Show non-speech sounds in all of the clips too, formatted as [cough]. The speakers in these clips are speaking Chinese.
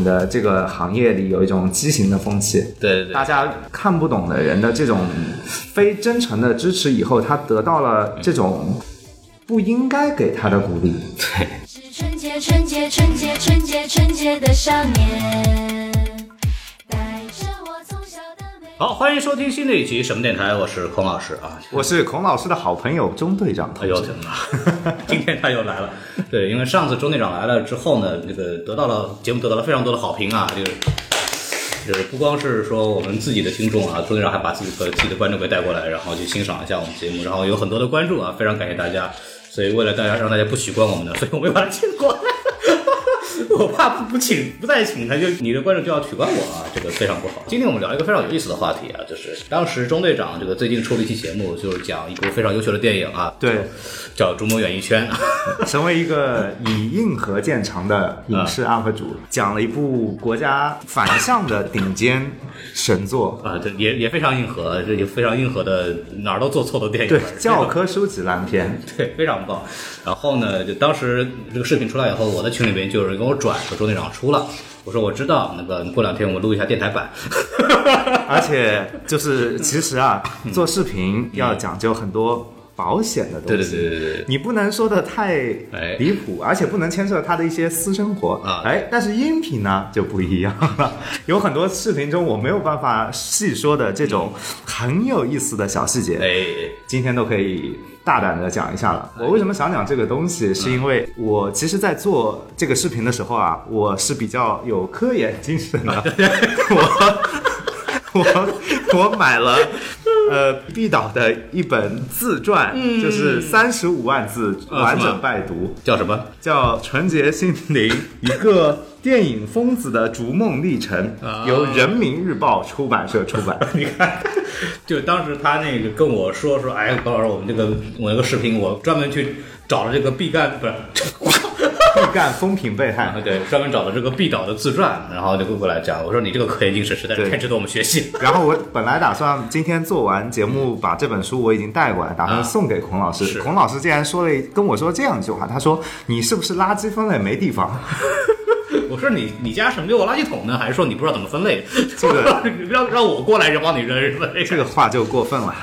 影的这个行业里有一种畸形的风气，对对对大家看不懂的人的这种非真诚的支持以后，他得到了这种不应该给他的鼓励。对是纯洁纯洁纯洁纯洁纯洁的少年。好，欢迎收听新的一期什么电台，我是孔老师啊。我是孔老师的好朋友钟队长同哎呦志。天哪！[laughs] 今天他又来了。对，因为上次钟队长来了之后呢，这个得到了节目得到了非常多的好评啊，就是就是不光是说我们自己的听众啊，钟队长还把自己和自己的观众给带过来，然后去欣赏一下我们节目，然后有很多的关注啊，非常感谢大家。所以为了大家让大家不习惯我们的，所以我没把他请过来。[laughs] 我怕不不请不再请他就你的观众就要取关我啊，这个非常不好。今天我们聊一个非常有意思的话题啊，就是当时中队长这个最近出了一期节目，就是讲一部非常优秀的电影啊，对，叫《逐梦演艺圈》。[laughs] 成为一个以硬核见长的影视 UP 主，讲了一部国家反向的顶尖神作。啊，这也也非常硬核，这也非常硬核的哪儿都做错的电影，对，教科书级烂片。[laughs] 对，非常棒。然后呢，就当时这个视频出来以后，我的群里边就有人跟我转说周队长出了，我说我知道，那个过两天我们录一下电台版。而且就是其实啊，做视频要讲究很多保险的东西。对对对对对你不能说的太哎离谱，而且不能牵涉他的一些私生活啊哎，但是音频呢就不一样了，[laughs] 有很多视频中我没有办法细说的这种很有意思的小细节。哎，今天都可以大胆的讲一下了。我为什么想讲这个东西，是因为我其实，在做这个视频的时候啊，我是比较有科研精神的。[laughs] 我我我买了。呃，毕导的一本自传，就是三十五万字完整拜读，叫什么？叫《纯洁心灵：一个电影疯子的逐梦历程》，啊由人民日报出版社出版。[laughs] 你看，就当时他那个跟我说说，哎，高老师，我们这个我那个视频，我专门去找了这个毕赣，不是，毕赣风评被害，[laughs] 对，专门找了这个毕导的自传，然后就过来讲，我说你这个科研精神实在是太值得我们学习。[laughs] 然后我本来打算今天做完节目，把这本书我已经带过来，打算送给孔老师。是孔老师竟然说了跟我说这样一句话，他说：“你是不是垃圾分类没地方 [laughs] 我说你你家是没有垃圾桶呢，还是说你不知道怎么分类？这个让让我过来帮你扔是吧？？”这个话就过分了。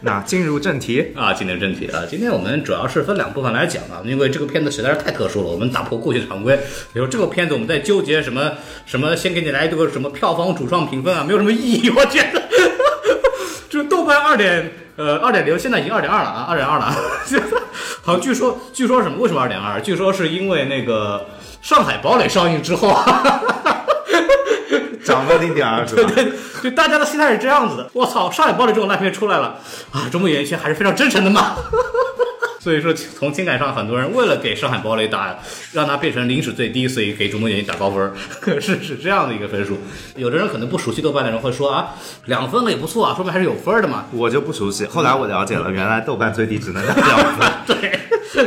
那进入正题，啊，进入正题啊，今天我们主要是分两部分来讲啊，因为这个片子实在是太特殊了，我们打破过去的常规。比如这个片子，我们在纠结什么什么，先给你来一个什么票房主创评分啊，没有什么意义，我觉得。[laughs] 就豆瓣二点呃二点零，现在已经二点二了啊，二点二了。[laughs] 好据说据说什么？为什么二点二？据说是因为那个《上海堡垒》上映之后哈哈啊。涨了零点二是吧？对，就大家的心态是这样子的。我操，上海堡垒这种烂片出来了啊，中国演艺圈还是非常真诚的嘛。[laughs] 所以说，从情感上，很多人为了给上海堡垒打，让它变成历史最低，所以给中国演艺打高分儿，[laughs] 是是这样的一个分数。有的人可能不熟悉豆瓣的人会说啊，两分了也不错啊，说明还是有分儿的嘛。我就不熟悉。后来我了解了，原来豆瓣最低只能打两分。[laughs] 对，豆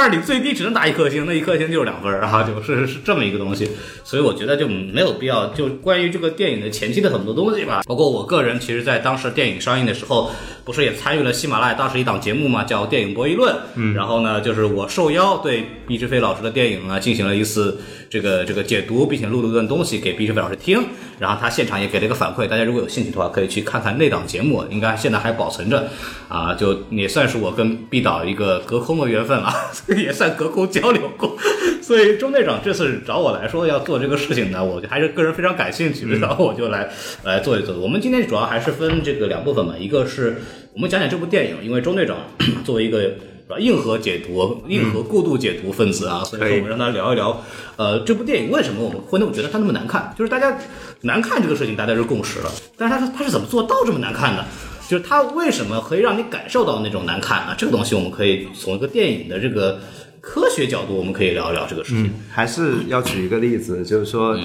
瓣儿你最低只能打一颗星，那一颗星就是两分儿啊，就是是这么一个东西。所以我觉得就没有必要，就关于这个电影的前期的很多东西吧，包括我个人，其实在当时电影上映的时候，不是也参与了喜马拉雅当时一档节目嘛，叫《电影博弈论》。嗯，然后呢，就是我受邀对毕志飞老师的电影呢进行了一次这个这个解读，并且录了一段东西给毕志飞老师听。然后他现场也给了一个反馈，大家如果有兴趣的话，可以去看看那档节目，应该现在还保存着，啊，就也算是我跟毕导一个隔空的缘分了，[laughs] 也算隔空交流过。[laughs] 所以钟队长这次找我来说要做这个事情呢，我还是个人非常感兴趣，然后我就来来做一做。我们今天主要还是分这个两部分嘛，一个是我们讲讲这部电影，因为周队长 [coughs] 作为一个。硬核解读、硬核过度解读分子啊，所以说我们让他聊一聊，呃，这部电影为什么我们会那么觉得它那么难看？就是大家难看这个事情大家是共识了，但是他是他是怎么做到这么难看的？就是他为什么可以让你感受到那种难看啊？这个东西我们可以从一个电影的这个科学角度，我们可以聊一聊这个事情。嗯，还是要举一个例子，就是说，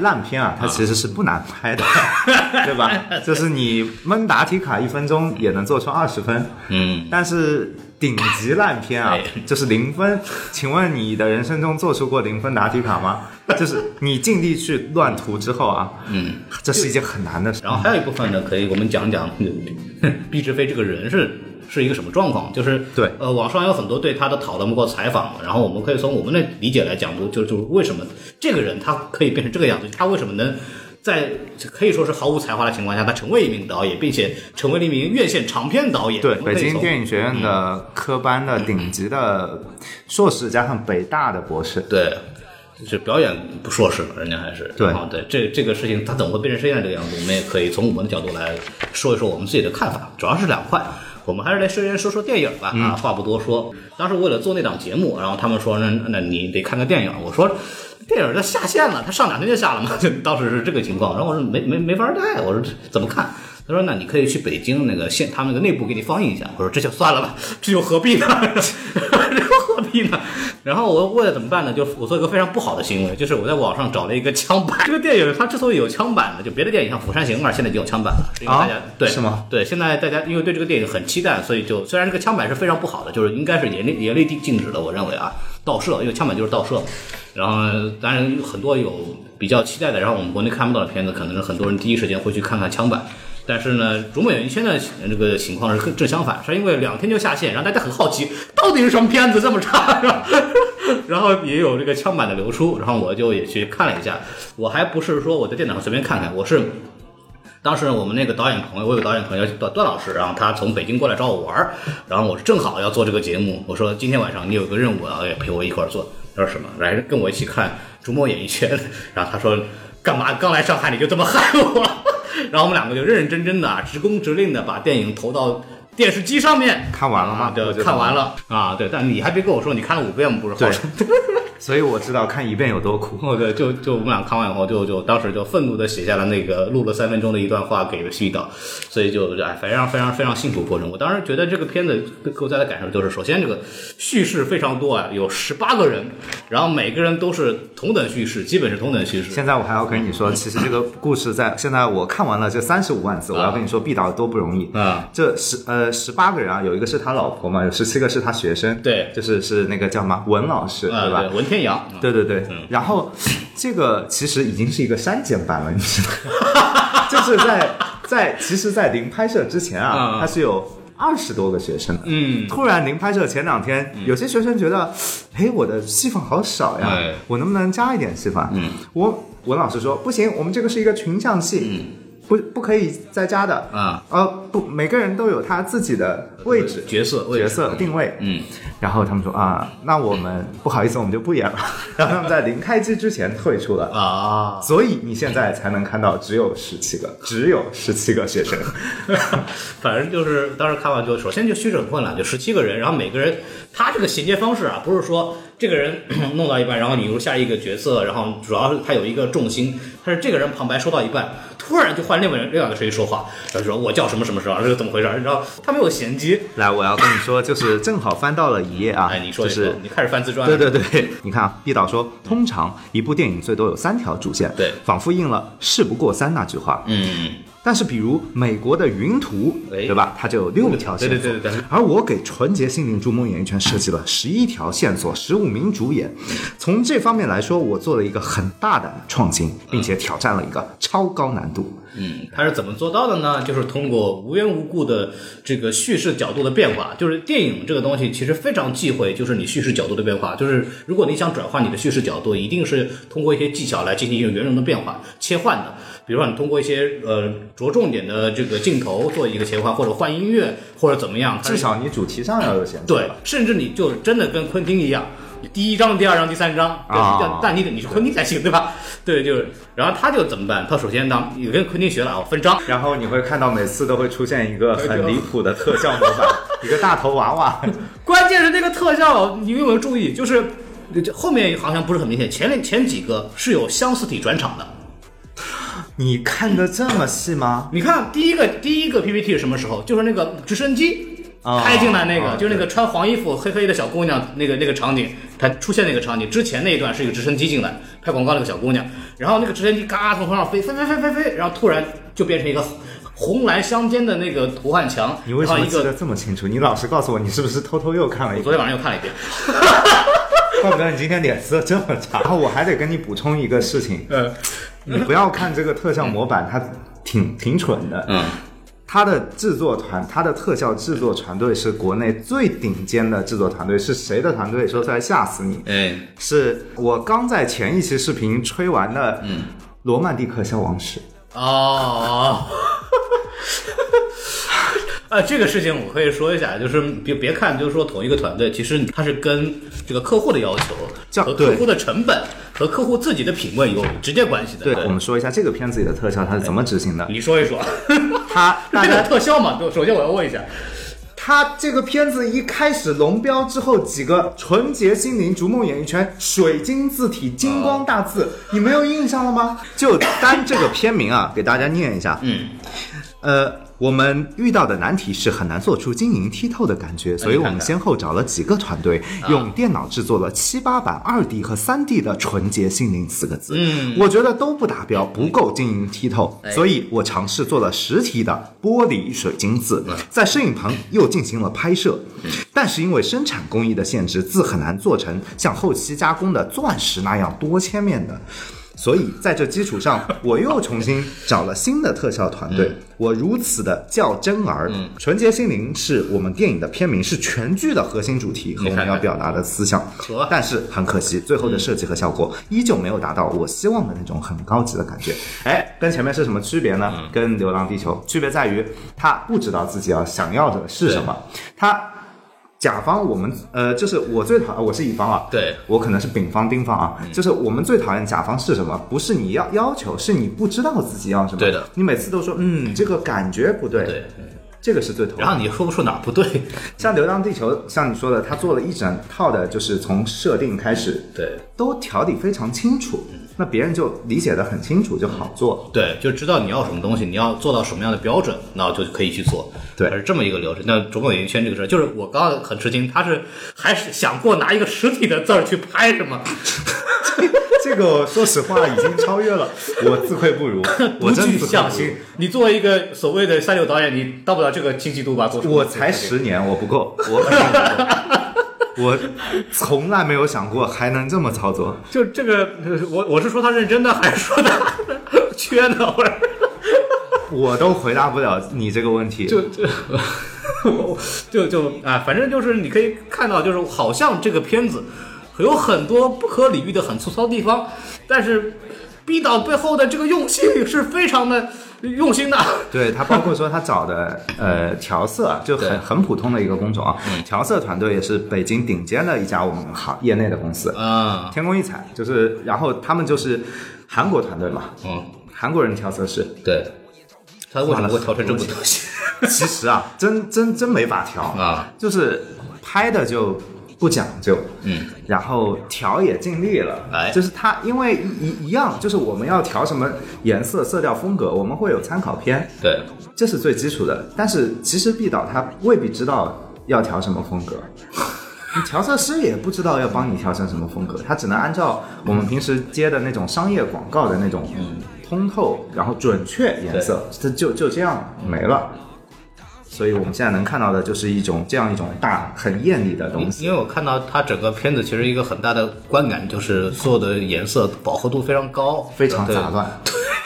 烂片啊，它其实是不难拍的，[laughs] 对吧？就是你蒙答题卡一分钟也能做出二十分，嗯，但是顶级烂片啊哎，就是零分。请问你的人生中做出过零分答题卡吗？[laughs] 就是你尽力去乱涂之后啊，嗯，这是一件很难的事。然后还有一部分呢，可以我们讲讲 [laughs] 毕志飞这个人是是一个什么状况，就是对呃，网上有很多对他的讨论，包括采访，然后我们可以从我们的理解来讲，就就就是为什么这个人他可以变成这个样子，他为什么能。在可以说是毫无才华的情况下，他成为一名导演，并且成为了一名院线长片导演。对，北京电影学院的科班的顶级的硕士，加上北大的博士。对，是表演不硕士嘛，人家还是对啊，对这这个事情，他怎么会变成现在这个样子？我们也可以从我们的角度来说一说我们自己的看法，主要是两块。我们还是来先说说电影吧，啊，话不多说。当时为了做那档节目，然后他们说，那那你得看个电影。我说，电影它下线了，它上两天就下了嘛，[laughs] 就当时是这个情况。然后我说没没没法带，我说这怎么看？他说：“那你可以去北京那个县，他们那个内部给你放映一下。”我说：“这就算了吧，这又何必呢？[laughs] 这又何必呢？”然后我为了怎么办呢？就我做一个非常不好的行为，就是我在网上找了一个枪版。这个电影它之所以有枪版呢，就别的电影像《釜山行二》现在已经有枪版了，是因为大家、啊对是吗？对，现在大家因为对这个电影很期待，所以就虽然这个枪版是非常不好的，就是应该是严厉严厉禁止的，我认为啊，盗摄，因为枪版就是盗摄。然后当然很多有比较期待的，然后我们国内看不到的片子，可能是很多人第一时间会去看看枪版。但是呢，《逐梦演艺圈》的这个情况是正相反，是因为两天就下线，然后大家很好奇，到底是什么片子这么差，是吧？[laughs] 然后也有这个枪版的流出，然后我就也去看了一下。我还不是说我在电脑上随便看看，我是当时我们那个导演朋友，我有个导演朋友段段老师，然后他从北京过来找我玩，然后我正好要做这个节目，我说今天晚上你有个任务啊，也陪我一块儿做。他说什么？来跟我一起看《逐梦演艺圈》。然后他说干嘛？刚来上海你就这么害我？[laughs] 然后我们两个就认认真真的、啊、直攻直令的把电影投到电视机上面。看完了吗啊对看完了啊，对，但你还别跟我说你看了五遍，不是好对像 [laughs] 所以我知道看一遍有多苦。[laughs] 哦，对，就就我们俩看完以后，就就当时就愤怒的写下了那个录了三分钟的一段话给了徐导，所以就哎非常非常非常辛苦过程。我当时觉得这个片子给我带来的感受就是，首先这个叙事非常多啊，有十八个人，然后每个人都是同等叙事，基本是同等叙事。现在我还要跟你说，其实这个故事在现在我看完了这三十五万字，我要跟你说毕导多不容易啊！这是呃十八个人啊，有一个是他老婆嘛，有十七个是他学生，对。就是是那个叫什么文老师，啊，对吧？文天阳，对对对，然后这个其实已经是一个删减版了，你知道吗？[laughs] 就是在在其实，在零拍摄之前啊他，是有二十多个学生。的。嗯，突然零拍摄前两天，有些学生觉得，哎，我的戏份好少呀哎，我能不能加一点戏份？嗯，我文老师说不行，我们这个是一个群像戏，不不可以再加的啊。呃，不，每个人都有他自己的位置、角色角色定位。嗯，然后他们说啊，那我们不好意思，我们就不演了。[laughs] 然后他们在临开机之前退出了。啊，所以你现在才能看到只有十七个，只有十七个学生。[laughs] 反正就是当时看完就，首先就叙事很混乱，就十七个人，然后每个人他这个衔接方式啊，不是说这个人弄到一半，然后你入下一个角色，然后主要是他有一个重心，他是这个人旁白说到一半，突然就换另外另外一个声音说话，然后说我叫什么什么什么，这是怎么回事？然后他没有衔接，来，我要跟你说，就是正好翻到了一页啊，哎，你说就是，你开始翻自传对了，对对，你看啊，毕导说，通常一部电影最多有三条主线，对仿佛应了“事不过三”那句话。嗯，但是比如美国的云图，哎对吧？它就有六条线索。对对对对对而我给纯洁心灵逐梦演艺圈设计了十一条线索，十五名主演。从这方面来说，我做了一个很大胆的创新，并且挑战了一个超高难度。嗯，他是怎么做到的呢？就是通过无缘无故的这个叙事角度的变化。就是电影这个东西其实非常忌讳，就是你叙事角度的变化。就是如果你想转换你的叙事角度，一定是通过一些技巧来进行一个圆融的变化、切换的。比如说你通过一些呃着重点的这个镜头做一个切换，或者换音乐，或者怎么样，至少你主题上要有衔接。对，甚至你就真的跟昆汀一样，第一章、第二章、第三章，对啊但但你得你是昆汀才行，对吧？对，就是，然后他就怎么办？他首先当也跟昆汀学了啊，分章，然后你会看到每次都会出现一个很离谱的特效模板，一个大头娃娃。[laughs] 关键是那个特效，你有没有注意？就是后面好像不是很明显，前前几个是有相似体转场的。你看的这么细吗？你看第一个第一个 PPT 是什么时候？就是那个直升机。哦开进来那个，哦就是那个穿黄衣服黑黑的小姑娘，那个那个场景，她出现那个场景之前那一段是一个直升机进来拍广告那个小姑娘，然后那个直升机嘎从头上飞飞飞飞飞飞，然后突然就变成一个红蓝相间的那个图案墙，你为什么记得这么清楚？你老实告诉我，你是不是偷偷又看了一遍？[laughs] 我昨天晚上又看了一遍，[laughs] 怪不得你今天脸色这么差。然后我还得跟你补充一个事情，呃你不要看这个特效模板，它挺挺蠢的。嗯，它的制作团，它的特效制作团队是国内最顶尖的制作团队，是谁的团队？说出来吓死你！哎，是我刚在前一期视频吹完的，嗯，罗曼蒂克消亡史。哦。啊，[laughs] 这个事情我可以说一下，就是别别看，就是说同一个团队，其实它是跟这个客户的要求和客户的成本和客户自己的品味有直接关系的。对，我们说一下这个片子里的特效它是怎么执行的。你说一说，[laughs] 它 [laughs] 大这个家特效嘛，对，首先我要问一下，它这个片子一开始龙标之后，几个纯洁心灵、逐梦演艺圈、水晶字体、金光大字，你没有印象了吗？就单这个片名啊，给大家念一下。嗯，呃，我们遇到的难题是很难做出晶莹剔透的感觉，所以我们先后找了几个团队，用电脑制作了七八版二 D 和三 D 的“纯洁心灵”四个字。嗯，我觉得都不达标，不够晶莹剔透，哎。所以我尝试做了实体的玻璃水晶字，在摄影棚又进行了拍摄，但是因为生产工艺的限制，字很难做成像后期加工的钻石那样多切面的。所以在这基础上，[laughs] 我又重新找了新的特效团队。我如此的较真儿，纯洁心灵是我们电影的片名，是全剧的核心主题和我们要表达的思想呵。但是很可惜，最后的设计和效果依旧没有达到我希望的那种很高级的感觉。哎，跟前面是什么区别呢？跟《流浪地球》区别在于，他不知道自己要想要的是什么，他。甲方，我们呃，就是我最讨，我是乙方啊，对。我可能是丙方、丁方啊，就是我们最讨厌甲方是什么？不是你要要求，是你不知道自己要什么。对的，你每次都说，嗯，这个感觉不对，对，这个是最头疼。然后你说不出哪不对，像《流浪地球》，像你说的，他做了一整套的，就是从设定开始，对。都条理非常清楚，那别人就理解的很清楚，就好做。对，就知道你要什么东西，你要做到什么样的标准，那就可以去做。对它是这么一个流程。那中国演艺圈这个事儿，就是我刚刚很吃惊，他是还是想过拿一个实体的字儿去拍什么？[laughs] 这个说实话已经超越了，[laughs] 我自愧不如，我真 [laughs] 不如象心。你作为一个所谓的三流导演，你到不了这个清晰度吧？做我才十年，我不够，我我从来没有想过还能这么操作。[laughs] 就这个，我我是说他认真的，还是说他 [laughs] 缺呢？或者 [laughs] 我都回答不了你这个问题。就就就就啊，反正就是你可以看到，就是好像这个片子有很多不可理喻的很粗糙的地方，但是逼导背后的这个用心是非常的用心的。对他，包括说他找的 [laughs] 呃调色啊，就很很普通的一个工种啊，调色团队也是北京顶尖的一家我们行业内的公司，啊，天工异彩，就是然后他们就是韩国团队嘛，嗯，韩国人调色师，对，他为什么会调成这么东西其实啊，真真真没法调。啊，就是拍的就不讲究，嗯，然后调也尽力了，哎。就是它因为一一一样，就是我们要调什么颜色、色调、风格，我们会有参考片，对，这是最基础的。但是其实毕导他未必知道要调什么风格，你 [laughs] 调色师也不知道要帮你调成什么风格，他只能按照我们平时接的那种商业广告的那种通透，然后准确颜色，这就就这样没了。所以我们现在能看到的就是一种这样一种大很艳丽的东西。因为我看到它整个片子其实一个很大的观感就是所有的颜色饱和度非常高，非常杂乱。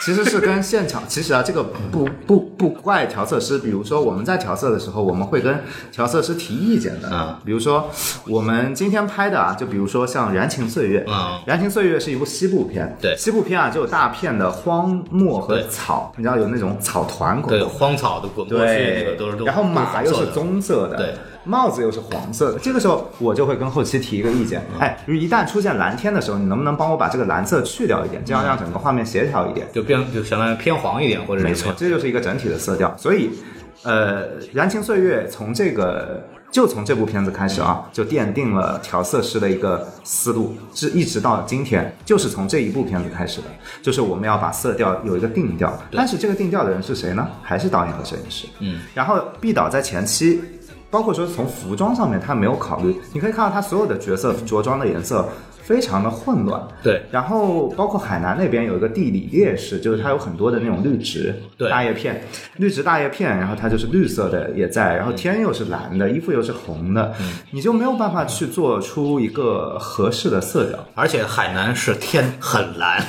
其实是跟现场，[laughs] 其实啊，这个不不不怪调色师。比如说我们在调色的时候，我们会跟调色师提意见的。嗯比如说我们今天拍的啊，就比如说像《燃情岁月》。嗯燃情岁月》是一部西部片。对西部片啊，就有大片的荒漠和草，你知道有那种草团滚对。荒草的滚过去，那个都是然后马又是棕色的，对，帽子又是黄色的。这个时候我就会跟后期提一个意见，嗯哎，一旦出现蓝天的时候，你能不能帮我把这个蓝色去掉一点，这样让整个画面协调一点？就变就相当于偏黄一点，或者没错，这就是一个整体的色调。所以，呃，《燃情岁月》从这个就从这部片子开始啊，就奠定了调色师的一个思路，是一直到今天，就是从这一部片子开始的，就是我们要把色调有一个定调。但是这个定调的人是谁呢？还是导演和摄影师。嗯，然后毕导在前期。包括说从服装上面，他没有考虑。你可以看到他所有的角色着装的颜色非常的混乱，对。然后包括海南那边有一个地理劣势，就是它有很多的那种绿植对。大叶片，绿植大叶片，然后它就是绿色的也在，然后天又是蓝的，衣服又是红的，你就没有办法去做出一个合适的色调。而且海南是天很蓝，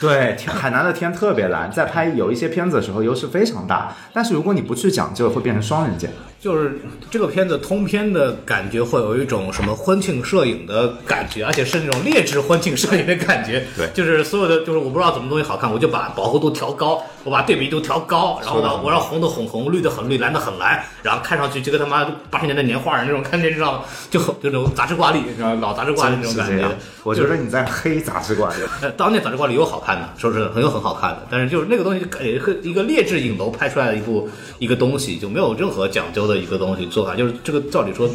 对，海南的天特别蓝，在拍有一些片子的时候优势非常大，但是如果你不去讲究，会变成双人箭。就是这个片子通篇的感觉会有一种什么婚庆摄影的感觉，而且是那种劣质婚庆摄影的感觉。对就是所有的，就是我不知道怎么东西好看，我就把饱和度调高，我把对比度调高，然后呢我让红的很红，绿的很绿，蓝的很蓝，然后看上去就跟他妈八十年代年画那种看见知道就很就那种杂志挂历，你知道老杂志挂历那种感觉我觉得你在黑杂志挂历。呃，当年杂志挂历有好看的，说是很有很好看的，但是就是那个东西给一个劣质影楼拍出来的一部一个东西，就没有任何讲究的一个东西做法，就是这个照理说，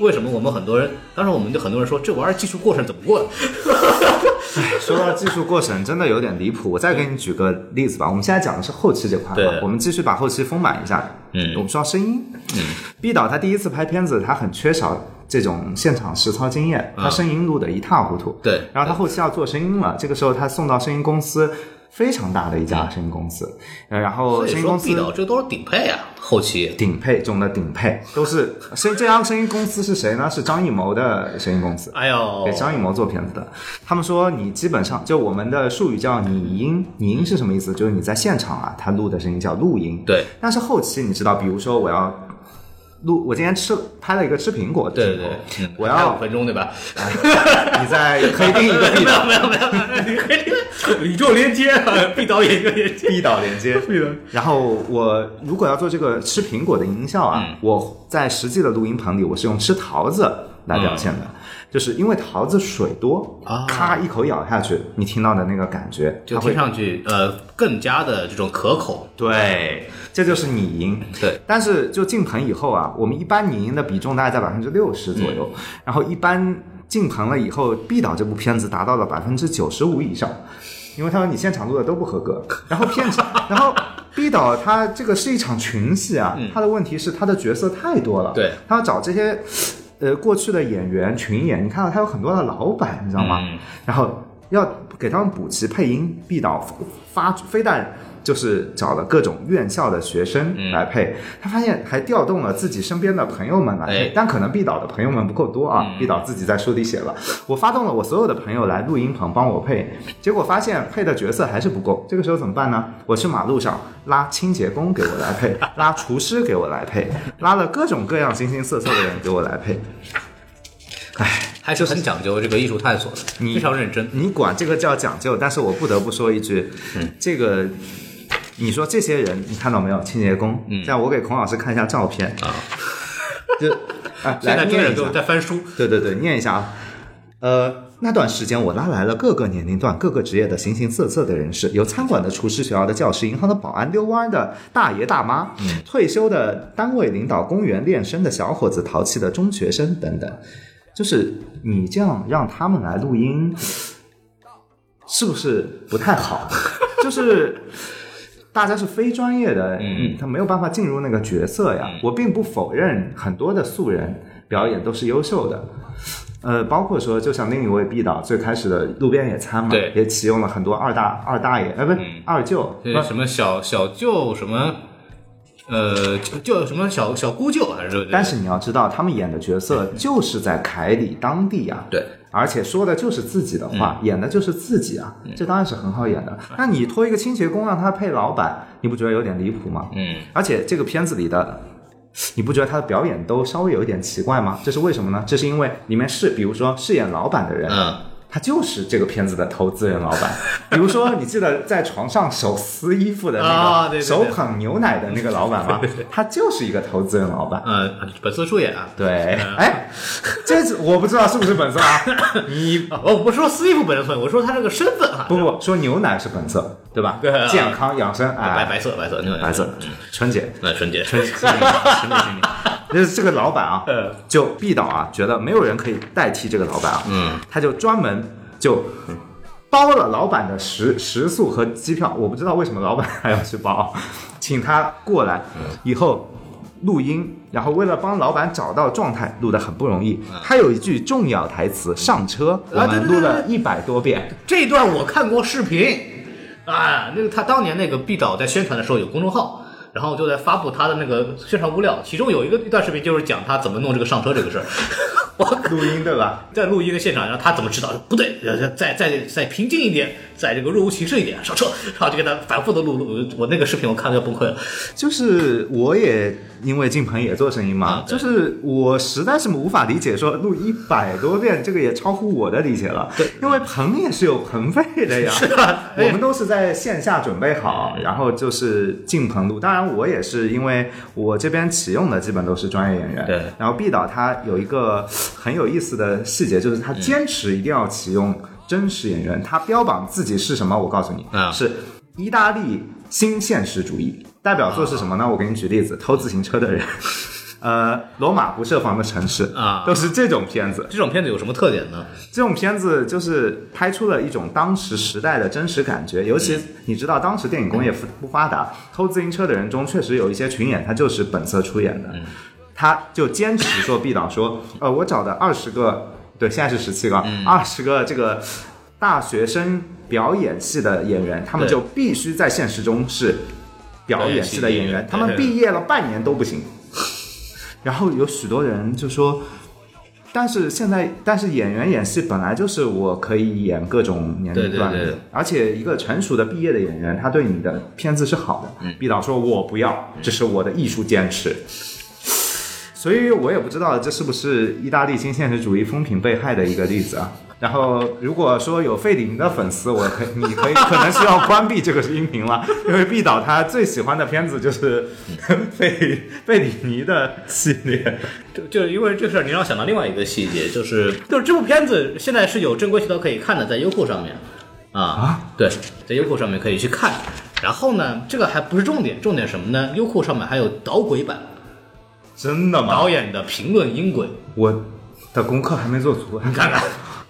为什么我们很多人，当时我们就很多人说这玩意儿技术过程怎么过的？[laughs] 说到技术过程，真的有点离谱。我再给你举个例子吧。我们现在讲的是后期这块对，我们继续把后期丰满一下。嗯我们说到声音。嗯，毕导他第一次拍片子，他很缺少这种现场实操经验，他声音录得一塌糊涂。对然后他后期要做声音了，这个时候他送到声音公司。非常大的一家声音公司，呃然后声音公司毕导这都是顶配啊，后期顶配中的顶配，都是 [laughs] 声这家声音公司是谁呢？是张艺谋的声音公司。哎呦给，张艺谋做片子的。他们说你基本上就我们的术语叫拟音，拟音是什么意思？就是你在现场啊，他录的声音叫录音。对，但是后期你知道，比如说我要录，我今天吃拍了一个吃苹果的对对对，嗯我要五分钟对吧？[laughs] 你在可以定一个没有毕导没有没有，你可以宇宙连接，，B 导演一个连接，，B 导连接。[laughs] 然后我如果要做这个吃苹果的音效啊，嗯我在实际的录音棚里，我是用吃桃子来表现的，就是因为桃子水多嗯啊。咔一口咬下去，你听到的那个感觉，它会就听上去呃更加的这种可口。对，这就是拟音。对，但是就进棚以后啊，我们一般拟音的比重大概在百分之六十左右，然后一般进棚了以后，毕导这部片子达到了百分之九十五以上。因为他说你现场录的都不合格，[laughs] 然后片场，然后毕导他这个是一场群戏啊，他的问题是他的角色太多了，对，他要找这些呃过去的演员群演，你看到他有很多的老板，你知道吗？嗯然后要给他们补齐配音，必导发非但就是找了各种院校的学生来配，他发现还调动了自己身边的朋友们来配，哎但可能毕导的朋友们不够多啊。嗯毕导自己在书里写了，我发动了我所有的朋友来录音棚帮我配，结果发现配的角色还是不够，这个时候怎么办呢？我去马路上拉清洁工给我来配，[laughs] 拉厨师给我来配，拉了各种各样形形色色的人给我来配。唉，还是很讲究这个艺术探索的，你非常认真。你管这个叫讲究，但是我不得不说一句，嗯这个。你说这些人，你看到没有？清洁工，嗯，这样我给孔老师看一下照片啊，[laughs] 就，啊，[laughs] 现在来念一下在翻书，对对对，念一下啊。呃，那段时间我拉来了各个年龄段、各个职业的形形色色的人士，有餐馆的厨师、学校的教师、银行的保安、遛弯的大爷大妈，嗯退休的单位领导、公园练声的小伙子、淘气的中学生等等。就是你这样让他们来录音，是不是不太好？[laughs] 就是大家是非专业的，嗯，他没有办法进入那个角色呀。我并不否认很多的素人表演都是优秀的。呃，包括说，就像另一位毕导最开始的路边野餐嘛，对。也启用了很多二大二大爷，呃，不是、二舅，不。对什么小小舅什么，呃，就就什么小小姑舅还是？但是你要知道，他们演的角色就是在凯里当地啊，对，而且说的就是自己的话，演的就是自己啊，这当然是很好演的。那你托一个清洁工让他配老板，你不觉得有点离谱吗？嗯，而且这个片子里的，你不觉得他的表演都稍微有一点奇怪吗？这是为什么呢？这是因为里面是，比如说饰演老板的人，嗯，他就是这个片子的投资人老板。[laughs] 比如说，你记得在床上手撕衣服的那个，啊对对对手捧牛奶的那个老板吗？[laughs] 他就是一个投资人老板。嗯，本色出演啊。对，哎，这是我不知道是不是本色啊？[laughs] 你啊我不说撕衣服本色，我说他这个身份啊，不不说牛奶是本色，对吧？对啊健康养生，白哎，白色白色，牛奶白色，春节，那纯洁，春节，春节，春节，春节。就是这个老板啊呃，就毕导啊，觉得没有人可以代替这个老板啊，嗯，他就专门就包了老板的食食宿和机票，我不知道为什么老板还要去包，请他过来以后录音，然后为了帮老板找到状态，录的很不容易。他有一句重要台词“上车”，我们录了一百多遍。这段我看过视频，啊，那个他当年那个毕导在宣传的时候有公众号，然后就在发布他的那个宣传物料，其中有一个一段视频就是讲他怎么弄这个上车这个事儿。我 [laughs] 录音对吧？[laughs] 在录音的现场，然后他怎么知道？不对，再再再平静一点，再这个若无其事一点，上车，[laughs] 然后就给他反复的录录。我那个视频我看的要崩溃了。就是我也因为进棚也做声音嘛，啊就是我实在是无法理解说录一百多遍，这个也超乎我的理解了。对因为棚也是有棚费的呀。是啊 [laughs] 我们都是在线下准备好，然后就是进棚录。当然，我也是因为我这边启用的基本都是专业演员。对然后毕导他有一个很有意思的细节，就是他坚持一定要启用真实演员。他标榜自己是什么？我告诉你，啊是意大利新现实主义。代表作是什么呢？我给你举例子：偷自行车的人，呃，罗马不设防的城市啊都是这种片子。这种片子有什么特点呢？这种片子就是拍出了一种当时时代的真实感觉，尤其你知道当时电影工业不不发达，偷自行车的人中确实有一些群演，他就是本色出演的，他就坚持说毕导说，呃，我找的二十个，对，现在是十七个，二十个这个大学生表演系的演员，他们就必须在现实中是表演系的演员，他们毕业了半年都不行。然后有许多人就说，但是现在，但是演员演戏本来就是我可以演各种年龄段的，对对对而且一个成熟的毕业的演员，他对你的片子是好的。嗯毕导说我不要，这是我的艺术坚持。所以我也不知道这是不是意大利新现实主义风评被害的一个例子啊。然后，如果说有费里尼的粉丝，我可你可以可能需要关闭这个音频了，因为毕导他最喜欢的片子就是费费里尼的系列。就就因为这事儿，你让我想到另外一个细节，就是就是这部片子现在是有正规渠道可以看的，在优酷上面啊，对，在优酷上面可以去看。然后呢，这个还不是重点，重点什么呢？优酷上面还有导轨版，真的吗？导演的评论音轨，我的功课还没做足。你看看。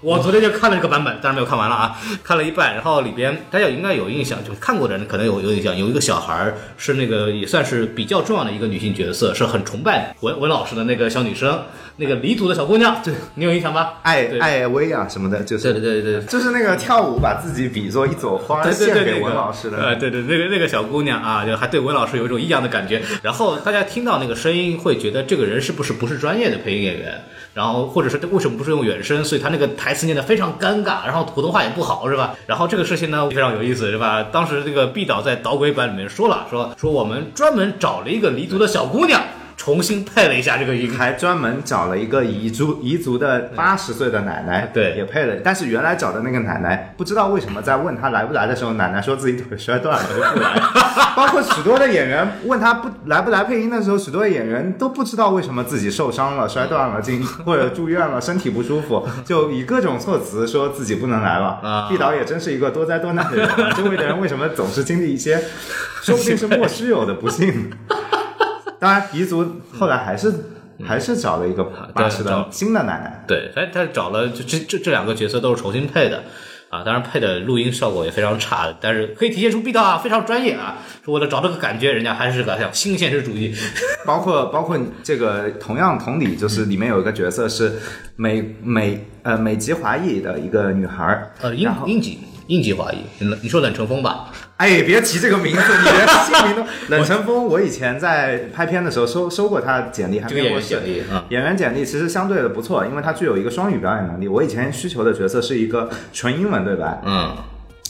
我昨天就看了这个版本，当然没有看完了啊，看了一半，然后里边大家应该有印象，就看过的人可能有有印象，有一个小孩儿是那个也算是比较重要的一个女性角色，是很崇拜文文老师的那个小女生，那个黎族的小姑娘，对你有印象吧？艾艾薇啊什么的，就是对对对对。就是那个跳舞把自己比作一朵花对对对，献给文老师的。呃，对对，那个那个小姑娘啊，就还对文老师有一种异样的感觉。然后大家听到那个声音，会觉得这个人是不是不是专业的配音演员？然后或者是为什么不是用原声？所以他那个台词念得非常尴尬，然后普通话也不好，是吧？然后这个事情呢非常有意思，是吧？当时这个毕导在导轨版里面说了，说说我们专门找了一个黎族的小姑娘，重新配了一下这个音。还专门找了一个彝族彝族的八十岁的奶奶，对也配了。但是原来找的那个奶奶，不知道为什么在问她来不来的时候，奶奶说自己腿摔断了就不来。[laughs] 包括许多的演员问她不来不来配音的时候，许多的演员都不知道为什么自己受伤了、摔断了、进或者住院了、身体不舒服，就以各种措辞说自己不能来了。啊毕导也真是一个多灾多难的人啊，周围的人为什么总是经历一些，说不定是莫须有的不幸？当然，彝族后来还是、还是找了一个八十的找新的奶奶。对，他他找了就这这这两个角色都是重新配的。啊，当然配的录音效果也非常差，但是可以体现出毕导啊非常专业啊，说为了找这个感觉，人家还是个像新现实主义，[laughs] 包括包括这个同样同理，就是里面有一个角色是美美呃美籍华裔的一个女孩儿，呃，英英籍英籍华裔，你你说冷成风吧？哎，别提这个名字，你连姓名都 [laughs] 冷成风。我以前在拍片的时候收收过他简历，还这个演员面过简历啊，演员简历其实相对的不错，因为他具有一个双语表演能力。我以前需求的角色是一个纯英文对白，嗯，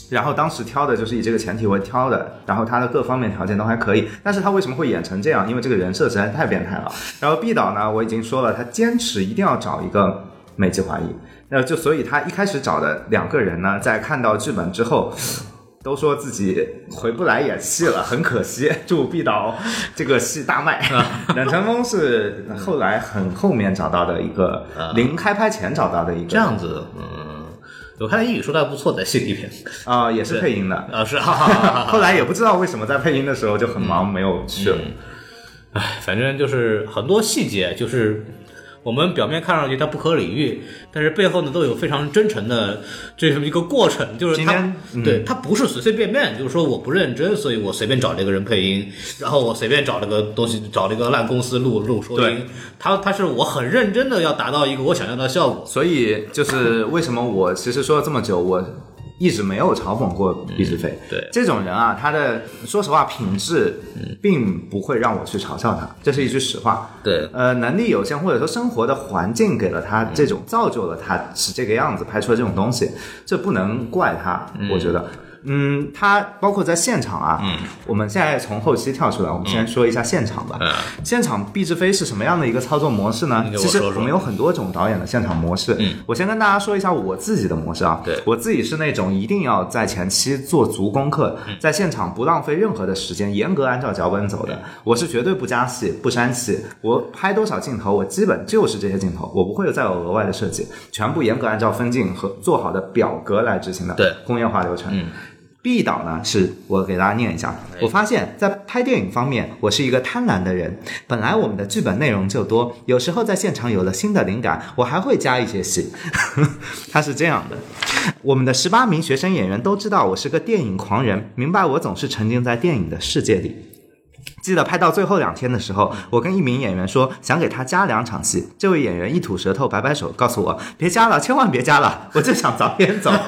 然后当时挑的就是以这个前提为挑的，然后他的各方面条件都还可以，但是他为什么会演成这样？因为这个人设实在太变态了。然后毕导呢，我已经说了，他坚持一定要找一个美籍华裔，那就所以他一开始找的两个人呢，在看到剧本之后。都说自己回不来演戏了，很可惜。祝毕导这个戏大卖。[laughs] 冷成风是后来很后面找到的一个，临开拍前找到的一个，这样子，嗯，我看他英语说的还不错，在戏里边，啊、也是配音的。啊是，[laughs] 后来也不知道为什么在配音的时候就很忙，没有去了。唉，反正就是很多细节，就是我们表面看上去它不可理喻，但是背后呢都有非常真诚的这么一个过程，就是他嗯对他不是随随便便，就是说我不认真，所以我随便找这个人配音，然后我随便找了个东西，找了个烂公司录录说音对，它它是我很认真的要达到一个我想要的效果。所以就是为什么我其实说了这么久，我一直没有嘲讽过毕志飞。对这种人啊，他的说实话品质并不会让我去嘲笑他，这是一句实话。对呃，能力有限，或者说生活的环境给了他这种造就了他是这个样子，拍出了这种东西，这不能怪他，我觉得。嗯，他包括在现场啊，嗯，我们现在从后期跳出来，我们先说一下现场吧。嗯现场毕志飞是什么样的一个操作模式呢其实我们有很多种导演的现场模式。嗯，我先跟大家说一下我自己的模式啊。对我自己是那种一定要在前期做足功课，嗯在现场不浪费任何的时间，严格按照脚本走的。我是绝对不加戏、不删戏，我拍多少镜头，我基本就是这些镜头，我不会有再有额外的设计，全部严格按照分镜和做好的表格来执行的。对工业化流程。嗯 B 导呢，是我给大家念一下。我发现，在拍电影方面，我是一个贪婪的人。本来我们的剧本内容就多，有时候在现场有了新的灵感，我还会加一些戏。[laughs] 他是这样的。我们的十八名学生演员都知道我是个电影狂人，明白我总是沉浸在电影的世界里。记得拍到最后两天的时候，我跟一名演员说想给他加两场戏，这位演员一吐舌头，摆摆手，告诉我别加了，千万别加了，我就想早点走。[laughs]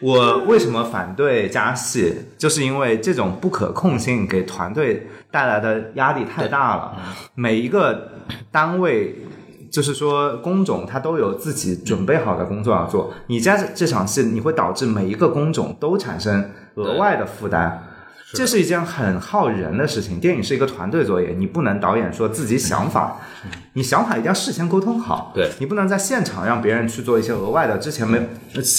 我为什么反对加戏？就是因为这种不可控性给团队带来的压力太大了。每一个单位，就是说工种，它都有自己准备好的工作要做。你加这这场戏，你会导致每一个工种都产生额外的负担。这是一件很耗人的事情。电影是一个团队作业，你不能导演说自己想法，你想法一定要事先沟通好。对你不能在现场让别人去做一些额外的之前没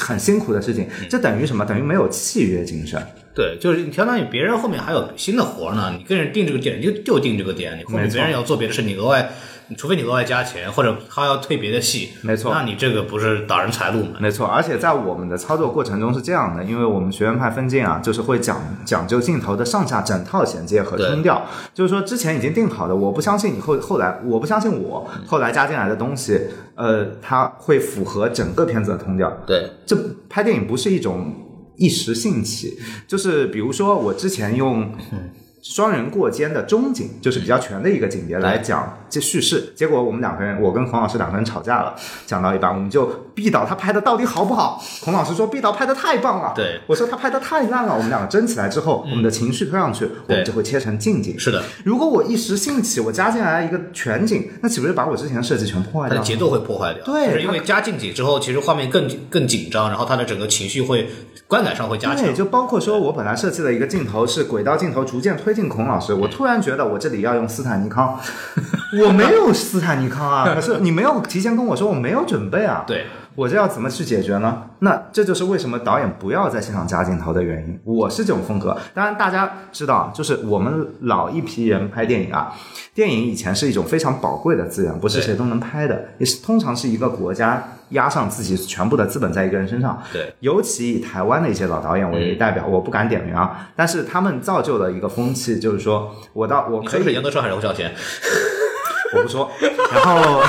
很辛苦的事情，这等于什么？等于没有契约精神。对，就是你相当于别人后面还有新的活呢，你跟人定这个点，你就就定这个点，你后面别人要做别的事，你额外，除非你额外加钱，或者他要退别的戏，没错。那你这个不是挡人财路吗？没错，而且在我们的操作过程中是这样的，因为我们学院派分镜啊，就是会讲讲究镜头的上下整套衔接和通调，就是说之前已经定好的，我不相信你后后来，我不相信我后来加进来的东西，呃，它会符合整个片子的通调。对，这拍电影不是一种一时兴起，就是比如说我之前用 [laughs] 双人过肩的中景，就是比较全的一个景别来讲这叙事，结果我们两个人，我跟孔老师两个人吵架了，讲到一半我们就毕导他拍的到底好不好？孔老师说毕导拍的太棒了，对我说他拍的太烂了，我们两个争起来之后，我们的情绪推上去，我们就会切成近景。是的，如果我一时兴起，我加进来一个全景，那岂不是把我之前的设计全破坏掉节奏会破坏掉。对就是因为加近景之后，其实画面更更紧张，然后它的整个情绪会观感上会加强对，。就包括说我本来设计的一个镜头是轨道镜头，逐渐推敬孔老师，我突然觉得我这里要用斯坦尼康，[laughs] 我没有斯坦尼康啊，可是你没有提前跟我说，我没有准备啊，对，我这要怎么去解决呢？那这就是为什么导演不要在现场加镜头的原因。我是这种风格，当然大家知道，就是我们老一批人拍电影啊，电影以前是一种非常宝贵的资源，不是谁都能拍的，也是通常是一个国家压上自己全部的资本在一个人身上。对，尤其以台湾的一些老导演为代表，我不敢点名啊，但是他们造就了一个风气，就是说我到我可以杨德昌还是侯孝贤？[laughs] 我不说。然后，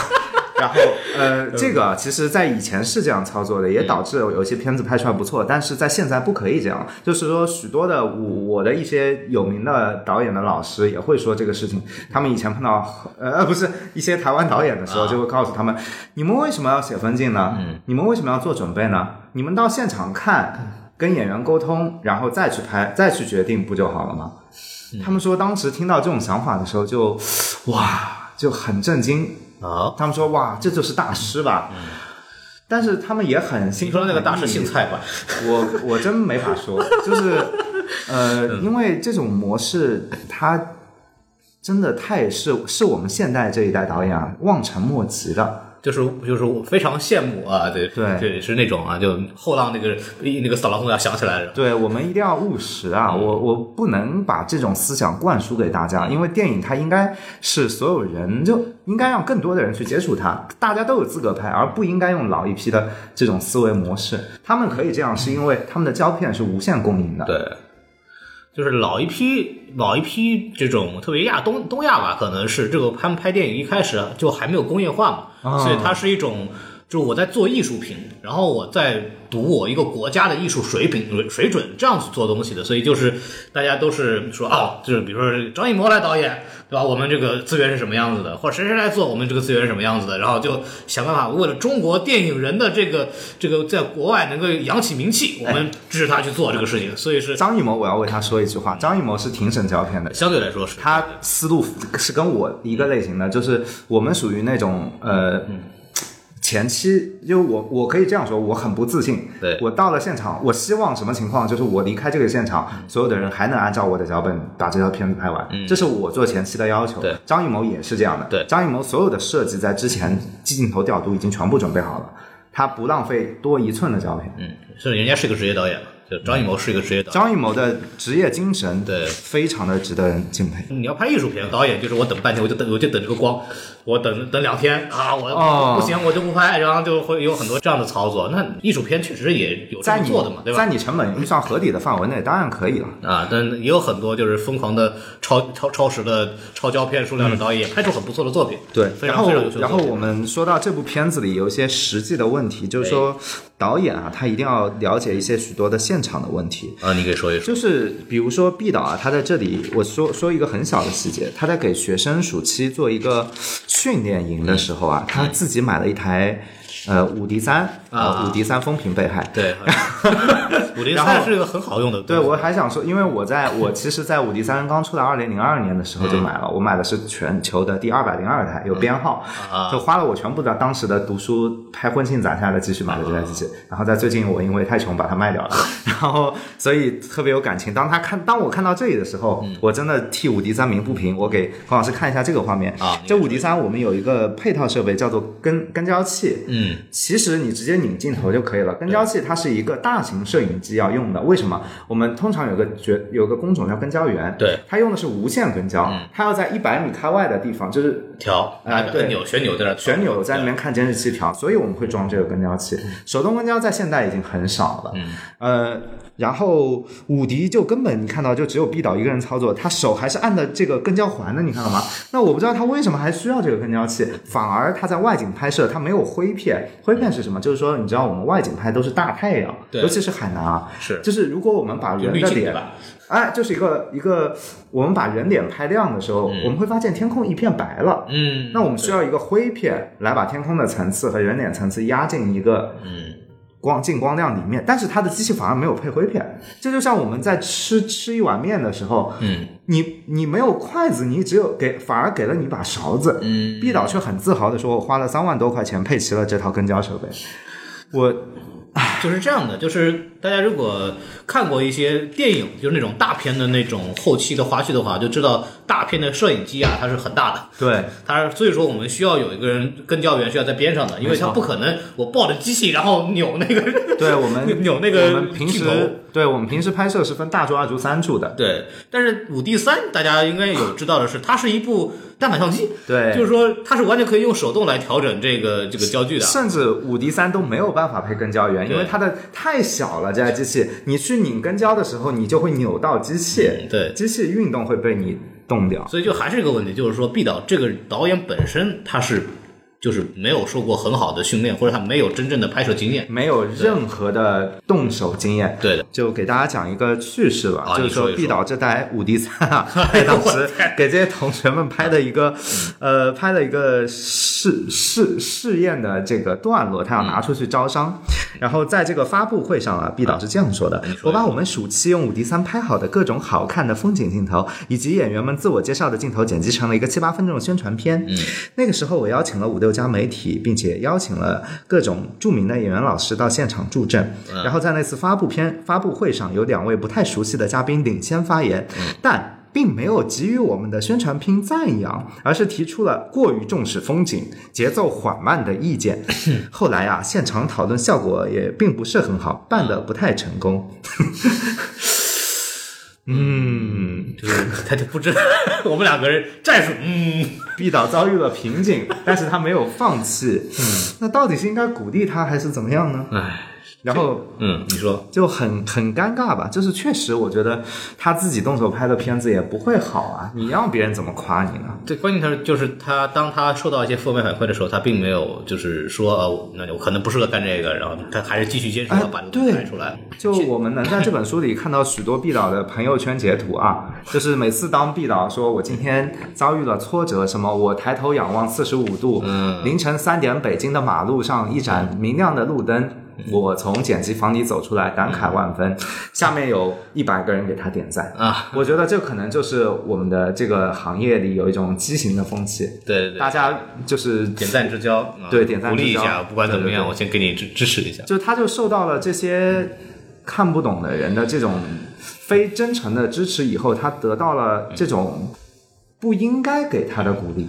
然后，呃，这个其实，在以前是这样操作的，也导致有些片子拍出来不错，但是在现在不可以这样。就是说，许多的我我的一些有名的导演的老师也会说这个事情。他们以前碰到呃不是一些台湾导演的时候，就会告诉他们：你们为什么要写分镜呢？你们为什么要做准备呢？你们到现场看。跟演员沟通，然后再去拍，再去决定，不就好了吗？他们说当时听到这种想法的时候就，哇，就很震惊。啊，他们说哇，这就是大师吧？但是他们也很心听说那个大师姓蔡吧？我我真没法说，[laughs] 就是呃，因为这种模式它真的太是是我们现代这一代导演啊望尘莫及的。就是就是我非常羡慕啊，对对对，是那种啊，就后浪那个那个扫狼风要想起来了。对我们一定要务实啊！我我不能把这种思想灌输给大家，因为电影它应该是所有人就应该让更多的人去接触它，大家都有资格拍，而不应该用老一批的这种思维模式。他们可以这样，是因为他们的胶片是无限供应的。对，就是老一批老一批这种，特别亚东东亚吧，可能是这个他们拍电影一开始就还没有工业化嘛，啊。所以它是一种就是我在做艺术品，然后我在读我一个国家的艺术水平水准，这样子做东西的。所以就是大家都是说哦，就是比如说张艺谋来导演，对吧？我们这个资源是什么样子的，或者谁谁来做，我们这个资源是什么样子的，然后就想办法为了中国电影人的这个这个在国外能够扬起名气，我们支持他去做这个事情。所以是张艺谋，我要为他说一句话，张艺谋是挺省胶片的。相对来说是他思路是跟我一个类型的，就是我们属于那种呃。前期，因为我我可以这样说，我很不自信。对我到了现场，我希望什么情况？就是我离开这个现场，所有的人还能按照我的脚本把这条片子拍完，这是我做前期的要求。对张艺谋也是这样的。对张艺谋所有的设计在之前镜头调度已经全部准备好了，他不浪费多一寸的胶片。嗯，是人家是个职业导演，就张艺谋是一个职业导演。张艺谋的职业精神，对非常的值得人敬佩。你要拍艺术片，导演就是我等半天，我就等我就等这个光，我等等两天啊，我、哦不行我就不拍，然后就会有很多这样的操作。那艺术片确实也有这在做的嘛，对吧？在你成本预算合理的范围内，当然可以了。啊，但也有很多就是疯狂的超超超时的超胶片数量的导演，也拍出很不错的作品。对，非然后常非常优秀。然后我们说到这部片子里有一些实际的问题，就是说导演啊，他一定要了解一些许多的现场的问题。啊，你可以说一说。就是比如说毕导啊，他在这里我说说一个很小的细节，他在给学生暑期做一个训练营的时候啊，他自己买了一台呃五 D 三啊五 D 三风评被害。对，[laughs] 五零然后三是一个很好用的。对，我还想说，因为我在我其实，在五 D 三刚出来二零零二年的时候就买了，我买的是全球的第二百零二台，有编号，啊就花了我全部的当时的读书拍婚庆攒下的积蓄买的这台机器，然后在最近我因为太穷把它卖掉了，[laughs] 然后所以特别有感情。当他看当我看到这里的时候，我真的替五 D 三鸣不平。我给黄老师看一下这个画面啊这五 D 三我们有一个配套设备叫做跟跟焦器，嗯，其实你直接拧镜头就可以了。跟焦器它是一个大型摄影机要用的，为什么？我们通常有个绝有个工种叫跟焦源，对，嗯它用的是无线跟焦，它要在一百米开外的地方，就是调哎对按按钮旋钮在那旋钮在那边看监视器调，所以我们会装这个跟焦器。手动跟焦在现在已经很少了，嗯呃，然后伍迪就根本你看到就只有毕导一个人操作，他手还是按的这个跟焦环的，你看到吗？那我不知道他为什么还需要这个跟焦器，反而他在外景拍摄他没有灰片，灰片是什么？就是说你知道我们外景拍都是大太阳，对尤其是海南啊，是就是如果我们把人的脸。哎，就是一个一个，我们把人脸拍亮的时候，我们会发现天空一片白了。嗯，那我们需要一个灰片来把天空的层次和人脸层次压进一个嗯光进光亮里面，但是它的机器反而没有配灰片。这就像我们在吃吃一碗面的时候，嗯你你没有筷子，你只有给反而给了你一把勺子。嗯，毕导却很自豪的说：“我花了三万多块钱配齐了这套跟焦设备。”我 [sighs] 就是这样的，就是大家如果看过一些电影，就是那种大片的那种后期的花絮的话，就知道大片的摄影机啊，它是很大的。对 [laughs] 它所以说我们需要有一个人跟焦员需要在边上的，因为他不可能我抱着机器然后扭那个，对，我们 [laughs] 扭那个我们平镜头时对我们平时拍摄是分大柱、二柱、三柱的。对，但是五 D 三大家应该有知道的是，它是一部单反相机，对就是说它是完全可以用手动来调整这个这个焦距的。甚至五 D 三都没有办法配跟焦源，因为它的太小了。这台机器，你去拧跟焦的时候，你就会扭到机器，嗯对机器运动会被你动掉。所以就还是一个问题，就是说毕导这个导演本身他是就是没有受过很好的训练，或者他没有真正的拍摄经验。没有任何的动手经验，对的，就给大家讲一个趣事吧，啊就是说毕导这台五 D 三啊，[laughs] 当时给这些同学们拍的一个，呃，拍了一个试试试验的这个段落，他要拿出去招商，然后在这个发布会上啊，毕导是这样说的：我把我们暑期用五 D 三拍好的各种好看的风景镜头，以及演员们自我介绍的镜头，剪辑成了一个七八分钟的宣传片。嗯，那个时候我邀请了五六家媒体，并且邀请了各种著名的演员老师到现场助阵。然后在那次发布片发布会上，有两位不太熟悉的嘉宾领先发言，但。并没有给予我们的宣传片赞扬，而是提出了过于重视风景、节奏缓慢的意见。[laughs] 后来啊，现场讨论效果也并不是很好，办得不太成功。嗯，就是他就不知道 [laughs] 我们两个人战术，嗯，毕导遭遇了瓶颈，但是他没有放弃。嗯，那到底是应该鼓励他，还是怎么样呢？哎，然后嗯，你说就很很尴尬吧。就是确实，我觉得他自己动手拍的片子也不会好啊，你让别人怎么夸你呢？对，关键他就是他，当他受到一些负面反馈的时候，他并没有就是说呃，那我可能不适合干这个，然后他还是继续坚持哎要把这个东西拍出来。就我们能在这本书里看到许多毕导的朋友圈截图啊，就是每次当毕导说我今天遭遇了挫折，什么我抬头仰望四十五度，嗯凌晨三点北京的马路上一盏明亮的路灯。我从剪辑房里走出来，感慨万分。下面有一百个人给他点赞啊！我觉得这可能就是我们的这个行业里有一种畸形的风气，对对对，大家就是点赞之交，啊对点赞之交鼓励一下，不管怎么样，对对对我先给你支支持一下。就他就受到了这些看不懂的人的这种非真诚的支持以后，他得到了这种不应该给他的鼓励。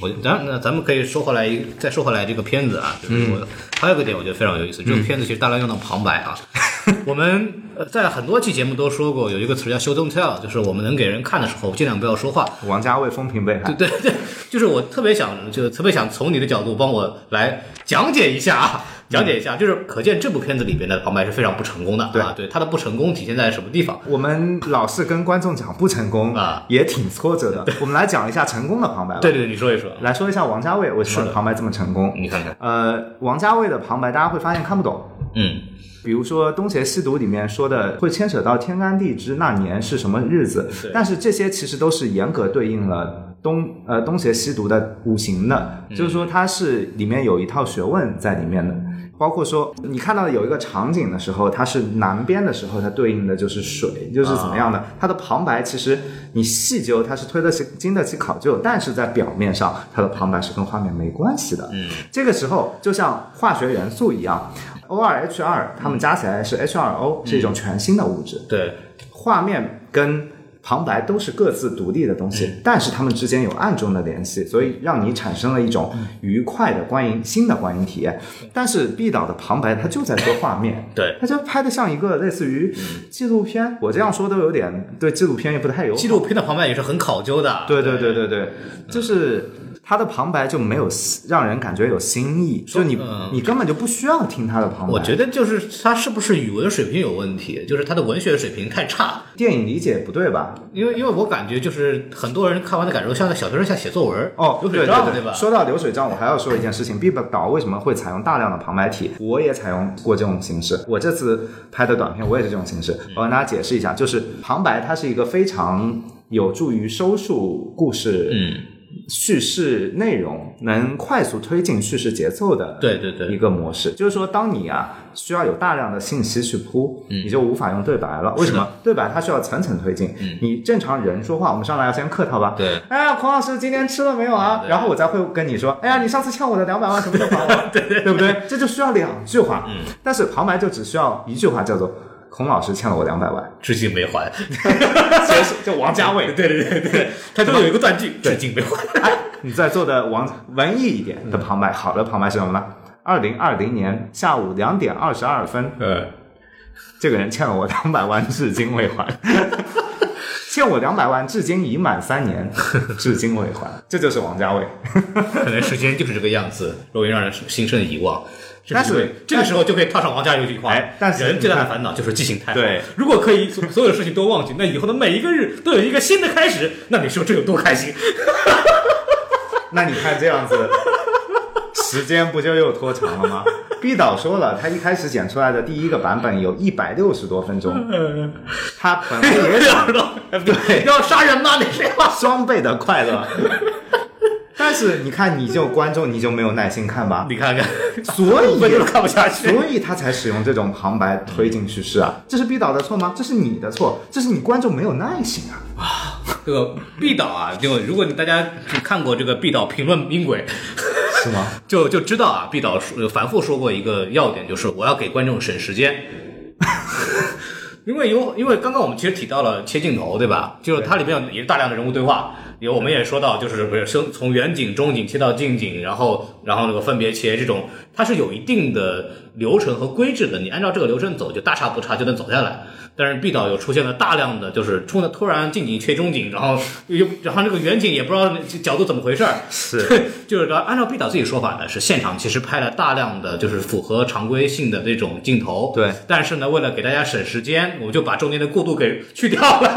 我咱那咱们可以说回来一，再说回来这个片子啊，就是我、还有个点我觉得非常有意思，这个片子其实大量用到旁白啊。[laughs] 我们呃在很多期节目都说过，有一个词叫 “show don't tell”，就是我们能给人看的时候，尽量不要说话。王家卫风评被害，对对对，就是我特别想，就特别想从你的角度帮我来讲解一下啊，讲解一下，就是可见这部片子里边的旁白是非常不成功的对啊，对它的不成功体现在什么地方？我们老是跟观众讲不成功啊，也挺挫折的。我们来讲一下成功的旁白吧。对对对，你说一说，来说一下王家卫为什么旁白这么成功。你看看，呃，王家卫的旁白大家会发现看不懂。嗯，比如说《东邪西毒》里面说的会牵扯到天干地支那年是什么日子，但是这些其实都是严格对应了东呃东邪西毒的五行的，就是说它是里面有一套学问在里面的。包括说，你看到有一个场景的时候，它是南边的时候，它对应的就是水，就是怎么样的？它的旁白其实你细究，它是推得起、经得起考究，但是在表面上，它的旁白是跟画面没关系的。嗯，这个时候就像化学元素一样，O 二 H 二，它们加起来是 H 二 O，是一种全新的物质。对，画面跟旁白都是各自独立的东西，但是他们之间有暗中的联系，所以让你产生了一种愉快的观影新的观影体验。但是毕导的旁白他就在做画面，对他就拍的像一个类似于纪录片。我这样说都有点对纪录片也不太友好。纪录片的旁白也是很考究的，对对对对对，就是他的旁白就没有让人感觉有新意，就你嗯你根本就不需要听他的旁白。我觉得就是他是不是语文水平有问题，就是他的文学水平太差。电影理解不对吧？因为因为我感觉就是很多人看完的感受像在小学生像写作文哦，流水账对吧？对说到流水账，我还要说一件事情：毕导为什么会采用大量的旁白体？我也采用过这种形式。我这次拍的短片，我也是这种形式。我跟大家解释一下，就是旁白它是一个非常有助于收束故事，嗯，叙事内容能快速推进叙事节奏的，对对对一个模式。就是说，当你啊需要有大量的信息去铺，你就无法用对白了。为什么？对白它需要层层推进。你正常人说话，我们上来要先客套吧？对。哎呀，孔老师今天吃了没有啊？然后我才会跟你说，哎呀，你上次欠我的两百万什么时候还我？[laughs] 对对对不对？这就需要两句话。嗯。但是旁白就只需要一句话，叫做孔老师欠了我两百万，至今没还。[laughs] 结束。就王家卫。对对对对，他都有一个断句，至今没还。哎，你在座的王文艺一点的旁白，好的旁白是什么呢？二零二零年下午两点二十二分，呃，这个人欠了我两百万，至今未还。[laughs] 欠我两百万，至今已满三年，至今未还。这就是王家卫。[laughs] 可能时间就是这个样子，容易让人心生遗忘。但是这个时候就可以套上王家有一句话：哎但是人最大的烦恼就是记性太好。对，如果可以所所有的事情都忘记，那以后的每一个日都有一个新的开始，那你说这有多开心？[laughs] 那你看这样子，时间不就又拖长了吗？[laughs] 毕导说了，他一开始剪出来的第一个版本有一百六十多分钟，他本来也想 [laughs] 对，要杀人吗？你是要。双倍的快乐。但是你看，你就观众你就没有耐心看吧？你看看，所以看不下去。所以他才使用这种旁白推进叙事啊，这是毕导的错吗？这是你的错，这是你观众没有耐心啊。啊这个毕导啊，就如果你大家看过这个毕导评论音轨，是吗？[laughs] 就就知道啊，毕导说反复说过一个要点，就是我要给观众省时间。[laughs] 因为有，因为刚刚我们其实提到了切镜头，对吧？就是它里面也是大量的人物对话，有我们也说到，就是不是生从远景、中景切到近景，然后然后那个分别切这种，它是有一定的流程和规制的，你按照这个流程走，就大差不差就能走下来。但是 B 岛又出现了大量的，就是突然突然近景切中景，然后又然后这个远景也不知道角度怎么回事儿，是。[laughs] 就是说按照 B 岛自己说法呢，是现场其实拍了大量的就是符合常规性的这种镜头，对。但是呢，为了给大家省时间，我们就把中间的过渡给去掉了。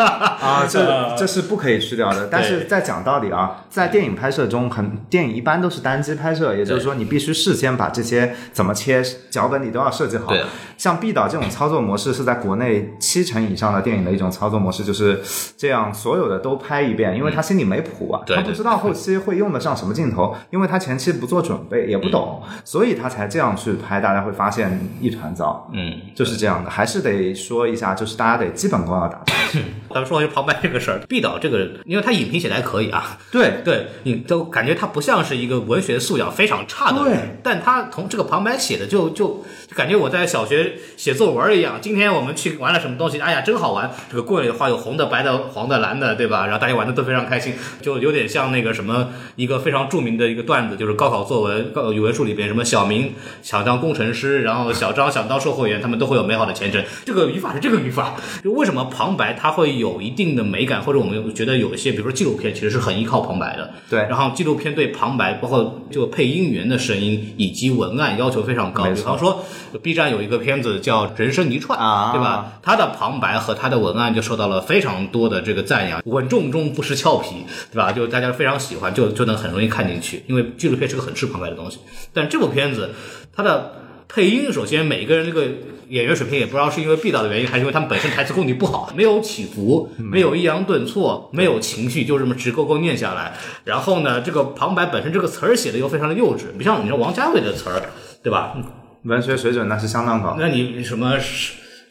啊，这 [laughs] 呃这是不可以去掉的。但是在讲道理啊，在电影拍摄中，很电影一般都是单机拍摄，也就是说你必须事先把这些怎么切，脚本你都要设计好对。像毕导这种操作模式是在国内七成以上的电影的一种操作模式，就是这样，所有的都拍一遍，因为他心里没谱啊，对他不知道后期会用得上什么镜头，因为他前期不做准备，也不懂，所以他才这样去拍，大家会发现一团糟。嗯，就是这样的，还是得说一下，就是大家得基本功要打。[laughs] 咱们说回旁白这个事儿毕导这个，因为他影评写的还可以啊，对，[laughs] 对你都感觉他不像是一个文学素养非常差的对人，但他从这个旁白写的就就就感觉我在小学写作文一样。今天我们去玩了什么东西，哎呀，真好玩！这个柜里的话有红的、白的、黄的、蓝的，对吧？然后大家玩的都非常开心，就有点像那个什么一个非常著名的一个段子，就是高考作文、高语文书里边什么小明想当工程师，然后小张想当售货员，他们都会有美好的前程。这个语法是这个语法，就为什么旁白他会有一定的美感，或者我们觉得有一些，比如说纪录片其实是很依靠旁白的。对然后纪录片对旁白，包括这个配音员的声音以及文案要求非常高。比方说，B 站有一个片子叫《人生一串》，啊对吧？它的旁白和它的文案就受到了非常多的这个赞扬，稳重中不失俏皮，对吧？就大家非常喜欢，就就能很容易看进去，因为纪录片是个很吃旁白的东西。但这部片子它的配音，首先每个人这个演员水平也不知道是因为 B 导的原因，还是因为他们本身台词功底不好，没有起伏，没有抑扬顿挫，没有情绪，就这么直勾勾念下来。然后呢，这个旁白本身这个词儿写的又非常的幼稚，不像你说王家卫的词儿，对吧？文学水准那是相当高。那你什么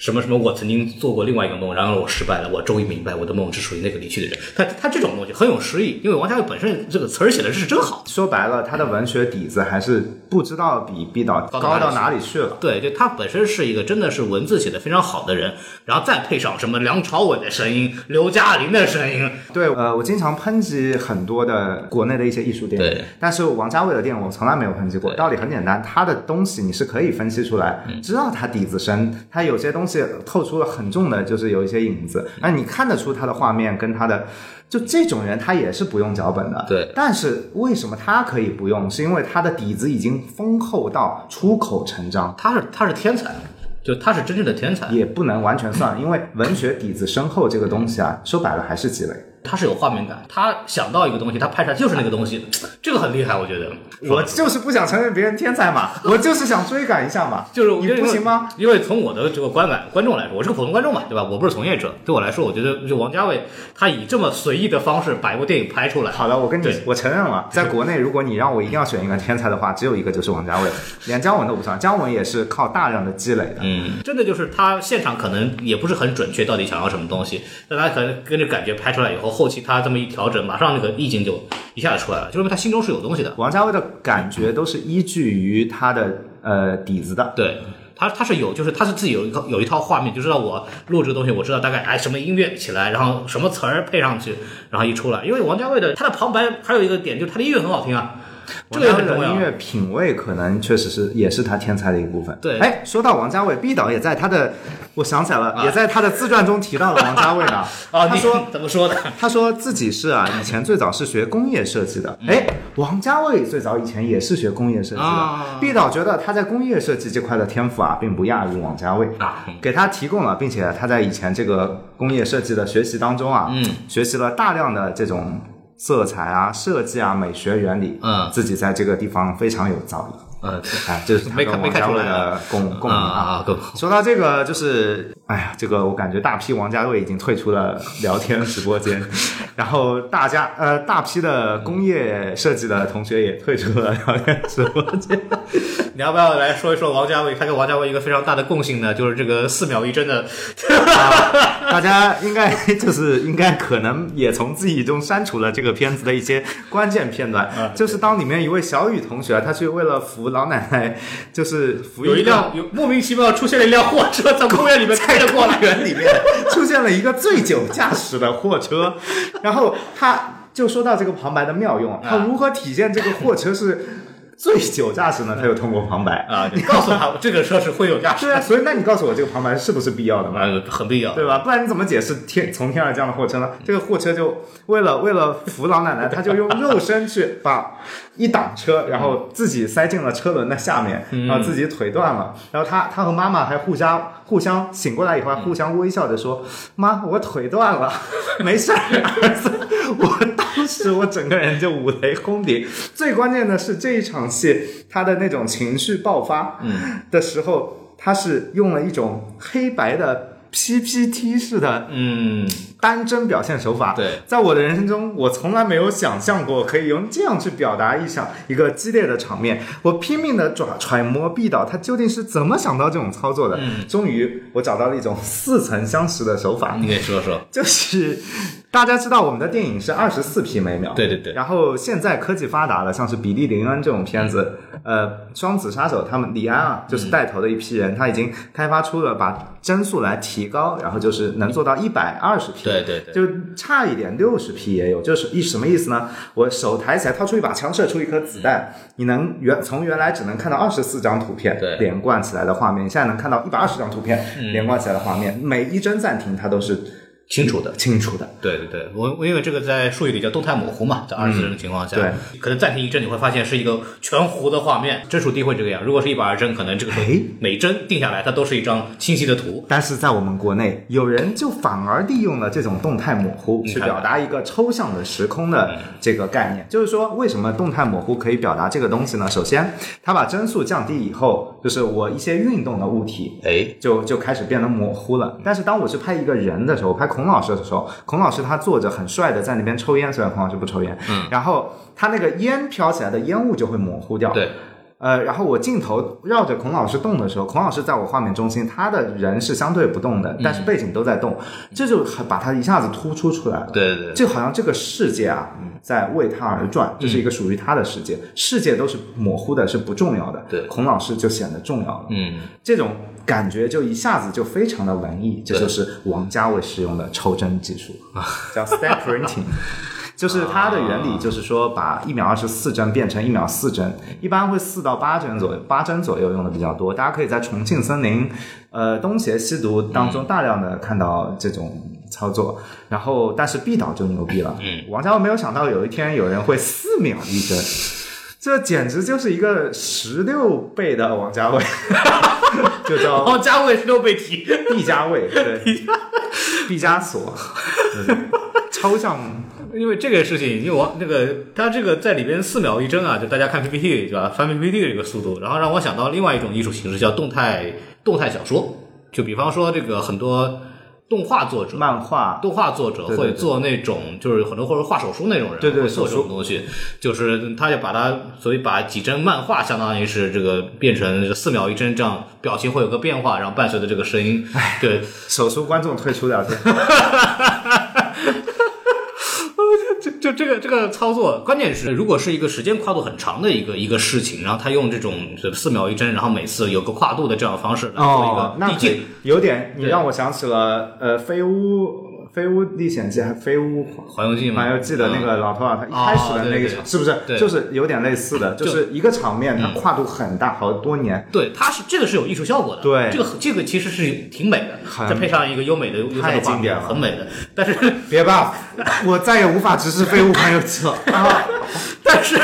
什么什么，我曾经做过另外一个梦，然后我失败了，我终于明白我的梦只属于那个离去的人。他他这种东西很有诗意，因为王家卫本身这个词儿写的是真好。说白了，他的文学底子还是不知道比毕导高到哪里去了。对，就他本身是一个真的是文字写的非常好的人，然后再配上什么梁朝伟的声音、刘嘉玲的声音，对，呃，我经常抨击很多的国内的一些艺术电影对，但是王家卫的电影我从来没有抨击过。道理很简单，他的东西你是可以分析出来，嗯知道他底子深，他有些东西透出了很重的，就是有一些影子，那你看得出他的画面跟他的。就这种人，他也是不用脚本的。对但是为什么他可以不用？是因为他的底子已经丰厚到出口成章，他是他是天才，就他是真正的天才，也不能完全算，因为文学底子深厚这个东西啊，说白了还是积累。他是有画面感，他想到一个东西，他拍出来就是那个东西，[tsk] 这个很厉害，我觉得。我就是不想承认别人天才嘛，我就是想追赶一下嘛。就是我觉得不行吗？？因为从我的这个观感观众来说，我是个普通观众嘛，对吧？我不是从业者，对我来说，我觉得就王家卫他以这么随意的方式把一部电影拍出来，好的，我跟你我承认了，[laughs] 在国内，如果你让我一定要选一个天才的话，只有一个就是王家卫，连 [laughs] 姜文都不算。姜文也是靠大量的积累的。嗯，真的就是他现场可能也不是很准确，到底想要什么东西，但他可能跟着感觉拍出来以后，后期他这么一调整，马上那个意境就一下子出来了，就说明他心中是有东西的。王家卫的感觉都是依据于他的呃底子的。对他，他是有，就是他是自己有一套有一套画面，就知道我录这个东西，我知道大概哎什么音乐起来，然后什么词儿配上去，然后一出来。因为王家卫的他的旁白还有一个点，就是他的音乐很好听啊，这个也很重要。的音乐品味可能确实是也是他天才的一部分。对哎，说到王家卫，B 导也在他的，我想起来了，也在他的自传中提到了王家卫呢。[laughs] 啊，他说 [laughs] 怎么说的？他说自己是啊，以前最早是学工业设计的。哎，王家卫最早以前也是学工业设计的。啊毕导觉得他在工业设计这块的天赋啊，并不亚于王家卫给他提供了，并且他在以前这个工业设计的学习当中啊，嗯，学习了大量的这种色彩啊、设计啊、美学原理，嗯自己在这个地方非常有造诣。呃，哎，就是没看没跟王家卫看出来啊的共共鸣啊啊共。说到这个，就是哎呀，这个我感觉大批王家卫已经退出了聊天直播间，[laughs] 然后大家呃大批的工业设计的同学也退出了聊天直播间。[laughs] 你要不要来说一说王家卫？他跟王家卫一个非常大的共性呢，就是这个四秒一帧的 [laughs] 大家应该就是应该可能也从记忆中删除了这个片子的一些关键片段，就是当里面一位小雨同学，他去为了扶老奶奶，就是扶有一辆有莫名其妙出现了一辆货车在公园里面开了过来，[laughs] 园里面出现了一个醉酒驾驶的货车，然后他就说到这个旁白的妙用，他如何体现这个货车是醉酒驾驶呢？他又通过旁白。啊，你告诉他这个车是会有驾驶对啊，所以那你告诉我这个旁白是不是必要的嘛？啊，很必要，对吧？不然你怎么解释天从天而降的货车呢？这个货车就为了为了扶老奶奶，他就用肉身去把一挡车，然后自己塞进了车轮的下面，然后自己腿断了，然后他他和妈妈还互相互相醒过来以后还互相微笑着说：“妈，我腿断了，没事儿，儿子。[laughs] ”我我整个人就五雷轰顶。[laughs] 最关键的是这一场戏，他的那种情绪爆发的时候，他是用了一种黑白的 PPT 式的嗯，单帧表现手法。对，在我的人生中，我从来没有想象过可以用这样去表达一场一个激烈的场面。我拼命的揣揣摩毕导他究竟是怎么想到这种操作的。嗯终于我找到了一种似曾相识的手法，你给说说，[laughs] 就是大家知道我们的电影是二十四匹每秒，对对对然后现在科技发达了，像是比利林恩这种片子，呃，双子杀手他们李安啊，就是带头的一批人，他已经开发出了把帧数来提高，然后就是能做到一百二十 P，对对对就差一点六十 P 也有，就是一什么意思呢？我手抬起来掏出一把枪，射出一颗子弹，你能原从原来只能看到二十四张图片对连贯起来的画面，你现在能看到一百二十张图片连贯起来的画面，每一帧暂停它都是清楚的。清楚的。对对对，我我因为这个在术语里叫动态模糊嘛，在二十帧的情况下，对，可能暂停一帧你会发现是一个全糊的画面，帧数低会这个样。如果是一百二帧，可能这个时候哎每帧定下来，它都是一张清晰的图。但是在我们国内，有人就反而利用了这种动态模糊，去表达一个抽象的时空的这个概念。就是说，为什么动态模糊可以表达这个东西呢？首先，它把帧数降低以后，就是我一些运动的物体，哎，就就开始变得模糊了。但是当我去拍一个人的时候，拍孔老师的时候，孔老师他坐着很帅的在那边抽烟，虽然孔老师不抽烟，嗯，然后他那个烟飘起来的烟雾就会模糊掉，对，呃，然后我镜头绕着孔老师动的时候，孔老师在我画面中心，他的人是相对不动的，但是背景都在动，这就很把他一下子突出出来了。对对对，就好像这个世界啊，在为他而转，这是一个属于他的世界，世界都是模糊的，是不重要的。对孔老师就显得重要了。嗯，这种感觉就一下子就非常的文艺，这就是王家卫使用的抽帧技术，[laughs] 叫 step printing。[laughs] 就是它的原理，就是说把一秒二十四帧变成一秒四帧，一般会四到八帧左右，八帧左右用的比较多。大家可以在《重庆森林》呃东邪西毒当中大量的看到这种操作。然后，但是毕导就牛逼了，嗯，王家卫没有想到有一天有人会四秒一帧。这简直就是一个十六倍的王家卫，[laughs] 就叫 [laughs] 哦家卫是六倍体，毕加卫，对，[laughs] 毕加索，[laughs] 对。抽象因为这个事情，因为我那个他这个在里边四秒一帧啊，就大家看 PPT 对吧？翻 PPT 的这个速度，然后让我想到另外一种艺术形式叫动态动态小说，就比方说这个很多动画作者。漫画，动画作者会做那种，就是很多或者画手书那种人，对对会做这种东西，就是他就把它，所以把几帧漫画相当于是这个变成四秒一帧，这样表情会有个变化，然后伴随着这个声音，对，手书观众退出聊天，[laughs] 就就这个这个操作，关键是如果是一个时间跨度很长的一个一个事情，然后他用这种四秒一帧，然后每次有个跨度的这样的方式来做哦一，个递进有点，你让我想起了呃《飞屋飞屋历险记》还《飞屋环游记嘛，环游记》的那个老头啊，他一开始的那个场是不是？对。就是有点类似的，就是一个场面，它跨度很大，好多年，对，它是这个是有艺术效果的，对。这个这个其实是挺美的，再配上一个优美的优太经典了。很美的。但是别吧，我再也无法直视《飞屋环游记》了。啊！[laughs] 但是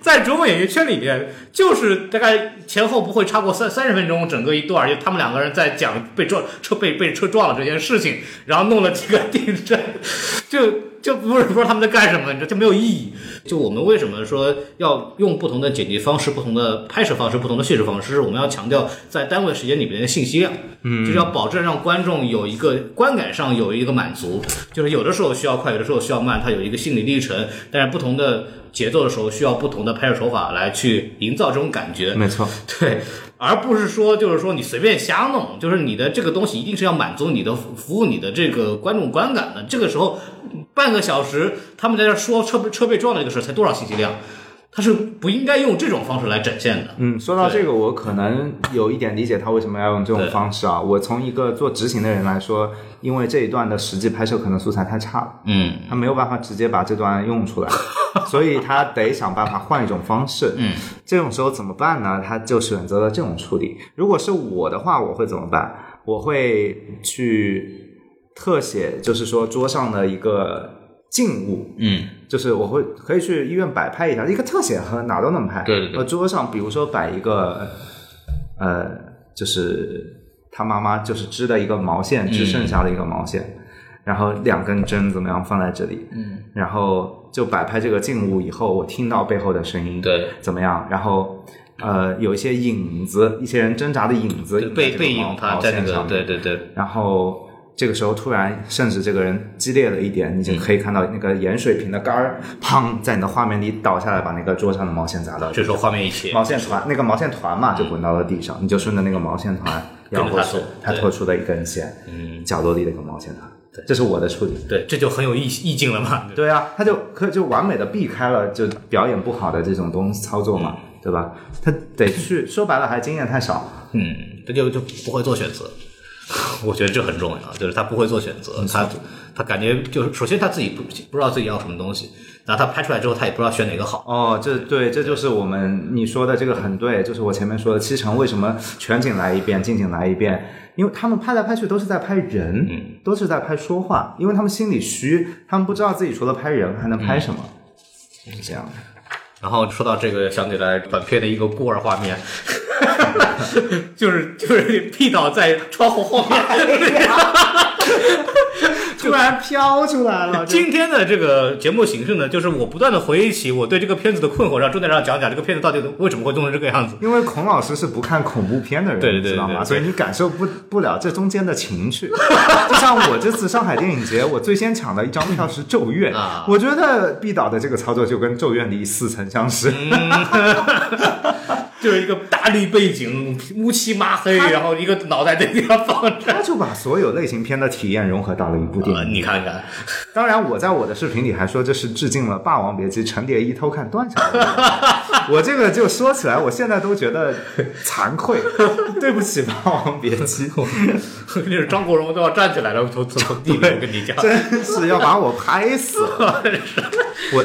在中国演艺圈里面，就是大概前后不会超过三三十分钟，整个一段，就他们两个人在讲被撞车被被车撞了这件事情，然后弄了几个地震，[laughs] 就就不是不知道他们在干什么，你知道就没有意义。就我们为什么说要用不同的剪辑方式、不同的拍摄方式、不同的叙事方式，我们要强调在单位时间里面的信息量，嗯，就是要保证让观众有一个观感上有一个满足，就是有的时候需要快，有的时候需要慢，它有一个心理历程，但是不同的节奏的时候需要不同的拍摄手法来去营造这种感觉，没错，对，而不是说就是说你随便瞎弄，就是你的这个东西一定是要满足你的服服务你的这个观众观感的。这个时候半个小时他们在这说车被车被撞的这个事儿才多少信息量？它是不应该用这种方式来展现的。嗯，说到这个，我可能有一点理解他为什么要用这种方式啊。我从一个做执行的人来说，因为这一段的实际拍摄可能素材太差了，嗯他没有办法直接把这段用出来，[laughs] 所以他得想办法换一种方式。嗯，这种时候怎么办呢？他就选择了这种处理。如果是我的话，我会怎么办？我会去特写，就是说桌上的一个静物，嗯就是我会可以去医院摆拍一下，一个特写和哪都能拍。对对对呃，桌上比如说摆一个，呃，就是他妈妈就是织的一个毛线，织剩下的一个毛线，然后两根针怎么样放在这里，嗯，然后就摆拍这个静物以后，我听到背后的声音，对，怎么样？然后。呃，有一些影子，一些人挣扎的影子背背影毛毛它在那个对对对，然后这个时候突然，甚至这个人激烈了一点，你就可以看到那个盐水瓶的杆儿，砰，在你的画面里倒下来，把那个桌上的毛线砸到。这时候画面一切，毛线团，那个毛线团嘛，就滚到了地上，你就顺着那个毛线团摇过去跟着它走，它对拖出的一根线，嗯，角落里的一个毛线团。这是我的处理。对，这就很有意意境了嘛。对啊，他就可就完美的避开了就表演不好的这种东西操作嘛，对吧？他得去说白了，还经验太少。嗯，这就就不会做选择。[laughs] 我觉得这很重要，就是他不会做选择，他他感觉就是首先他自己不不知道自己要什么东西，然后他拍出来之后他也不知道选哪个好。哦，这对，这就是我们你说的这个很对，就是我前面说的七成为什么全景来一遍，近景来一遍，因为他们拍来拍去都是在拍人，嗯都是在拍说话，因为他们心里虚，他们不知道自己除了拍人还能拍什么，嗯是这样的。然后说到这个，想起来短片的一个孤儿画面，[laughs] 就是就是屁倒在窗户后面。[laughs] [laughs] 突然飘出来了，[laughs] 今天的这个节目形式呢，就是我不断的回忆起我对这个片子的困惑，然后重点上讲讲这个片子到底为什么会弄成这个样子。因为孔老师是不看恐怖片的人，对对对你知道吗？所以你感受不不了这中间的情趣。[laughs] 就像我这次上海电影节，我最先抢的一张票是《咒怨》啊我觉得毕导的这个操作就跟《咒怨》里似曾相识。就是一个大绿背景，乌漆麻黑，然后一个脑袋在地上放着。他就把所有类型片的体验融合到了一部电啊，影。你看看，当然，我在我的视频里还说这是致敬了《霸王别姬》陈蝶衣偷看段小楼。[laughs] 我这个就说起来，我现在都觉得惭愧，[laughs] 对不起《霸王别姬》，就是张国荣都要站起来了，从从从地面，我跟你讲。[laughs] 真是要把我拍死了。我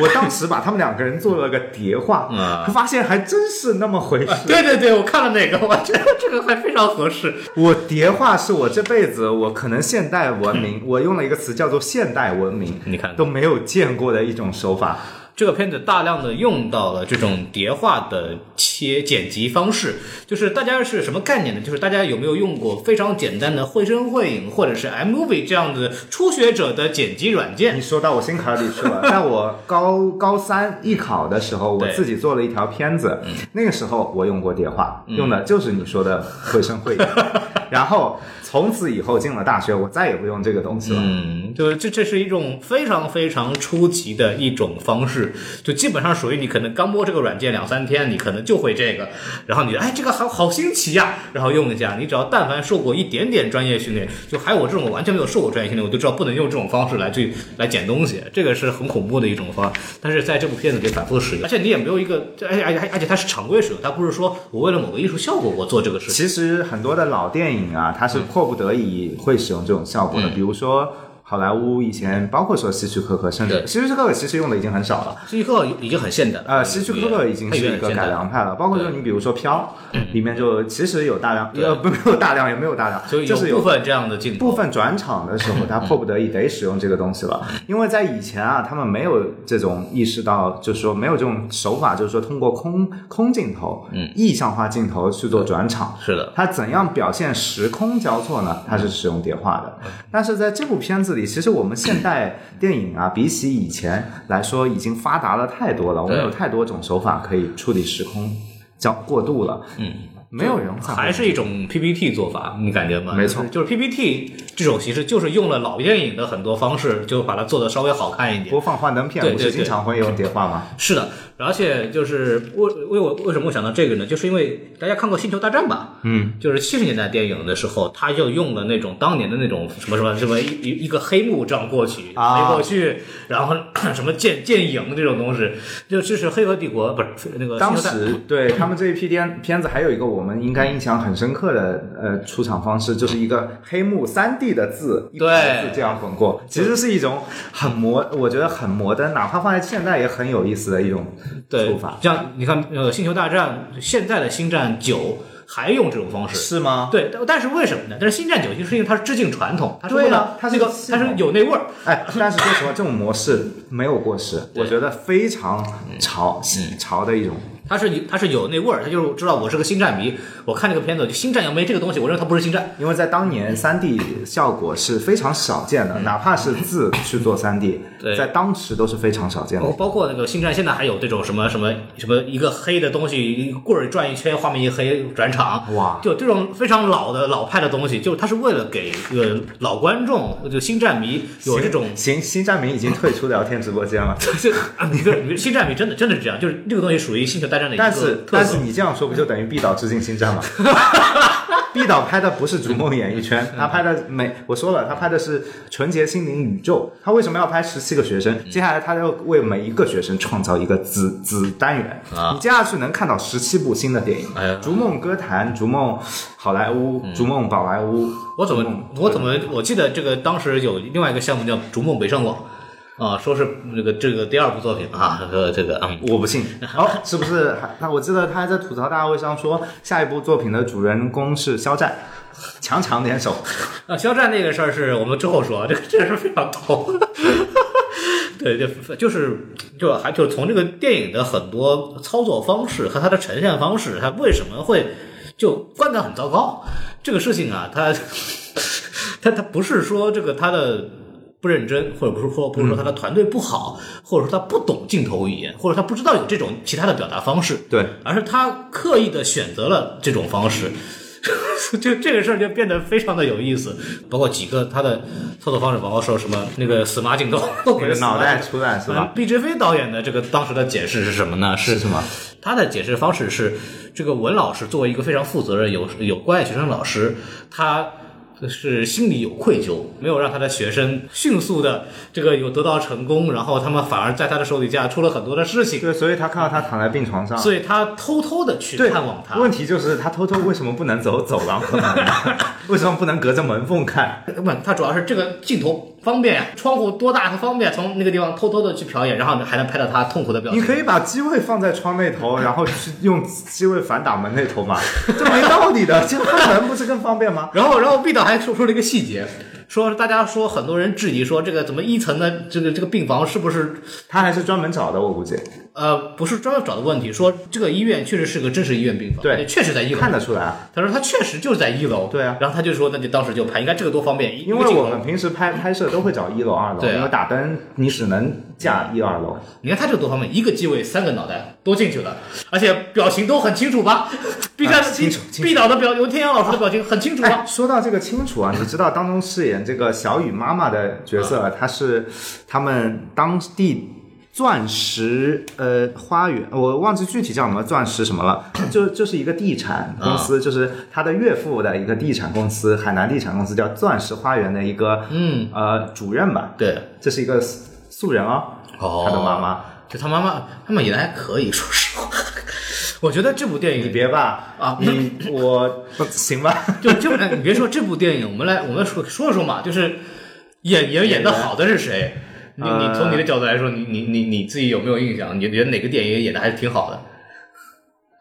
我当时把他们两个人做了个叠画，啊发现还真是那么回事。[laughs] 对对对，我看了那个，[laughs] 我觉得这个还非常合适。我叠画是我这辈子我可能现代文明，[laughs] 我用了一个词叫做现代文明，你看都没有见过的一种手法。这个片子大量的用到了这种叠画的切剪辑方式，就是大家是什么概念呢？就是大家有没有用过非常简单的绘声绘影或者是 iMovie 这样的初学者的剪辑软件你？说到我心坎里去了。在我高高三艺考的时候，我自己做了一条片子，那个时候我用过叠画，用的就是你说的绘声绘影。[laughs] 然后从此以后进了大学，我再也不用这个东西了。嗯，就是这这是一种非常非常初级的一种方式，就基本上属于你可能刚摸这个软件两三天，你可能就会这个，然后你哎这个好好新奇呀、然后用一下。你只要但凡受过一点点专业训练，就还有我这种完全没有受过专业训练，我就知道不能用这种方式来去来捡东西，这个是很恐怖的一种方法。但是在这部片子里反复使用，而且你也没有一个，而且而且而且它是常规使用，它不是说我为了某个艺术效果我做这个事情。其实很多的老电影啊，它是迫不得已会使用这种效果的，比如说。好莱坞以前，包括说希区柯克，甚至希区柯克其实用的已经很少了。希区柯克已经很现代了，呃，希区柯克已经是一个改良派了，包括说你比如说《飘》，里面就其实有大量，呃，不没有大量，也没有大量，就就是有有部分这样的镜头，部分转场的时候，他迫不得已得使用这个东西了，因为在以前啊，他们没有这种意识到，就是说没有这种手法，就是说通过空空镜头、嗯意象化镜头去做转场。是的，它怎样表现时空交错呢？它是使用叠化的，嗯但是在这部片子里，其实我们现代电影啊，比起以前来说，已经发达了太多了。我们有太多种手法可以处理时空交过渡了。嗯，没有人会还是一种 PPT 做法，你感觉吗？没错就是 PPT 这种形式，就是用了老电影的很多方式，就把它做的稍微好看一点。播放幻灯片，不是经常会有叠画吗？是的，而且就是为为我为什么会想到这个呢？就是因为大家看过《星球大战》吧？嗯，就是七十年代电影的时候，他就用了那种当年的那种什么什么什么一一一个黑幕这样过去，过去，然后 [coughs] 什么剑剑影这种东西，就这是《黑河帝国》不是那个当时对他们这一批片片子，还有一个我们应该印象很深刻的呃出场方式，就是一个黑幕三 D 的字，一排字这样滚过，其实是一种很摩，我觉得很摩登，哪怕放在现在也很有意思的一种对做法，像你看呃《星球大战》现在的《星战九》还用这种方式。是吗？对，但但是为什么呢？但是《星战九》就是因为它是致敬传统，它是为了它是一个它是有那味儿，哎，但是说实话，这种模式没有过时，[laughs] 我觉得非常潮潮的一种。它是有它是有那味儿，它就是知道我是个星战迷，我看这个片子，就星战要没这个东西，我认为它不是星战。因为在当年，三 D 效果是非常少见的，哪怕是字去做三 D，对在当时都是非常少见的包。括那个星战，现在还有这种什么什么什么一个黑的东西，一棍儿转一圈，画面一黑转场，哇就这种非常老的老派的东西，就是它是为了给呃老观众，就星战迷有这种。新新战迷已经退出聊天直播间了，[laughs] 就啊，你这你个星战迷真的真的是这样，就是这个东西属于星球大战的一个但是但是。你这样说不就等于毕导致敬星战吗？[laughs] 毕导拍的不是《逐梦演艺圈》，他拍的每我说了，他拍的是纯洁心灵宇宙。他为什么要拍十七个学生？接下来他要为每一个学生创造一个子子单元。啊你接下去能看到十七部新的电影，哎逐梦歌坛》《逐梦好莱坞》逐梦宝莱坞》。我怎么我怎么我记得这个当时有另外一个项目叫《逐梦北上广》啊，说是那个这个第二部作品啊，说 [laughs] 这个嗯，我不信，[laughs] 哦，是不是还？那我记得他还在吐槽大会上说，下一部作品的主人公是肖战，强强联手。啊，肖战那个事儿是我们之后说，这个这个是非常逗。[laughs] 对，就就是就还就从这个电影的很多操作方式和它的呈现方式，它为什么会就观感很糟糕？这个事情啊，它它它不是说这个它的。不认真，或者不是说不是说他的团队不好，或者说他不懂镜头语言，或者他不知道有这种其他的表达方式，对，而是他刻意的选择了这种方式，[laughs] 就这个事儿就变得非常的有意思。包括几个他的操作方式，包括说什么那个死马镜头，[laughs] 那个脑袋出来是吧？毕志飞导演的这个当时的解释是什么呢？是是什么？他的解释方式是，这个文老师作为一个非常负责任、有有关爱学生老师，他。是心里有愧疚，没有让他的学生迅速的这个有得到成功，然后他们反而在他的手底下出了很多的事情，对，所以他看到他躺在病床上，所以他偷偷的去探望他。问题就是他偷偷为什么不能走走廊？[laughs] 为什么不能隔着门缝看？[laughs] 不，他主要是这个镜头方便呀，窗户多大，它方便从那个地方偷偷的去瞟一眼，然后还能拍到他痛苦的表情。你可以把机位放在窗那头，然后去用机位反打门那头嘛，[laughs] 这没道理的。就开门不是更方便吗？[laughs] 然后，然后毕导还说出了一个细节，说大家说很多人质疑说这个怎么一层的这个这个病房是不是他还是专门找的，我估计呃不是专门找的问题，说这个医院确实是个真实医院病房，对确实在一楼看。得出来啊。他说他确实就是在一楼，对啊然后他就说那就当时就拍，你看这个多方便，因为我们平时拍拍摄都会找一楼、二楼，因为打灯你只能架一二楼。你看他这个多方便，一个机位三个脑袋都进去了，而且表情都很清楚吧？B 站啊清楚毕导的表，刘天阳老师的表情很清楚？说到这个清楚啊，你知道当中饰演这个小雨妈妈的角色，她是他们当地钻石呃花园，我忘记具体叫什么钻石什么了，[coughs] 就就是一个地产公司，就是他的岳父的一个地产公司，海南地产公司叫钻石花园的一个嗯，呃主任吧，对，这是一个素人哦，哦。他的妈妈，就他妈妈，他们演的还可以，说实话。[laughs] 我觉得这部电影你别吧啊你我不行吧？[laughs] 就这部，哎你别说这部电影，我们来我们说说说嘛，就是演员演的好的是谁？你你呃从你的角度来说，你你你你自己有没有印象？你觉得哪个电影演的还是挺好的？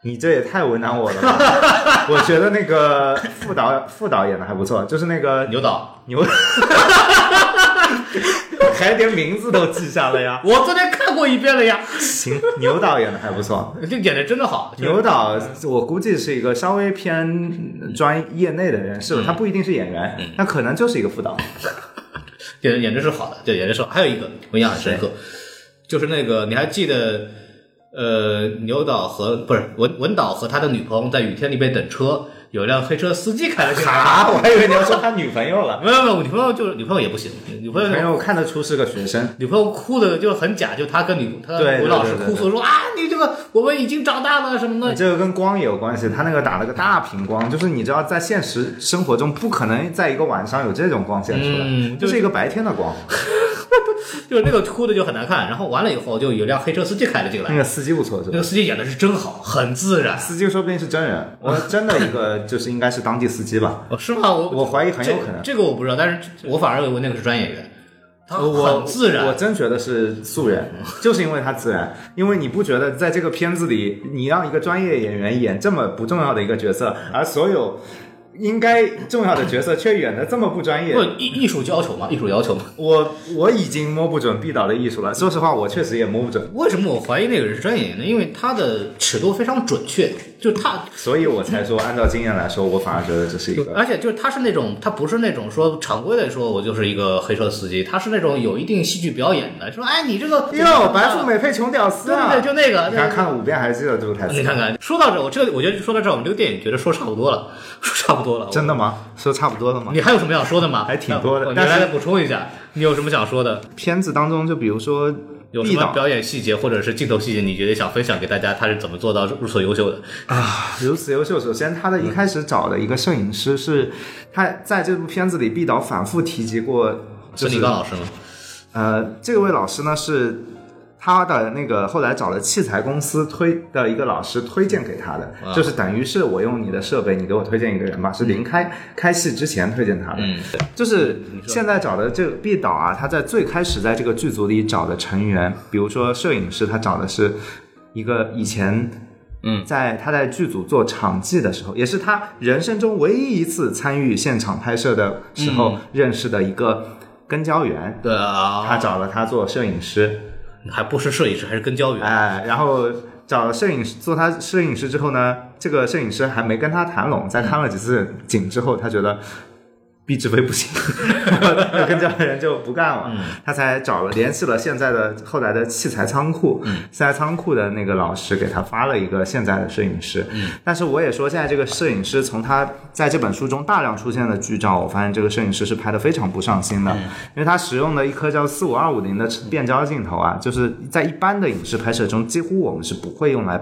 你这也太为难我了吧！[laughs] 我觉得那个副导副导演的还不错，就是那个牛导，牛，[laughs] 还连名字都记下了呀。我昨天看过一遍了呀，行，牛导演的还不错。就演的真的好。牛导，我估计是一个稍微偏专业内的人士吧，他不一定是演员，他可能就是一个副导。演的演的是好的，对，演的是好。还有一个我印象很深刻，就是那个你还记得，呃，牛导和不是文文导和他的女朋友在雨天里边等车，有辆黑车司机开了进来。啊，我还以为你要说他女朋友了。没有没有，女朋友就是女朋友也不行，女朋友女朋友看得出是个学生，女朋友哭的就很假，就他跟女他吴老师哭诉说啊，你这个我们已经长大了什么的。这个跟光也有关系。他那个打了个大屏光，就是你知道，在现实生活中不可能在一个晚上有这种光线出来，嗯就是一个白天的光。[laughs] [laughs] 就是那个哭的就很难看，然后完了以后就有辆黑车司机开了进来，那个司机不错，是吧那个？司机演的是真好，很自然。司机说不定是真人，[laughs] 我真的一个就是应该是当地司机吧。哦，是吗？我我怀疑很有可能这个我不知道，但是我反而认为那个是专业演员，他我很自然。我真觉得是素人，[laughs] 就是因为他自然。因为你不觉得在这个片子里，你让一个专业演员演这么不重要的一个角色，而所有应该重要的角色却演的这么不专业不，艺艺术要求嘛，艺术要求嘛。我我已经摸不准毕导的艺术了。说实话，我确实也摸不准，为什么我怀疑那个人是专业演员呢？因为他的尺度非常准确，就他所以我才说，按照经验来说，我反而觉得这是一个而且就是他是那种，他不是那种说常规的说，我就是一个黑车司机，他是那种有一定戏剧表演的，说哎你这个哟，白富，美配穷屌丝啊！对对对，就那个，你看看了五遍还记得这个台词？你看看，说到这，我这个我觉得说到这，我们这个电影觉得说差不多了，[laughs] 说差不多了，真的吗？说差不多了吗？你还有什么想说的吗？还挺多的呃你来再补充一下，你有什么想说的？片子当中，就比如说有什么表演细节或者是镜头细节，你觉得想分享给大家？他是怎么做到如此优秀的？啊，如此优秀。首先，他的一开始找的一个摄影师是，他在这部片子里，毕导反复提及过，就是李刚老师吗？呃，这位老师呢是他的那个后来找了器材公司推的一个老师推荐给他的，啊就是等于是我用你的设备，你给我推荐一个人吧，是临开开戏之前推荐他的。嗯，就是现在找的这个毕导啊，他在最开始在这个剧组里找的成员，比如说摄影师，他找的是一个以前。嗯。在他在剧组做场记的时候，也是他人生中唯一一次参与现场拍摄的时候认识的一个跟焦员，对啊，他找了他做摄影师，还不是摄影师，还是跟焦员。哎，然后找摄影师做他摄影师之后呢，这个摄影师还没跟他谈拢，在看了几次景之后，他觉得毕志飞不行，[laughs] 跟这样的人就不干了，他才找了联系了现在的后来的器材仓库，器材仓库的那个老师给他发了一个现在的摄影师，但是我也说现在这个摄影师从他在这本书中大量出现的剧照，我发现这个摄影师是拍的非常不上心的，因为他使用的一颗叫四五二五零的变焦镜头啊，就是在一般的影视拍摄中，几乎我们是不会用来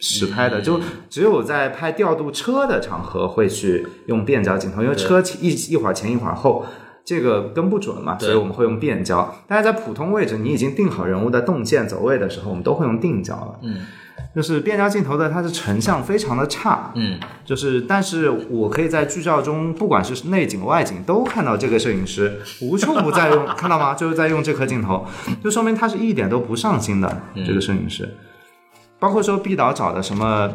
实拍的，就只有在拍调度车的场合会去用变焦镜头，因为车一一会儿前一会儿后。这个跟不准嘛，所以我们会用变焦。但是在普通位置，你已经定好人物的动线走位的时候，我们都会用定焦了。嗯，就是变焦镜头的它的成像非常的差。嗯，就是，但是我可以在剧照中，不管是内景外景，都看到这个摄影师无处不在用，[laughs] 看到吗？就是在用这颗镜头，就说明他是一点都不上心的这个摄影师。包括说毕导找的什么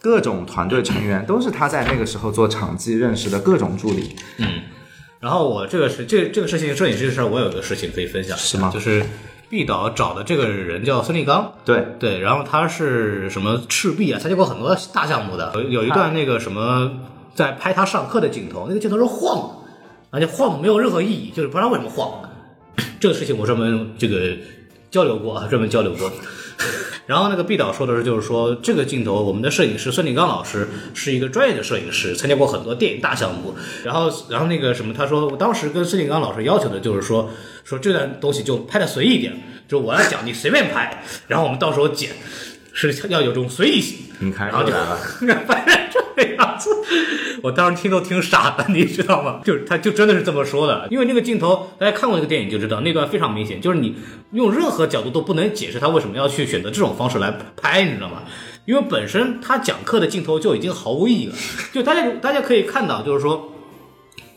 各种团队成员，都是他在那个时候做场记认识的各种助理。嗯然后我这个是这这个事情，摄影师的事儿，我有个事情可以分享一下，是吗就是毕导找的这个人叫孙立刚，对，对，然后他是什么赤壁啊，参加过很多大项目的，有有一段那个什么在拍他上课的镜头，那个镜头是晃的，而且晃没有任何意义，就是不知道为什么晃。[coughs] 这个事情我专门这个交流过啊，专门交流过。然后那个毕导说的是，就是说这个镜头，我们的摄影师孙立刚老师是一个专业的摄影师，参加过很多电影大项目。然后，然后那个什么，他说我当时跟孙立刚老师要求的就是说，说这段东西就拍的随意一点，就我要讲你随便拍，然后我们到时候剪，是要有这种随意性。你看然后就又来了，反 [laughs] 正子，[laughs] 我当时听都听傻了，你知道吗？[laughs] 就是他就真的是这么说的，因为那个镜头，大家看过那个电影就知道，那段非常明显，就是你用任何角度都不能解释他为什么要去选择这种方式来拍，你知道吗？因为本身他讲课的镜头就已经毫无意义了，[laughs] 就大家大家可以看到，就是说。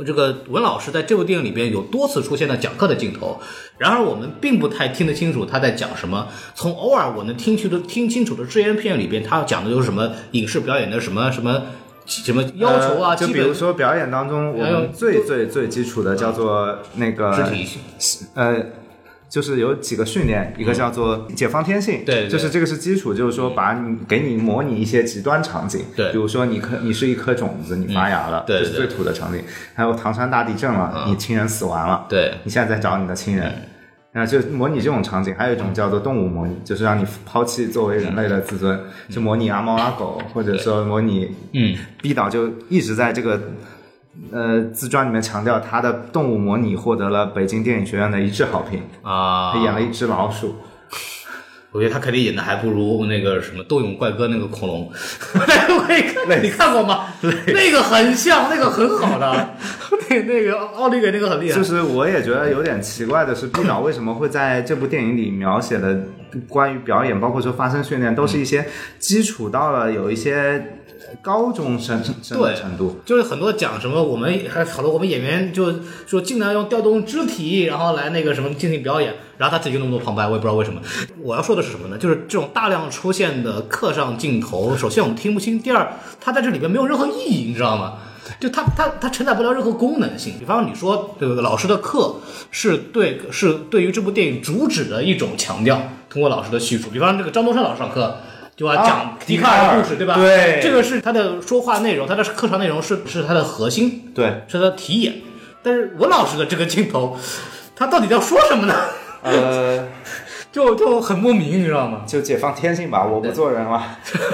这个文老师在这部电影里边有多次出现了讲课的镜头，然而我们并不太听得清楚他在讲什么。从偶尔我能听清的听清楚的只言片语里边，他讲的就是什么影视表演的什么什么什么要求啊，呃就比如说表演当中，我们最最最基础的叫做那个肢体呃，就是有几个训练，一个叫做解放天性，嗯对对。就是这个是基础，就是说把你给你模拟一些极端场景，对。比如说你颗你是一颗种子，你发芽了，对对这是最土的场景，还有唐山大地震了，你亲人死完了，对。你现在在找你的亲人。啊，就模拟这种场景，还有一种叫做动物模拟，就是让你抛弃作为人类的自尊，就模拟阿猫阿狗，或者说模拟嗯，毕导就一直在这个呃自传里面强调他的动物模拟获得了北京电影学院的一致好评，啊，他演了一只老鼠。我觉得他肯定演的还不如那个什么《斗勇怪哥》那个恐龙，[laughs] 那个你看过吗？那个很像，那个很好的，那那个奥利给那个很厉害。就是我也觉得有点奇怪的是，毕导为什么会在这部电影里描写的关于表演，包括说发声训练，都是一些基础到了有一些高中生对程度。就是很多讲什么，我们还好多我们演员就说尽量用调动肢体，然后来那个什么进行表演，然后他自己就那么多旁白，我也不知道为什么。我要说的是什么呢？就是这种大量出现的课上镜头，首先我们听不清，第二，它在这里边没有任何意义，你知道吗？就它它它承载不了任何功能性。比方你说这个老师的课是对是对于这部电影主旨的一种强调，通过老师的叙述。比方这个张东升老师上课。就要啊讲笛卡尔的故事，对吧？对这个是他的说话内容，他的课堂内容是是他的核心，对，是他的题眼。但是文老师的这个镜头，他到底要说什么呢？呃，就就很莫名，你知道吗？就解放天性吧，我不做人了。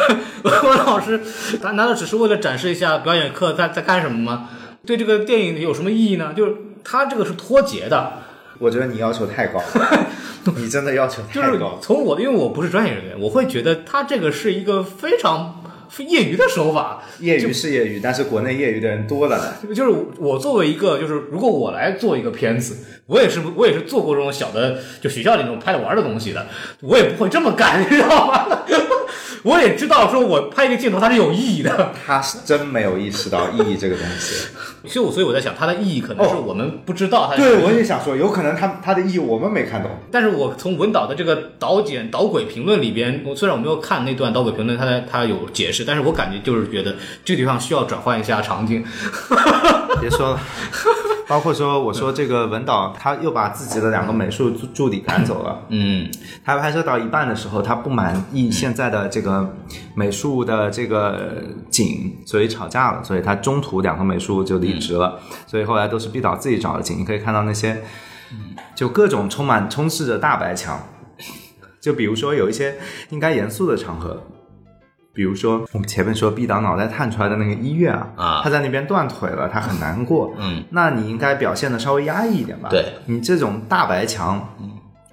[laughs] 文老师，他难道只是为了展示一下表演课在在干什么吗？对这个电影有什么意义呢？就是他这个是脱节的，我觉得你要求太高了，[laughs] 你真的要求就是太高。从我，因为我不是专业人员，我会觉得他这个是一个非常业余的手法。业余是业余，但是国内业余的人多了呢。就是我作为一个，就是如果我来做一个片子，我也是我也是做过这种小的，就学校里那种拍着玩的东西的，我也不会这么干，你知道吗？我也知道，说我拍一个镜头它是有意义的，他是真没有意识到意义这个东西。其实我所以我在想，它的意义可能是我们不知道它。对，我也想说，有可能它它的意义我们没看懂。但是我从文导的这个导剪导轨评论里边，我虽然我没有看那段导轨评论，它的它有解释，但是我感觉就是觉得这个地方需要转换一下场景。[laughs] 别说了，包括说我说这个文导他又把自己的两个美术助助理赶走了。嗯，他拍摄到一半的时候，他不满意现在的这个美术的这个景，所以吵架了，所以他中途两个美术就离职了，所以后来都是毕导自己找的景。你可以看到那些，就各种充满充斥着大白墙，就比如说有一些应该严肃的场合。比如说，我们前面说毕导脑袋探出来的那个医院啊，啊。他在那边断腿了，他很难过，嗯，那你应该表现的稍微压抑一点吧？对，你这种大白墙，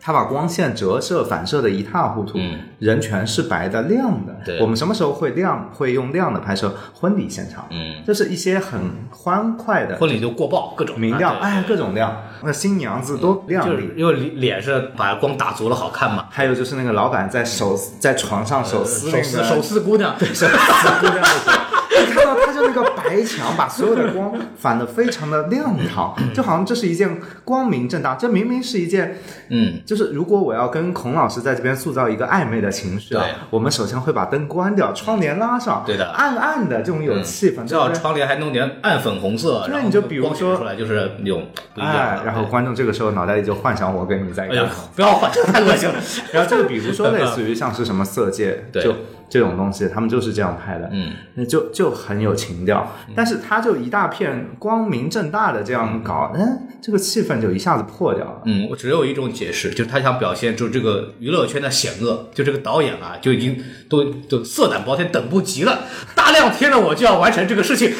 它把光线折射、反射的一塌糊涂，嗯人全是白的、亮的。对我们什么时候会亮？会用亮的拍摄婚礼现场？嗯，就是一些很欢快的、婚礼就过曝各种明亮，哎，各种亮。那新娘子多亮丽。就是因为脸脸是把光打足了好看嘛，还有就是那个老板在手在床上手撕那个手撕手撕姑娘，对，手撕姑娘的时候，你看到他就那个白墙把所有的光反的非常的亮堂，就好像这是一件光明正大，这明明是一件嗯，就是如果我要跟孔老师在这边塑造一个暧昧的情绪啊对，我们首先会把灯关掉，窗帘拉上，对的暗暗的这种有气氛，最好窗帘还弄点暗粉红色，然后对你就比如说出来就是那种哎然后观众这个时候脑袋里就幻想我跟你在一起。，不要换，这个太恶心了。[laughs] 然后这个比如说类似于 [laughs] 像是什么色戒，对就这种东西，他们就是这样拍的，嗯，那就就很有情调。但是他就一大片光明正大的这样搞，嗯，这个气氛就一下子破掉了。嗯，我只有一种解释，就是他想表现出这个娱乐圈的险恶，就这个导演啊，就已经都都色胆包天，等不及了，[laughs] 大亮天了，我就要完成这个事情。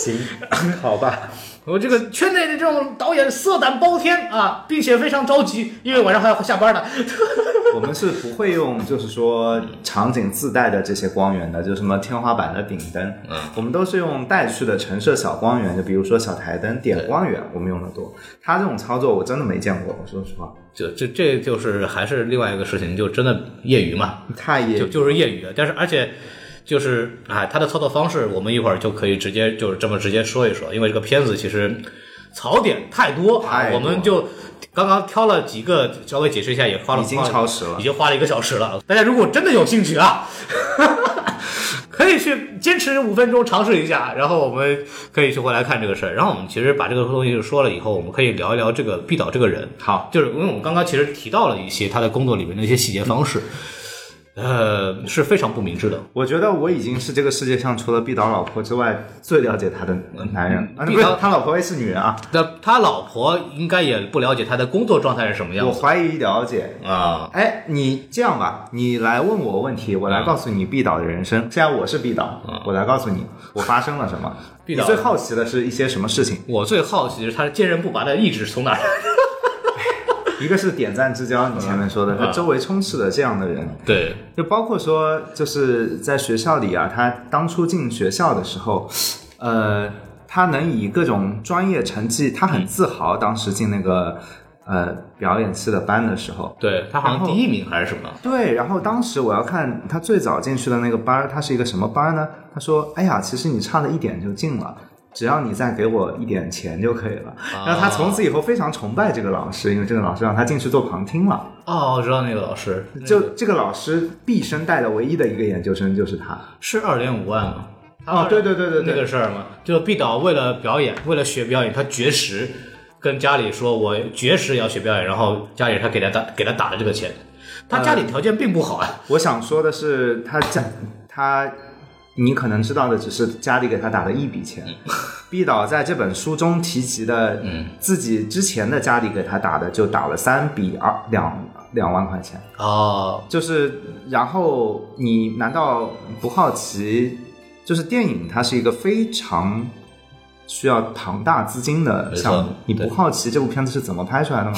行，好吧，我这个圈内的这种导演色胆包天啊，并且非常着急，因为晚上还要下班的。[laughs] 我们是不会用就是说场景自带的这些光源的，就什么天花板的顶灯，嗯，我们都是用带去的陈设小光源，就比如说小台灯、点光源，我们用的多。他这种操作我真的没见过，我说实话，就这这就是还是另外一个事情，就真的业余嘛，太业余。就就是业余的，但是而且就是哎，他的操作方式，我们一会儿就可以直接就是这么直接说一说，因为这个片子其实槽点太多我们就刚刚挑了几个，稍微解释一下，也花了已经超时了已经花了一个小时了。大家如果真的有兴趣啊。[laughs] 可以去坚持五分钟尝试一下，然后我们可以去回来看这个事儿。然后我们其实把这个东西说了以后，我们可以聊一聊这个毕导这个人。好，就是因为我们刚刚其实提到了一些他的工作里面的一些细节方式。呃，是非常不明智的。我觉得我已经是这个世界上除了毕导老婆之外最了解他的男人。毕导他老婆也是女人啊，那他老婆应该也不了解他的工作状态是什么样子我怀疑了解。啊。哎，你这样吧，你来问我问题，我来告诉你毕导的人生。现在我是毕导，我来告诉你我发生了什么。毕导你最好奇的是一些什么事情？我最好奇的是他坚韧不拔的意志是从哪儿来的？一个是点赞之交，你前面说的，他周围充斥着这样的人，对，就包括说，就是在学校里啊，他当初进学校的时候，呃，他能以各种专业成绩，他很自豪，当时进那个呃表演系的班的时候。对他好像第一名还是什么？对，然后当时我要看他最早进去的那个班儿，他是一个什么班儿呢？他说：“哎呀，其实你差了一点就进了，只要你再给我一点钱就可以了。然后他从此以后非常崇拜这个老师，因为这个老师让他进去做旁听了。哦，我知道那个老师，就这个老师毕生带的唯一的一个研究生就是他。是二点五万吗？哦，对对对对对，那个事儿嘛，就毕导为了表演，为了学表演，他绝食，跟家里说我绝食也要学表演，然后家里他给他打给他打了这个钱，他家里条件并不好啊。我想说的是，他家他，你可能知道的只是家里给他打的一笔钱。[laughs] 毕导在这本书中提及的，嗯自己之前的家里给他打的就打了三笔二两两万块钱，哦，就是然后你难道不好奇？就是电影它是一个非常需要庞大资金的项目，你不好奇这部片子是怎么拍出来的吗？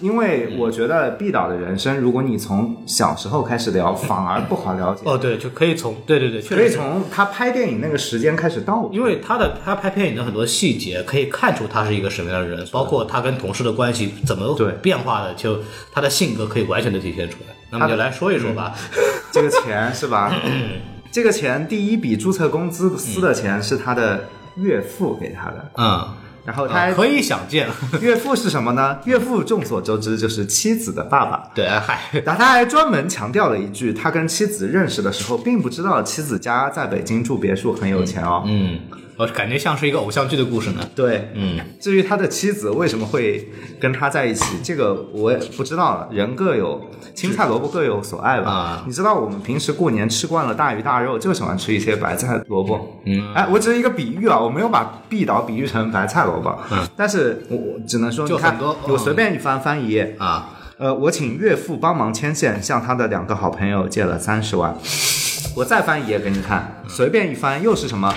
因为我觉得毕导的人生，如果你从小时候开始聊，反而不好了解。哦，对，就可以从对对对，确实。可以从他拍电影那个时间开始倒，因为他的他拍电影的很多细节可以看出他是一个什么样的人，包括他跟同事的关系怎么对变化的，就他的性格可以完全的体现出来。那么就来说一说吧。这个钱是吧？[laughs] 这个钱第一笔注册工资私的钱是他的岳父给他的，嗯，然后他还啊可以想见。[laughs] 岳父是什么呢？岳父众所周知就是妻子的爸爸。对，嗨，但他还专门强调了一句，他跟妻子认识的时候，并不知道妻子家在北京住别墅很有钱哦。嗯，我感觉像是一个偶像剧的故事呢。对，嗯，至于他的妻子为什么会跟他在一起，这个我也不知道了。人各有青菜萝卜各有所爱吧。啊你知道我们平时过年吃惯了大鱼大肉，就喜欢吃一些白菜萝卜。嗯，哎，我只是一个比喻啊，我没有把毕导比喻成白菜萝卜。嗯，但是我我只能说，你看就很多我随便一翻翻一页，啊，呃，我请岳父帮忙牵线，向他的两个好朋友借了三十万。我再翻一页给你看，随便一翻又是什么？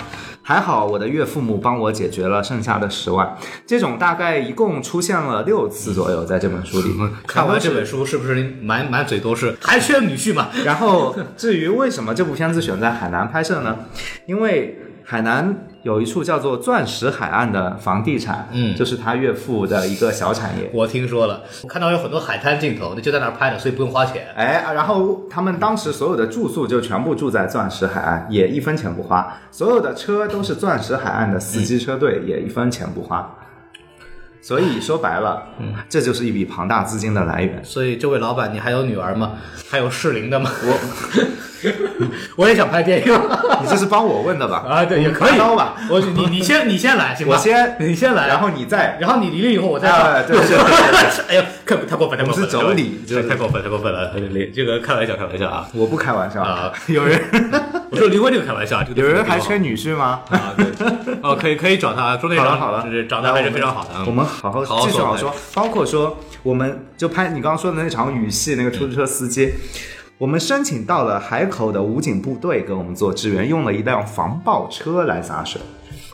还好我的岳父母帮我解决了剩下的十万。这种大概一共出现了六次左右，在这本书里。看完这本书是不是满满嘴都是还缺女婿嘛？然后，至于为什么这部片子选在海南拍摄呢？因为海南有一处叫做钻石海岸的房地产，嗯就是他岳父的一个小产业。我听说了，我看到有很多海滩镜头，那就在那儿拍的，所以不用花钱。哎，然后他们当时所有的住宿就全部住在钻石海岸，也一分钱不花。所有的车都是钻石海岸的司机车队，也一分钱不花。所以说白了，嗯这就是一笔庞大资金的来源。所以这位老板，你还有女儿吗？还有适龄的吗？我 [laughs] 我也想拍电影 [laughs] 你这是帮我问的吧？啊，对，也可以拿刀吧。我你你先你先来 [laughs] 行吧？我先你先来，然后你再，然后你离了以后我再放。哎对对对哎呦，太太过分，太过分了！我们是妯娌这太过分，太过分了！这个开玩笑，开玩笑啊！我不开玩笑啊，有人我说离婚这个开玩笑，有人还缺女婿吗？啊？对，哦，可以可以找他，钟队长好了好了，就是长得还是非常好的。嗯我们好好好好说，包括说，我们就拍你刚刚说的那场雨戏，那个出租车司机，我们申请到了海口的武警部队给我们做支援，用了一辆防爆车来洒水。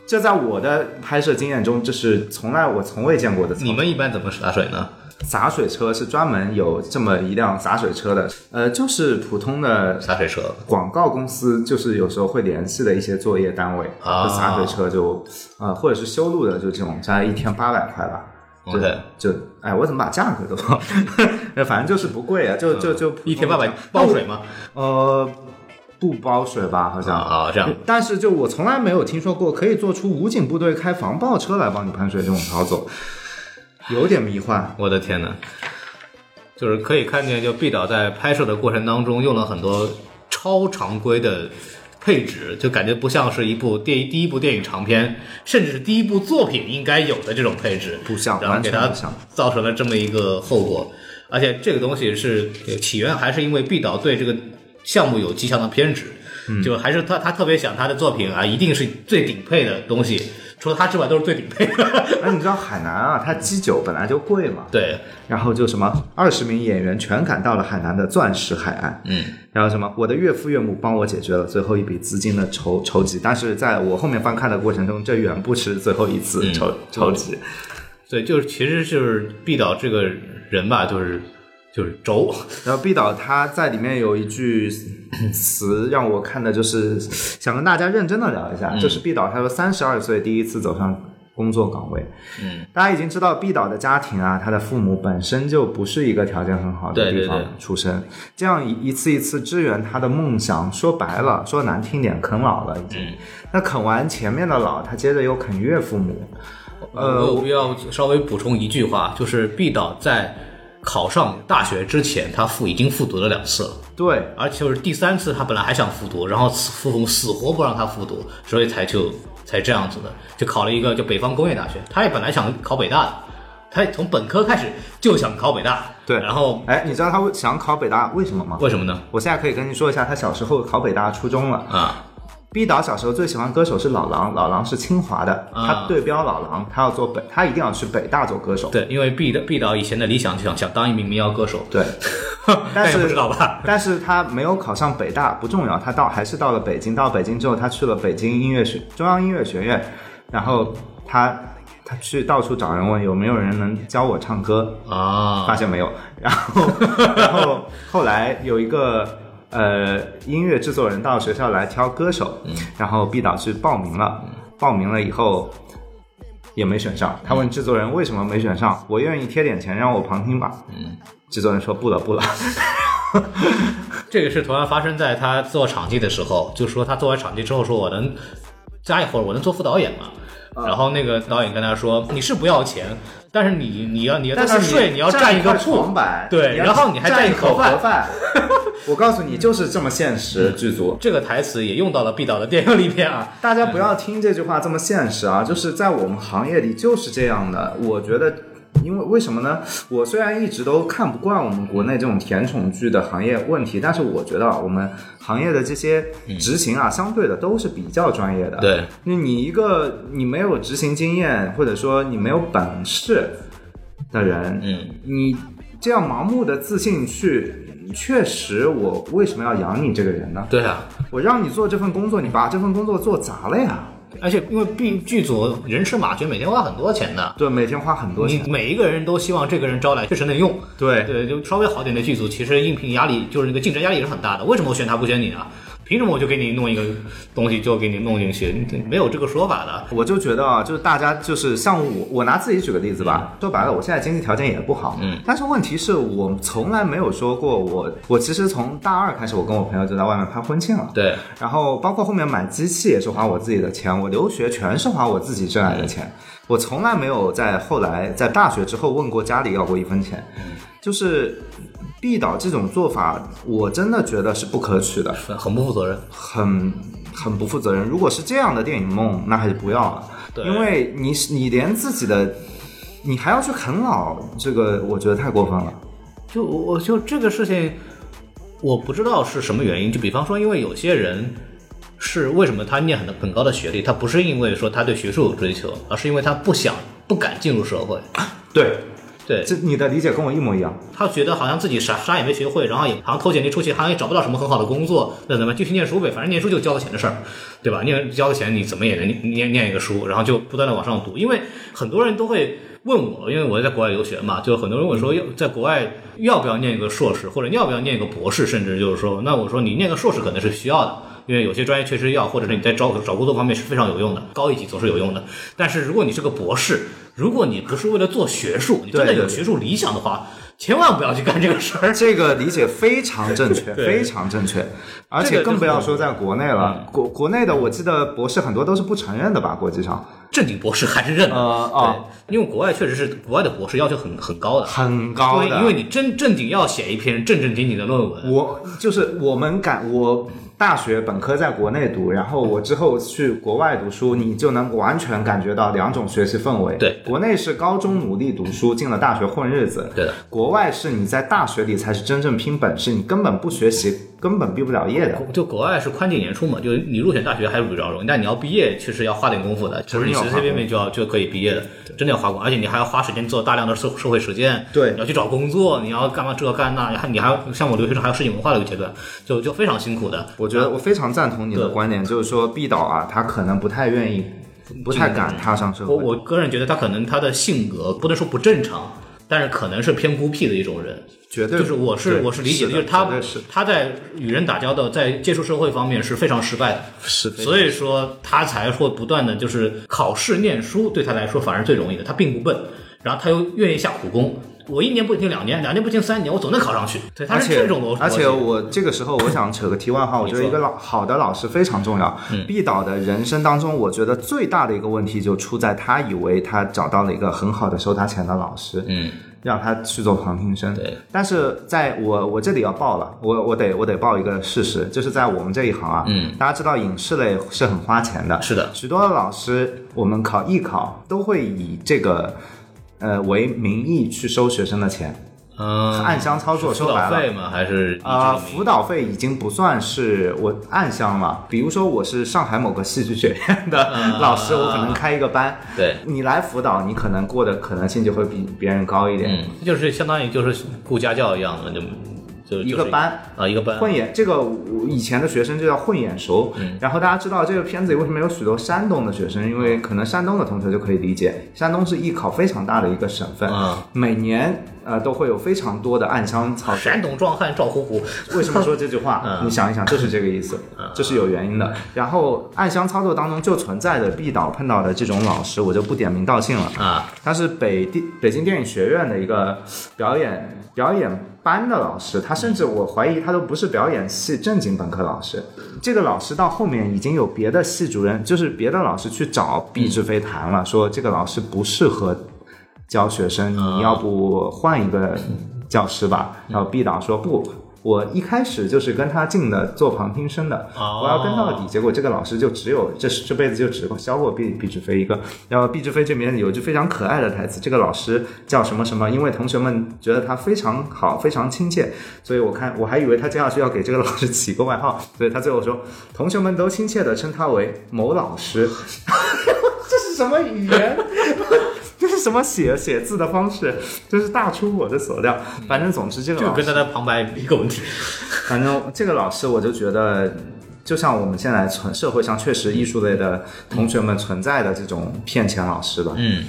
这在我的拍摄经验中，这是从来我从未见过的。你们一般怎么洒水呢？洒水车是专门有这么一辆洒水车的，呃，就是普通的洒水车广告公司就是有时候会联系的一些作业单位，啊洒水车就呃或者是修路的就这种，大概一天八百块吧。就 OK 就哎，我怎么把价格都，[laughs] 反正就是不贵啊，就就就一天八百包水吗？呃，不包水吧，好像啊，这样 [laughs] 但是就我从来没有听说过可以做出武警部队开防爆车来帮你喷水这种操作，有点迷幻。我的天呐，就是可以看见，就毕导在拍摄的过程当中用了很多超常规的配置，就感觉不像是一部电第一部电影长片，甚至是第一部作品应该有的这种配置，不像然后给他造成了这么一个后果。而且这个东西是呃起源还是因为毕导对这个项目有极强的偏执，就还是他他特别想他的作品啊一定是最顶配的东西，除了他之外都是最顶配的。[laughs] 哎，你知道海南啊，它基酒本来就贵嘛，对，然后就什么二十名演员全赶到了海南的钻石海岸，嗯，然后什么我的岳父岳母帮我解决了最后一笔资金的筹筹集，但是在我后面翻看的过程中，这远不是最后一次嗯筹、筹集。对，就是其实就是毕导这个人吧，就是就是轴，然后毕导他在里面有一句词让我看的就是想跟大家认真的聊一嗯下，就是毕导他说三十二岁第一次走上工作岗位，嗯，大家已经知道毕导的家庭啊，他的父母本身就不是一个条件很好的地方对对对出身，这样一一次一次支援他的梦想，说白了，说难听点，啃老了已经。嗯那啃完前面的老，他接着又啃岳父母，呃我有必要稍微补充一句话，就是毕导在考上大学之前，他复已经复读了两次了。对，而且就是第三次，他本来还想复读，然后父父母死活不让他复读，所以才就才这样子的，就考了一个就北方工业大学。他也本来想考北大的，他从本科开始就想考北大，对然后哎，你知道他为想考北大为什么吗？为什么呢？我现在可以跟你说一下，他小时候考北大初中了。啊，毕导小时候最喜欢歌手是老狼，老狼是清华的，啊他对标老狼，他要做北，他一定要去北大做歌手。对，因为毕的毕导以前的理想就想想当一名民谣歌手，对，[laughs] 但是不知道吧？[laughs] 但是他没有考上北大不重要，他到还是到了北京。到北京之后，他去了北京音乐学中央音乐学院，然后他他去到处找人问有没有人能教我唱歌，啊发，现没有。然后 [laughs] 然后后来有一个呃音乐制作人到学校来挑歌手，然后毕导去报名了，报名了以后。也没选上，他问制作人为什么没选上，我愿意贴点钱让我旁听吧。嗯，制作人说不了不了，[laughs] 这个是同样发生在他做场记的时候，就说他做完场记之后说我能加一会儿，我能做副导演吗？啊然后那个导演跟他说：“你是不要钱，但是你你要你要在那儿睡，你要占一个床，板，对然后你还占一口盒饭。我告诉你，就是这么现实，剧组。这个台词也用到了毕导的电影里边啊。[laughs] 大家不要听这句话这么现实啊！就是在我们行业里就是这样的。我觉得，因为为什么呢？我虽然一直都看不惯我们国内这种甜宠剧的行业问题，但是我觉得啊我们行业的这些执行啊，相对的都是比较专业的。对，那你一个你没有执行经验，或者说你没有本事的人，嗯，你这样盲目的自信去，确实，我为什么要养你这个人呢？对啊，[laughs] 我让你做这份工作，你把这份工作做砸了呀。而且因为毕剧组人吃马绝，每天花很多钱的。对，每天花很多你钱。每一个人都希望这个人招来确实能用，对，对，就稍微好点的剧组，其实应聘压力就是那个竞争压力也是很大的。为什么我选他不选你啊？凭什么我就给你弄一个东西就给你弄进去？你没有这个说法的。我就觉得啊，就是大家就是像我，我拿自己举个例子吧。说白了，我现在经济条件也不好，嗯，但是问题是我从来没有说过我，我其实从大二开始，我跟我朋友就在外面拍婚庆了。对，然后包括后面买机器也是花我自己的钱，我留学全是花我自己挣来的钱，我从来没有在后来在大学之后问过家里要过一分钱，就是毕导这种做法，我真的觉得是不可取的，很不负责任。很很不负责任。如果是这样的电影梦，那还是不要了，对因为你你连自己的你还要去啃老，这个我觉得太过分了。就我我就这个事情，我不知道是什么原因。就比方说，因为有些人是为什么他念很很高的学历，他不是因为说他对学术有追求，而是因为他不想不敢进入社会。对，对这你的理解跟我一模一样。他觉得好像自己啥啥也没学会，然后也好像投简历出去，好像也找不到什么很好的工作，那怎么继续念书呗？反正念书就交了钱的事儿，对吧？念交了钱，你怎么也能念念念一个书，然后就不断的往上读。因为很多人都会问我，因为我在国外留学嘛，就很多人问说要在国外要不要念一个硕士，或者要不要念一个博士，甚至就是说，那我说你念个硕士可能是需要的。因为有些专业确实要，或者是你在找找工作方面是非常有用的，高一级总是有用的。但是如果你是个博士，如果你不是为了做学术，你真的有学术理想的话，千万不要去干这个事儿。[laughs] 这个理解非常正确，[laughs] 非常正确，而且更不要说在国内了。国国内的，我记得博士很多都是不承认的吧？国际上正经博士还是认的。呃哦对，因为国外确实是国外的博士要求很很高的，很高的，因为因为你真正经要写一篇正正经经的论文，我就是我们敢，我大学本科在国内读，然后我之后去国外读书，你就能完全感觉到两种学习氛围。对国内是高中努力读书，进了大学混日子。对的，国外是你在大学里才是真正拼本事，你根本不学习，根本毕不了业的。就国外是宽进严出嘛，就是你入选大学还是比较容易，但你要毕业确实要花点功夫的，不是你随随便便就要就可以毕业的，真的要花功，而且你还要花时间做大量的社社会实践，对你要去找工作，你要干嘛这干那，还你还要像我留学生还有世界文化的一个阶段，就就非常辛苦的。我觉得我非常赞同你的观点，就是说毕导啊，他可能不太愿意，不太敢踏上社会。我我个人觉得他可能他的性格不能说不正常，但是可能是偏孤僻的一种人。绝对就是我是我是理解的，就是他是他在与人打交道，在接触社会方面是非常失败的，所以说他才会不断的就是考试念书对他来说反而最容易的，他并不笨，然后他又愿意下苦功。我一年不听两年，两年不听三年，我总能考上去。对，他是这种逻辑。而且我这个时候我想扯个题外话，我觉得一个老好的老师非常重要。嗯毕导的人生当中，我觉得最大的一个问题就出在他以为他找到了一个很好的收他钱的老师，嗯，让他去做旁听生。对，但是在我我这里要报了，我我得我得报一个事实，就是在我们这一行啊，嗯，大家知道影视类是很花钱的，是的许多的老师，我们考艺考都会以这个呃为名义去收学生的钱，嗯，暗箱操作辅说白费吗？还是啊、辅导费已经不算是我暗箱了。比如说，我是上海某个戏剧学院的嗯 [laughs] 老师，我可能开一个班，对，你来辅导，你可能过的可能性就会比别人高一点。嗯，就是相当于就是雇家教一样的，就就一个班啊，一个班混眼这个我以前的学生就叫混眼熟，嗯然后大家知道这个片子里为什么有许多山东的学生，因为可能山东的同学就可以理解，山东是艺考非常大的一个省份，嗯每年呃都会有非常多的暗箱操作。山东壮汉赵虎虎，为什么说这句话？[laughs] 嗯你想一想，就是这个意思，这是有原因的。然后暗箱操作当中就存在着毕导碰到的这种老师，我就不点名道姓了。啊，他是北电北京电影学院的一个表演表演班的老师，他甚至我怀疑他都不是表演系正经本科老师。这个老师到后面已经有别的系主任，就是别的老师去找毕志飞谈了，说这个老师不适合教学生，你要不换一个教师吧？然后毕导说不。我一开始就是跟他进的做旁听生的，哦我要跟到底。结果这个老师就只有这这辈子就只教过毕毕志飞一个。然后毕志飞这边有一句非常可爱的台词，这个老师叫什么什么，因为同学们觉得他非常好，非常亲切，所以我看我还以为他接下去要给这个老师起个外号，所以他最后说，同学们都亲切的称他为某老师。这是什么语言？这是什么写写字的方式？真是大出我的所料。反正总之这个老师就跟他的旁白一个问题。反正这个老师，我就觉得，就像我们现在存社会上确实艺术类的同学们存在的这种骗钱老师吧。嗯，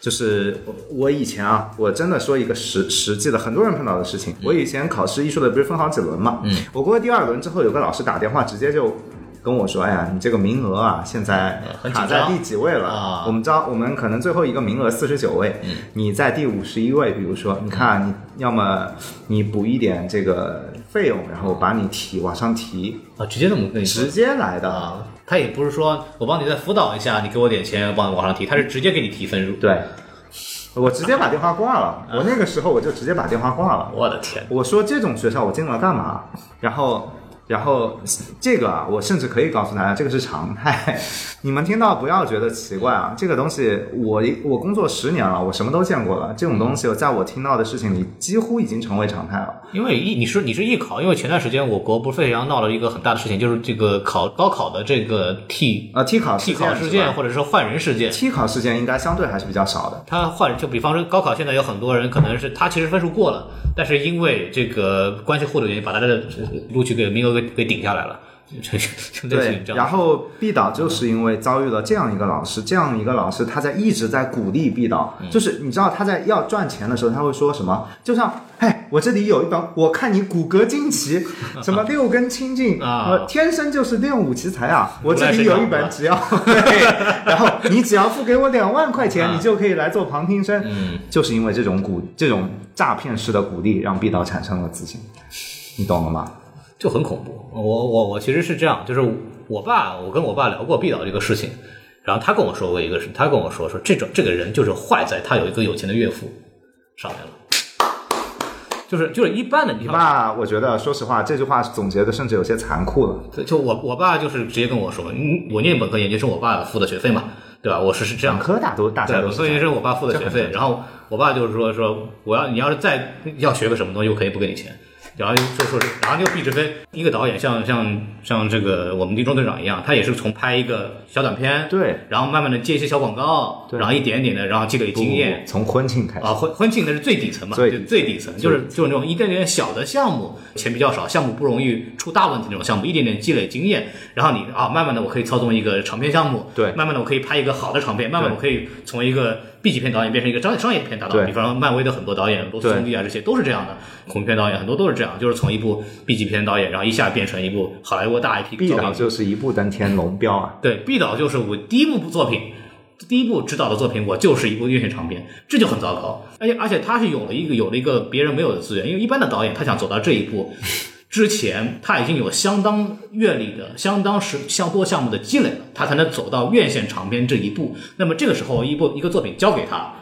就是我我以前啊，我真的说一个实实际的，很多人碰到的事情。我以前考试艺术类不是分好几轮嘛？嗯，我过了第二轮之后，有个老师打电话直接就。跟我说，哎呀，你这个名额啊，现在卡在第几位了？啊我们知道，我们可能最后一个名额四十九位，你在第五十一位。比如说，你看啊，你要么你补一点这个费用，然后把你提往上提，啊，直接这么跟你说直接来的。啊，他也不是说我帮你再辅导一下，你给我点钱，帮你往上提，他是直接给你提分数。对，我直接把电话挂了。我那个时候我就直接把电话挂了。我的天，我说这种学校我进来干嘛？然后，然后这个啊，我甚至可以告诉大家，这个是常态。[laughs] 你们听到不要觉得奇怪啊，这个东西我我工作十年了，我什么都见过了。这种东西在我听到的事情里，几乎已经成为常态了。因为艺你是你是艺考，因为前段时间我国不是沸扬闹了一个很大的事情，就是这个考高考的这个替啊，替考替考事件或者说换人事件。替考事件应该相对还是比较少的。他换就比方说高考，现在有很多人可能是他其实分数过了，但是因为这个关系户的原因，把他的呃录取给名额给给顶下来了，对。然后毕导就是因为遭遇了这样一个老师，这样一个老师，他在一直在鼓励毕导，嗯就是你知道他在要赚钱的时候，他会说什么？就像，嘿，我这里有一本，我看你骨骼惊奇，什么六根清净啊我天生就是练武奇才啊！[laughs] 我这里有一本，只要 [laughs] 对，然后你只要付给我两万块钱，啊你就可以来做旁听生。嗯，就是因为这种鼓，这种诈骗式的鼓励，让毕导产生了自信，你懂了吗？就很恐怖。我我我其实是这样，就是我爸，我跟我爸聊过毕导这个事情，然后他跟我说过一个事，他跟我说说这种这个人就是坏在他有一个有钱的岳父上面了。就是就是一般的，你爸，我觉得说实话，这句话总结的甚至有些残酷了。就就我我爸就是直接跟我说，嗯，我念本科研究生，我爸付的学费嘛，对吧？我是是这样本科大都大家对，都是我爸付的学费，然后我爸就是说说我要你要是再要学个什么东西，我可以不给你钱。然后就说是，然后就毕志飞一个导演像像像这个我们的中队长一样，他也是从拍一个小短片，对，然后慢慢的接一些小广告，对然后一点点的，然后积累经验，从婚庆开始啊，婚婚庆那是最底层嘛，最就最底层就是就是那种一点点小的项目，钱比较少，项目不容易出大问题那种项目，一点点积累经验，然后你啊，慢慢的我可以操纵一个长片项目，对慢慢的我可以拍一个好的长片，慢慢我可以从一个 B 级片导演变成一个商业商业片大导演，比方说漫威的很多导演，罗斯兄弟啊这些都是这样的，恐怖片导演很多都是这样，就是从一部 B 级片导演，然后一下变成一部好莱坞大 IP B 导就是一步登天龙标啊，对，B 导就是我第一部作品，第一部执导的作品，我就是一部院线长片，这就很糟糕。而且而且他是有了一个有了一个别人没有的资源，因为一般的导演他想走到这一步之前，他已经有相当阅历的、相当是相多项目的积累了，他才能走到院线长片这一步。那么这个时候，一部一个作品交给他，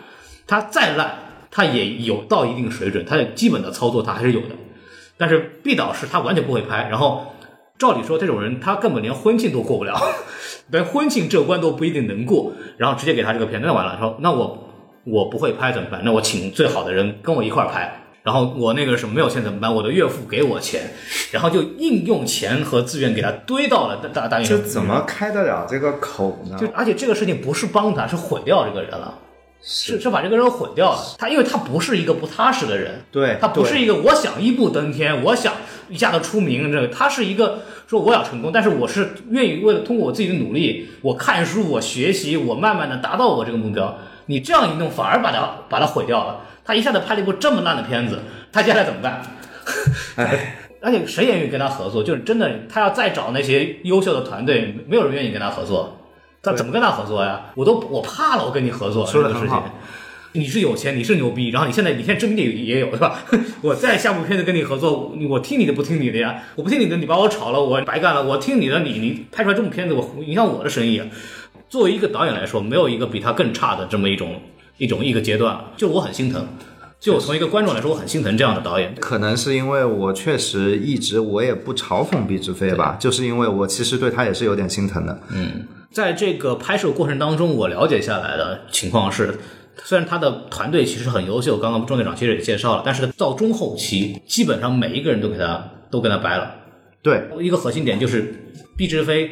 他再烂，他也有到一定水准，他的基本的操作他还是有的。但是毕导是他完全不会拍，然后照理说这种人他根本连婚庆都过不了，[laughs] 连婚庆这关都不一定能过，然后直接给他这个片，那完了，说那我我不会拍怎么办？那我请最好的人跟我一块拍。然后我那个什么没有钱怎么办？我的岳父给我钱，[laughs] 然后就硬用钱和资源给他堆到了大大大院这怎么开得了这个口呢？就而且这个事情不是帮他，是毁掉这个人了，是是把这个人毁掉了。他因为他不是一个不踏实的人，对他不是一个我想一步登天，我想一下子出名，这个他是一个说我要成功，但是我是愿意为了通过我自己的努力，我看书，我学习，我慢慢的达到我这个目标。你这样一弄，反而把他把他毁掉了。他一下子拍了一部这么烂的片子，他接下来怎么办？哎，[laughs] 而且谁也愿意跟他合作？就是真的，他要再找那些优秀的团队，没有人愿意跟他合作。他怎么跟他合作呀？我都我怕了，我跟你合作这个事情。你是有钱，你是牛逼，然后你现在你现在知名度也有，对吧？[laughs] 我再下部片子跟你合作，我听你的不听你的呀？我不听你的，你把我炒了，我白干了。我听你的，你你拍出来这部片子，我影响我的生意啊。作为一个导演来说，没有一个比他更差的这么一种一种一个阶段，就我很心疼。就我从一个观众来说，我很心疼这样的导演。可能是因为我确实一直我也不嘲讽毕志飞吧，就是因为我其实对他也是有点心疼的。嗯在这个拍摄过程当中，我了解下来的情况是，虽然他的团队其实很优秀，刚刚钟队长其实也介绍了，但是到中后期，基本上每一个人都给他都跟他掰了。对，一个核心点就是毕志飞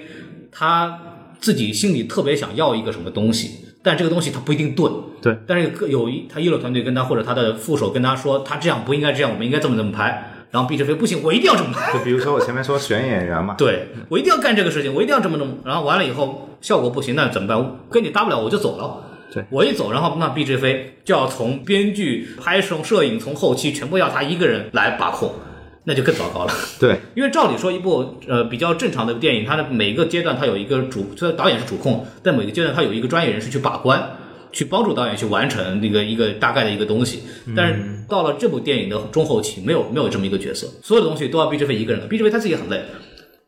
他自己心里特别想要一个什么东西，但这个东西它不一定对。对，但是各有一他一楼团队跟他或者他的副手跟他说，他这样不应该这样，我们应该这么这么拍。然后毕志飞不行，我一定要这么拍。[laughs] 就比如说我前面说选演员嘛，对我一定要干这个事情，我一定要这么弄。然后完了以后效果不行，那怎么办？跟你搭不了，我就走了。对我一走，然后那毕志飞就要从编剧、拍摄、摄影，从后期全部要他一个人来把控，那就更糟糕了。[laughs] 对，因为照理说，一部呃比较正常的电影，它的每一个阶段它有一个主，虽然导演是主控，但每个阶段它有一个专业人士去把关，去帮助导演去完成那个一个大概的一个东西。但是到了这部电影的中后期，没有没有这么一个角色，所有的东西都要毕志飞一个人了。毕志飞他自己也很累，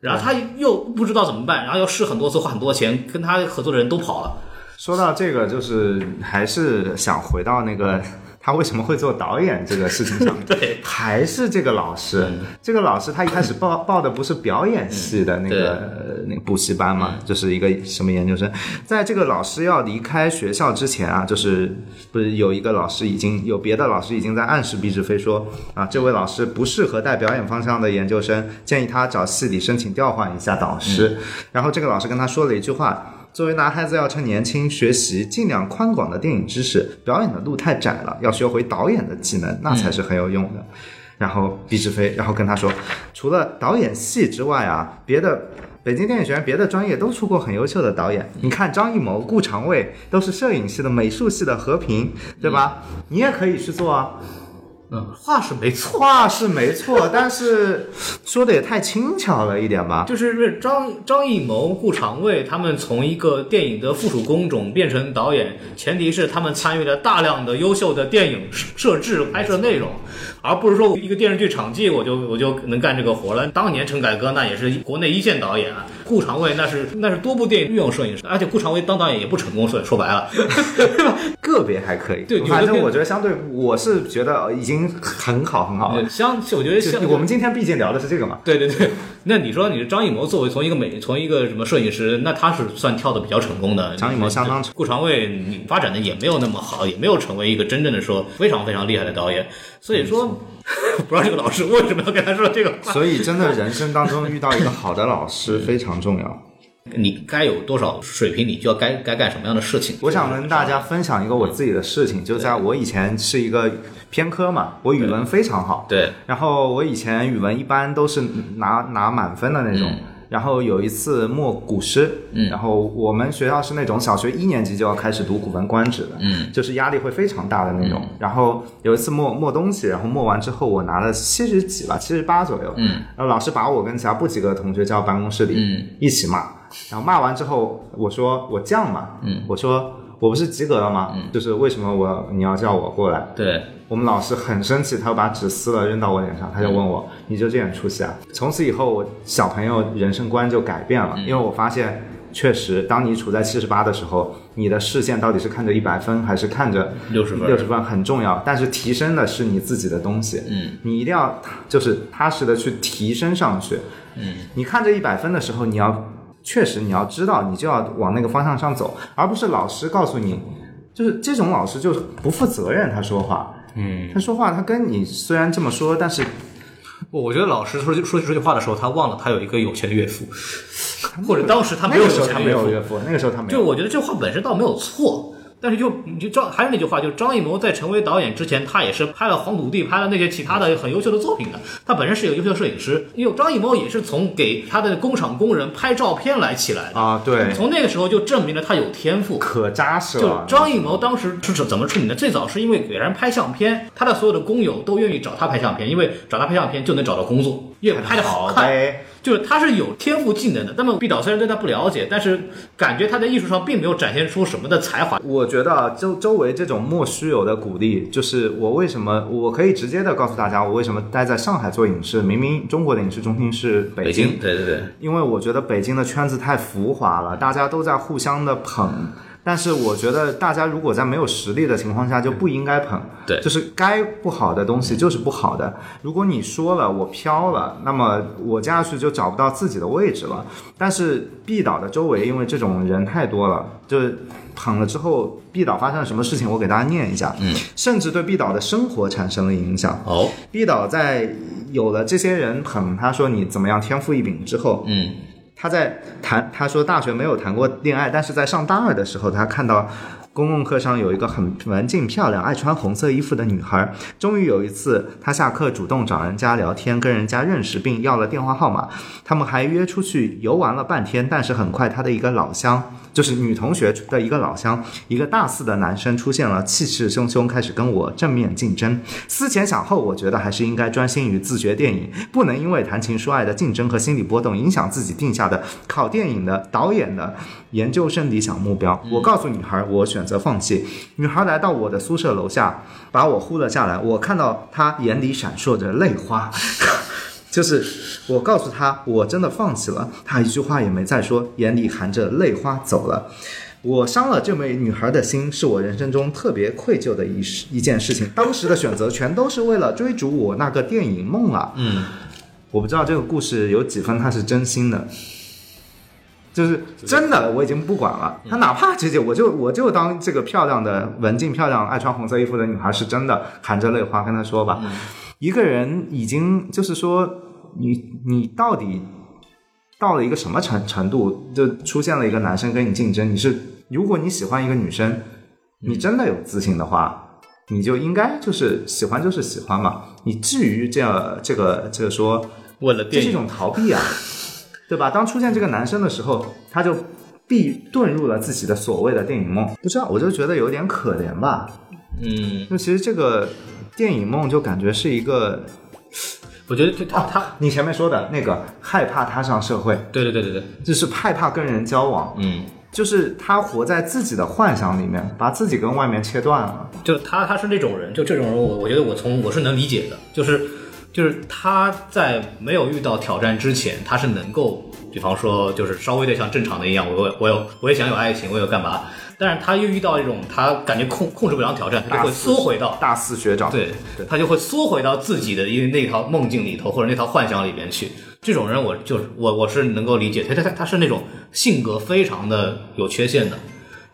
然后他又不知道怎么办，然后要试很多次，花很多钱，跟他合作的人都跑了。说到这个，就是还是想回到那个他为什么会做导演这个事情上面。[laughs] 对，还是这个老师，这个老师他一开始报 [coughs] 报的不是表演系的那个、呃那个补习班嘛，就是一个什么研究生。在这个老师要离开学校之前啊，就是不是有一个老师已经有别的老师已经在暗示毕志飞说啊，这位老师不适合带表演方向的研究生，建议他找系里申请调换一下导师。然后这个老师跟他说了一句话。作为男孩子，要趁年轻学习尽量宽广的电影知识，表演的路太窄了，要学会导演的技能，那才是很有用的。然后毕志飞，然后跟他说，除了导演系之外啊，别的北京电影学院别的专业都出过很优秀的导演。你看张艺谋、顾长卫都是摄影系的、美术系的和平，对吧？你也可以去做啊。嗯，话是没错。话是没错，但是说的也太轻巧了一点吧？就是张张艺谋、顾长卫他们从一个电影的附属工种变成导演，前提是他们参与了大量的优秀的电影设置、拍摄内容，而不是说一个电视剧场记我就我就能干这个活了。当年陈凯歌那也是国内一线导演啊，顾长卫那是那是多部电影御用摄影师，而且顾长卫当导演也不成功，说说白了，[laughs] 个别还可以，对反正我觉得相对，我是觉得已经经很好很好了。相，我觉得就像我们今天毕竟聊的是这个嘛，对对对，那你说你是张艺谋作为从一个美从一个什么摄影师，那他是算跳的比较成功的。张艺谋相当成顾长卫你发展的也没有那么好，也没有成为一个真正的说非常非常厉害的导演。所以说，[laughs] 不知道这个老师为什么要跟他说这个话。所以真的人生当中遇到一个好的老师非常重要。你该有多少水平，你就要该该干什么样的事情。我想跟大家分享一个我自己的事情，就在我以前是一个偏科嘛，我语文非常好，对，然后我以前语文一般都是拿拿满分的那种。然后有一次默古诗，嗯然后我们学校是那种小学一年级就要开始读《古文观止》的，嗯，就是压力会非常大的那种。然后有一次默默东西，然后默完之后我拿了七十几吧，七十八左右，嗯，然后老师把我跟其他不及格的同学叫办公室里，嗯，一起骂。然后骂完之后，我说我犟嘛，嗯，我说我不是及格了吗？嗯。就是为什么我你要叫我过来？对，我们老师很生气，他就把纸撕了扔到我脸上，他就问我：“你就这点出息啊？”从此以后，我小朋友人生观就改变了，因为我发现，确实，当你处在七十八的时候，你的视线到底是看着一百分，还是看着六十分？六十分很重要，但是提升的是你自己的东西，嗯，你一定要就是踏实的去提升上去，嗯，你看着一百分的时候，你要确实你要知道，你就要往那个方向上走，而不是老师告诉你，就是这种老师就是不负责任，他说话。嗯，他说话，他跟你虽然这么说，但是我我觉得老师说说这句话的时候，他忘了他有一个有钱的岳父，或者当时他没有岳父。没有岳父，那个时候他没有。就我觉得这话本身倒没有错，但是就你就张还是那句话，就张艺谋在成为导演之前，他也是拍了《黄土地》，拍了那些其他的很优秀的作品的。他本身是一个优秀的摄影师，因为张艺谋也是从给他的工厂工人拍照片来起来的。啊，对，从那个时候就证明了他有天赋。可扎实了就。张艺谋当时是怎么出名的？最早是因为给人拍相片，他的所有的工友都愿意找他拍相片，因为找他拍相片就能找到工作，因为拍的好看。呗，就是他是有天赋技能的。那么毕导虽然对他不了解，但是感觉他在艺术上并没有展现出什么的才华。我觉得啊周周围这种莫须有的鼓励，就是我为什么我可以直接的告诉大家，我为什么待在上海做影视，明明中国的影视中心是北京，对对对，因为我觉得北京的圈子太浮华了，大家都在互相的捧。但是我觉得大家如果在没有实力的情况下，就不应该捧。对就是该不好的东西就是不好的。如果你说了我飘了，那么我接下去就找不到自己的位置了。但是毕导的周围因为这种人太多了，就是捧了之后，毕导发生了什么事情，我给大家念一下。嗯，甚至对毕导的生活产生了影响。哦，毕导在有了这些人捧他说你怎么样天赋异禀之后，嗯，他在谈，他说大学没有谈过恋爱，但是在上大二的时候，他看到公共课上有一个很文静漂亮、爱穿红色衣服的女孩。终于有一次，他下课主动找人家聊天，跟人家认识，并要了电话号码。他们还约出去游玩了半天，但是很快他的一个老乡，就是女同学的一个老乡，一个大四的男生出现了，气势汹汹，开始跟我正面竞争。思前想后，我觉得还是应该专心于自学电影，不能因为谈情说爱的竞争和心理波动，影响自己定下的考电影的导演的研究生理想目标。我告诉女孩，我选择放弃。女孩来到我的宿舍楼下，把我呼了下来。我看到她眼里闪烁着泪花。就是我告诉他，我真的放弃了，他一句话也没再说，眼里含着泪花走了。我伤了这位女孩的心，是我人生中特别愧疚的一事一件事情。当时的选择全都是为了追逐我那个电影梦啊！嗯，我不知道这个故事有几分他是真心的，就是真的，我已经不管了。他哪怕姐姐，我就我就当这个漂亮的、文静、漂亮、爱穿红色衣服的女孩是真的，含着泪花跟他说吧。一个人已经就是说，你你到底到了一个什么程程度，就出现了一个男生跟你竞争，你是如果你喜欢一个女生，你真的有自信的话，你就应该就是喜欢就是喜欢嘛。你至于这样这个这个说，这是一为了电影，种逃避啊，对吧？当出现这个男生的时候，他就必遁入了自己的所谓的电影梦。不知道，我就觉得有点可怜吧。嗯，那其实这个电影梦就感觉是一个我觉得就他他，你前面说的那个害怕踏上社会，对对对对对，就是害怕跟人交往，嗯，就是他活在自己的幻想里面，把自己跟外面切断了。就他他是那种人，就这种人我我觉得我从我是能理解的，就是就是他在没有遇到挑战之前，他是能够，比方说就是稍微的像正常的一样，我我我有我也想有爱情，我有干嘛，但是他又遇到一种他感觉控控制不了的挑战，他就会缩回到大四学长，对对，他就会缩回到自己的因为那套梦境里头，或者那套幻想里边去。这种人我就是我我是能够理解，他他他他是那种性格非常的有缺陷的，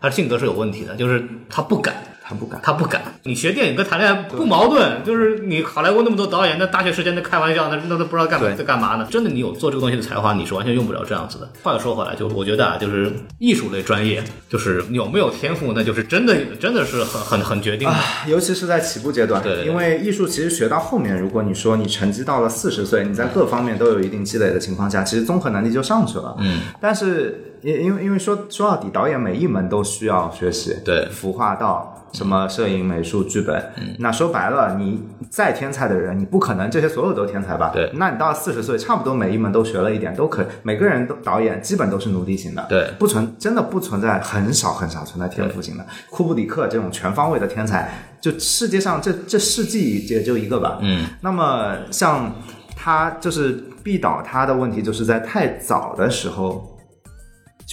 他性格是有问题的，就是他不敢。他不敢。他不敢。你学电影跟谈恋爱不矛盾，就是你好莱坞那么多导演，那大学时间在开玩笑，那那都不知道干嘛在干嘛呢？真的，你有做这个东西的才华，你是完全用不了这样子的。话又说回来，就我觉得啊，就是艺术类专业，就是有没有天赋，那就是真的真的是很很很决定的。尤其是在起步阶段，对对对因为艺术其实学到后面，如果你说你成绩到了四十岁，你在各方面都有一定积累的情况下，其实综合能力就上去了。嗯，但是因因为因为说说到底，导演每一门都需要学习，对服化道。什么摄影、美术、剧本，嗯那说白了，你再天才的人，你不可能这些所有都天才吧？对那你到四十岁，差不多每一门都学了一点，都可。每个人都导演基本都是奴隶型的，对不存真的不存在很少很少存在天赋型的。库布里克这种全方位的天才，就世界上这这世纪也就一个吧。嗯，那么像他就是毕导，他的问题就是在太早的时候。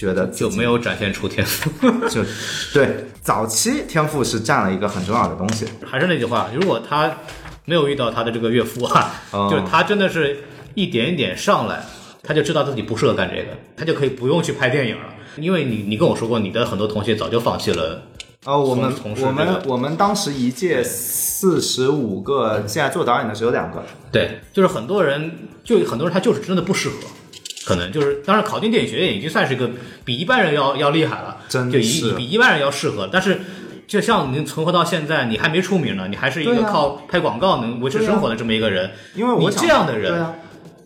觉得就没有展现出天赋。[laughs] 就对早期天赋是占了一个很重要的东西，还是那句话，如果他没有遇到他的这个岳父啊，嗯 [laughs] 就是他真的是一点一点上来，他就知道自己不适合干这个，他就可以不用去拍电影了。因为你你跟我说过，你的很多同学早就放弃了。哦，我们从从事我们我们当时一届四十五个，现在做导演的只有两个。对，就是很多人，就很多人他就是真的不适合，可能就是当然考进电影学院已经算是一个比一般人要要厉害了，真就是是比一般人要适合，但是。就像你存活到现在，你还没出名呢，你还是一个靠拍广告能维持生活的这么一个人，你因为我想这样的人，啊，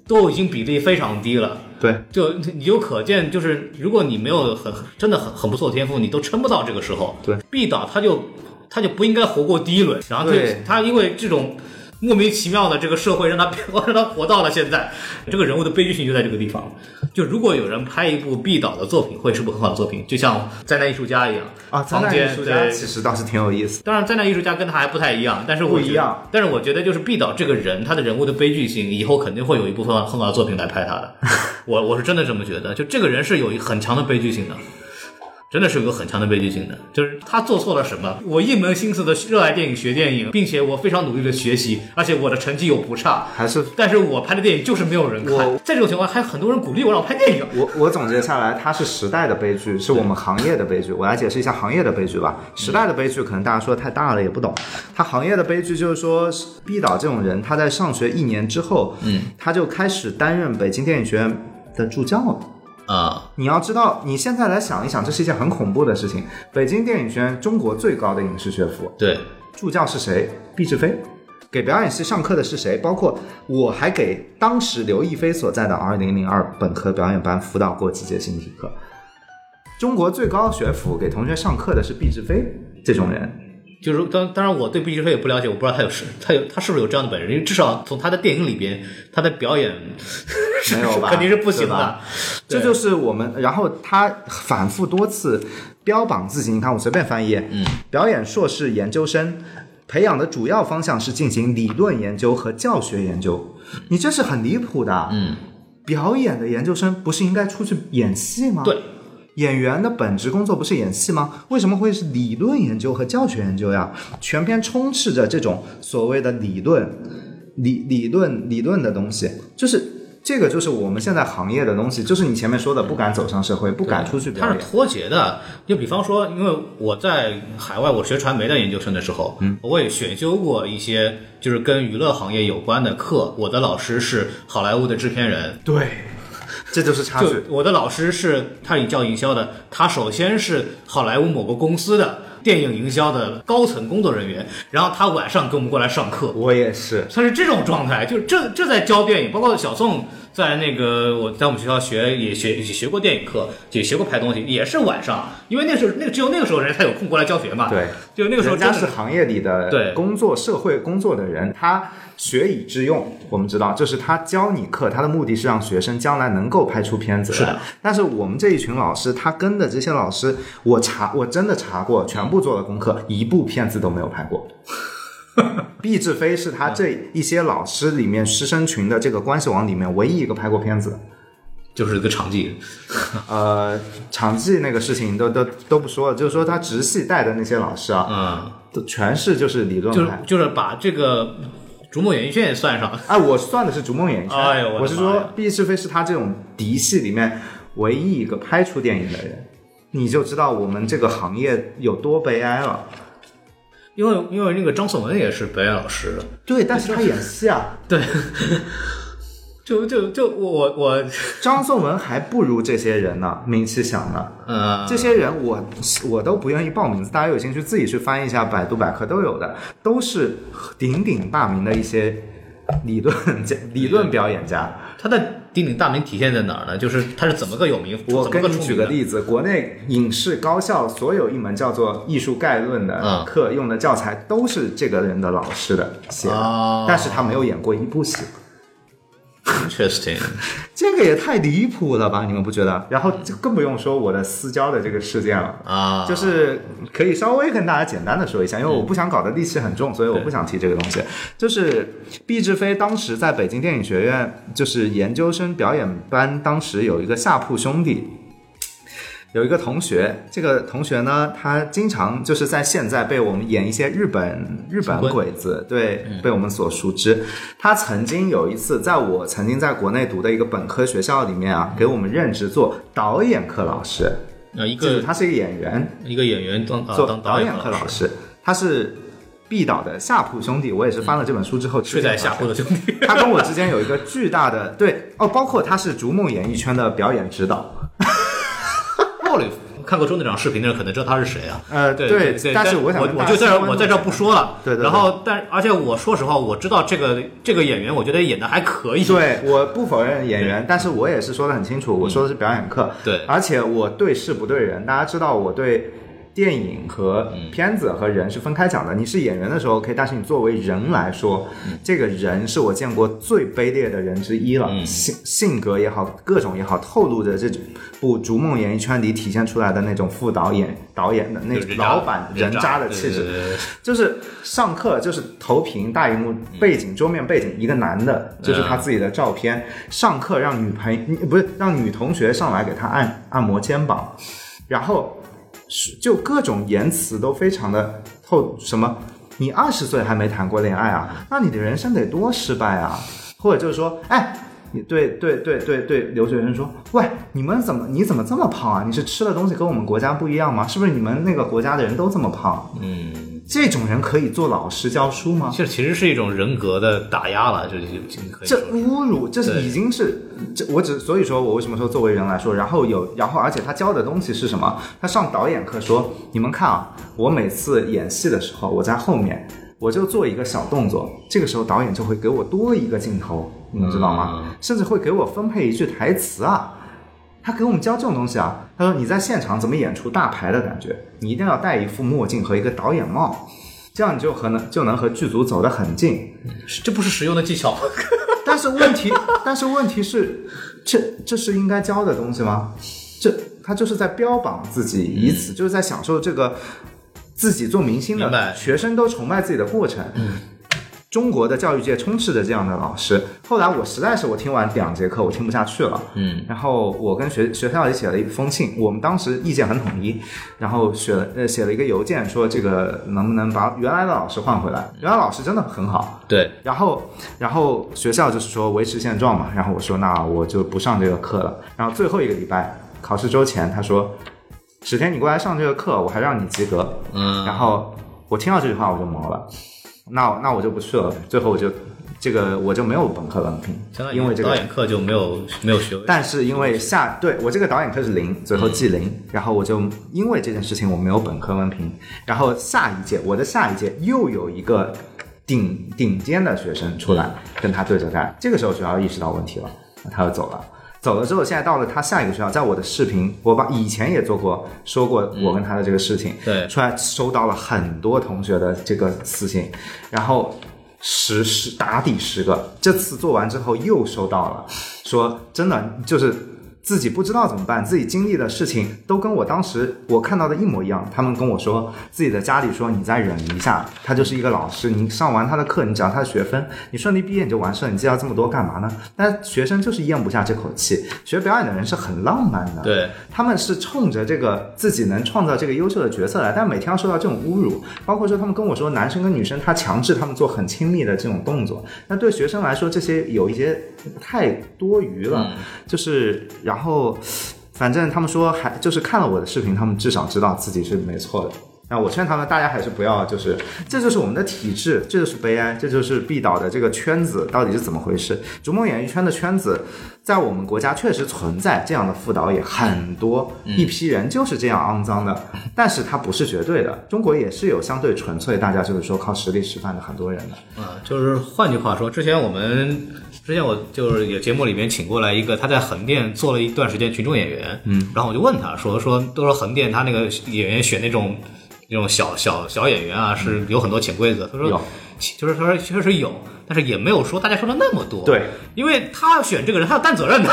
都已经比例非常低了。对，就你就可见，就是如果你没有很真的很很不错的天赋，你都撑不到这个时候。对，毕导他就他就不应该活过第一轮，然后对他他因为这种莫名其妙的这个社会让他让他活到了现在，这个人物的悲剧性就在这个地方。就如果有人拍一部毕导的作品，会是部很好的作品，就像灾难艺术家一样啊，灾难艺术家其实倒是挺有意思。当然，灾难艺术家跟他还不太一样，但是我不一样。但是我觉得，就是毕导这个人，他的人物的悲剧性，以后肯定会有一部分很好的作品来拍他的。[laughs] 我我是真的这么觉得，就这个人是有一很强的悲剧性的，真的是有个很强的悲剧性的。就是他做错了什么？我一门心思的热爱电影、学电影，并且我非常努力的学习，而且我的成绩又不差，还是但是我拍的电影就是没有人看我。在这种情况，还有很多人鼓励我让我拍电影。我我总结下来，它是时代的悲剧，是我们行业的悲剧。我来解释一下行业的悲剧吧。时代的悲剧可能大家说太大了也不懂，它行业的悲剧就是说，毕导这种人，他在上学一年之后，嗯，他就开始担任北京电影学院的助教了。啊、你要知道，你现在来想一想，这是一件很恐怖的事情。北京电影学院中国最高的影视学府，对，助教是谁？毕志飞。给表演系上课的是谁？包括我还给当时刘亦菲所在的二零零二本科表演班辅导过几节形体课。中国最高学府给同学上课的是毕志飞这种人，就是当当然，我对毕志飞也不了解，我不知道他有是他有他是不是有这样的本事，因为至少从他的电影里边，他的表演是没有吧肯定是不行的。这就是我们。然后他反复多次标榜自己，你看我随便翻页，嗯，表演硕士研究生。培养的主要方向是进行理论研究和教学研究，你这是很离谱的。嗯，表演的研究生不是应该出去演戏吗？对，演员的本职工作不是演戏吗？为什么会是理论研究和教学研究呀？全篇充斥着这种所谓的理论、理理论、理论的东西，就是这个就是我们现在行业的东西，就是你前面说的不敢走上社会，不敢出去表演。它是脱节的。就比方说，因为我在海外，我学传媒的研究生的时候，嗯，我也选修过一些就是跟娱乐行业有关的课。我的老师是好莱坞的制片人，对，这就是差就距。我的老师是他以教营销的，他首先是好莱坞某个公司的电影营销的高层工作人员，然后他晚上跟我们过来上课。我也是，他是这种状态，就这这在教电影，包括小宋在那个我在我们学校学也学也学过电影课，也学过拍东西，也是晚上，因为那时候那个只有那个时候人才有空过来教学嘛。对，就那个时候人家是行业里的对工作、社会工作的人，他学以致用。我们知道，就是他教你课，他的目的是让学生将来能够拍出片子来。是的。但是我们这一群老师，他跟的这些老师，我查，我真的查过，全部做了功课，一部片子都没有拍过。[laughs] 毕志飞是他这一些老师里面师生群的这个关系网里面唯一一个拍过片子的。就是一个场记。呃，场记那个事情都都都不说了，就是说他直系带的那些老师啊，嗯，都全是就是理论就是派。就是把这个逐梦演艺圈也算上，哎，[laughs] 我算的是逐梦演艺圈，哎呦我我是说毕志飞是他这种嫡系里面唯一一个拍出电影的人，你就知道我们这个行业有多悲哀了。因为因为那个张颂文也是表演老师，对，但是他演戏啊，对，就就就我我我 [laughs] 张颂文还不如这些人呢，名气响呢。嗯，这些人我我都不愿意报名字，大家有兴趣自己去翻一下百度百科都有的，都是鼎鼎大名的一些理论家、[laughs] 理论表演家。他的鼎鼎大名体现在哪儿呢？就是他是怎么个有名？我怎么个跟你？举个例子，国内影视高校所有一门叫做艺术概论的嗯课用的教材都是这个人的老师的写的，哦但是他没有演过一部戏，Interesting，[laughs] 这个也太离谱了吧？你们不觉得？然后就更不用说我的私交的这个事件了。啊，就是可以稍微跟大家简单的说一下，因为我不想搞得戾气很重，所以我不想提这个东西。就是毕志飞当时在北京电影学院，就是研究生表演班，当时有一个下铺兄弟。有一个同学，这个同学呢，他经常就是在现在被我们演一些日本日本鬼子，对，被我们所熟知。他曾经有一次，在我曾经在国内读的一个本科学校里面啊，给我们任职做导演课老师，呃一个他是一个演员，一个演员当啊做当导演课老师，他是毕导的下铺兄弟，我也是翻了这本书之后睡在下铺的兄弟。他跟我之间有一个巨大的对哦，包括他是逐梦演艺圈的表演指导。看过周队长视频的人可能知道他是谁啊？呃，对对，但是我想我就在这儿我在这儿不说了。对对对然后但而且我说实话，我知道这个这个演员，我觉得演的还可以。对，我不否认演员，但是我也是说的很清楚，我说的是表演课，对而且我对事不对人，大家知道我对。电影和片子和人是分开讲的。你是演员的时候 OK，但是你作为人来说，这个人是我见过最卑劣的人之一了。性性格也好，各种也好，透露着这部《逐梦演艺圈》里体现出来的那种副导演、导演的那种老板人渣的气质。就是上课就是投屏大荧幕背景桌面背景一个男的，就是他自己的照片。上课让女朋不是让女同学上来给他按按摩肩膀，然后是就各种言辞都非常的透什么。你二十岁还没谈过恋爱啊？那你的人生得多失败啊！或者就是说，哎，对对对对对留学生说，喂，你们怎么你怎么这么胖啊？你是吃的东西跟我们国家不一样吗？是不是你们那个国家的人都这么胖？嗯，这种人可以做老师教书吗？这其实是一种人格的打压了，这就可以这侮辱，这是已经是这我只所以说我为什么说作为人来说，然后有然后而且他教的东西是什么？他上导演课说，你们看啊，我每次演戏的时候，我在后面我就做一个小动作，这个时候导演就会给我多一个镜头，你们知道吗？嗯甚至会给我分配一句台词啊。他给我们教这种东西啊，他说你在现场怎么演出大牌的感觉，你一定要戴一副墨镜和一个导演帽，这样你就和能就能和剧组走得很近。这不是实用的技巧吗？[laughs] 但是问题，但是问题是，这这是应该教的东西吗？这他就是在标榜自己，以此就是在享受这个自己做明星的学生都崇拜自己的过程。中国的教育界充斥着这样的老师。后来我实在是我听完两节课我听不下去了，嗯，然后我跟学学校里写了一封信，我们当时意见很统一，然后写了呃写了一个邮件说这个能不能把原来的老师换回来？原来老师真的很好，对，然后，然后学校就是说维持现状嘛。然后我说那我就不上这个课了。然后最后一个礼拜考试周前，他说史天你过来上这个课，我还让你及格。嗯，然后我听到这句话我就毛了，那那我就不去了。最后我就这个我就没有本科文凭因为这个。导演课就没有没有学位，但是因为下对我这个导演课是零，最后记零，然后我就因为这件事情我没有本科文凭，然后下一届我的下一届又有一个顶顶尖的学生出来跟他对着干，这个时候学校意识到问题了，他就走了。走了之后，现在到了他下一个学校，在我的视频，我把以前也做过说过我跟他的这个事情，对出来收到了很多同学的这个私信，然后十十打底十个，这次做完之后又收到了，说真的就是自己不知道怎么办，自己经历的事情都跟我当时我看到的一模一样。他们跟我说，自己的家里说你再忍一下，他就是一个老师，你上完他的课，你只要他的学分，你顺利毕业你就完事了，你计较这么多干嘛呢？但学生就是咽不下这口气。学表演的人是很浪漫的，对，他们是冲着这个自己能创造这个优秀的角色来，但每天要受到这种侮辱，包括说他们跟我说，男生跟女生他强制他们做很亲密的。这种动作，那对学生来说，这些有一些太多余了，就是然后，反正他们说还就是看了我的视频，他们至少知道自己是没错的。那我劝他们，大家还是不要，就是这就是我们的体制，这就是悲哀，这就是毕导的这个圈子到底是怎么回事？逐梦演艺圈的圈子，在我们国家确实存在这样的副导演很多，一批人就是这样肮脏的，[laughs] 但是它不是绝对的，中国也是有相对纯粹，大家就是说靠实力吃饭的很多人的。啊，就是换句话说，之前我们之前我就是有节目里面请过来一个，他在横店做了一段时间群众演员，嗯，然后我就问他说说都说横店他那个演员选那种那种小小小演员啊，是有很多潜规则，他说有。就是他说确实有，但是也没有说大家说的那么多，对，因为他要选这个人，他要担责任的，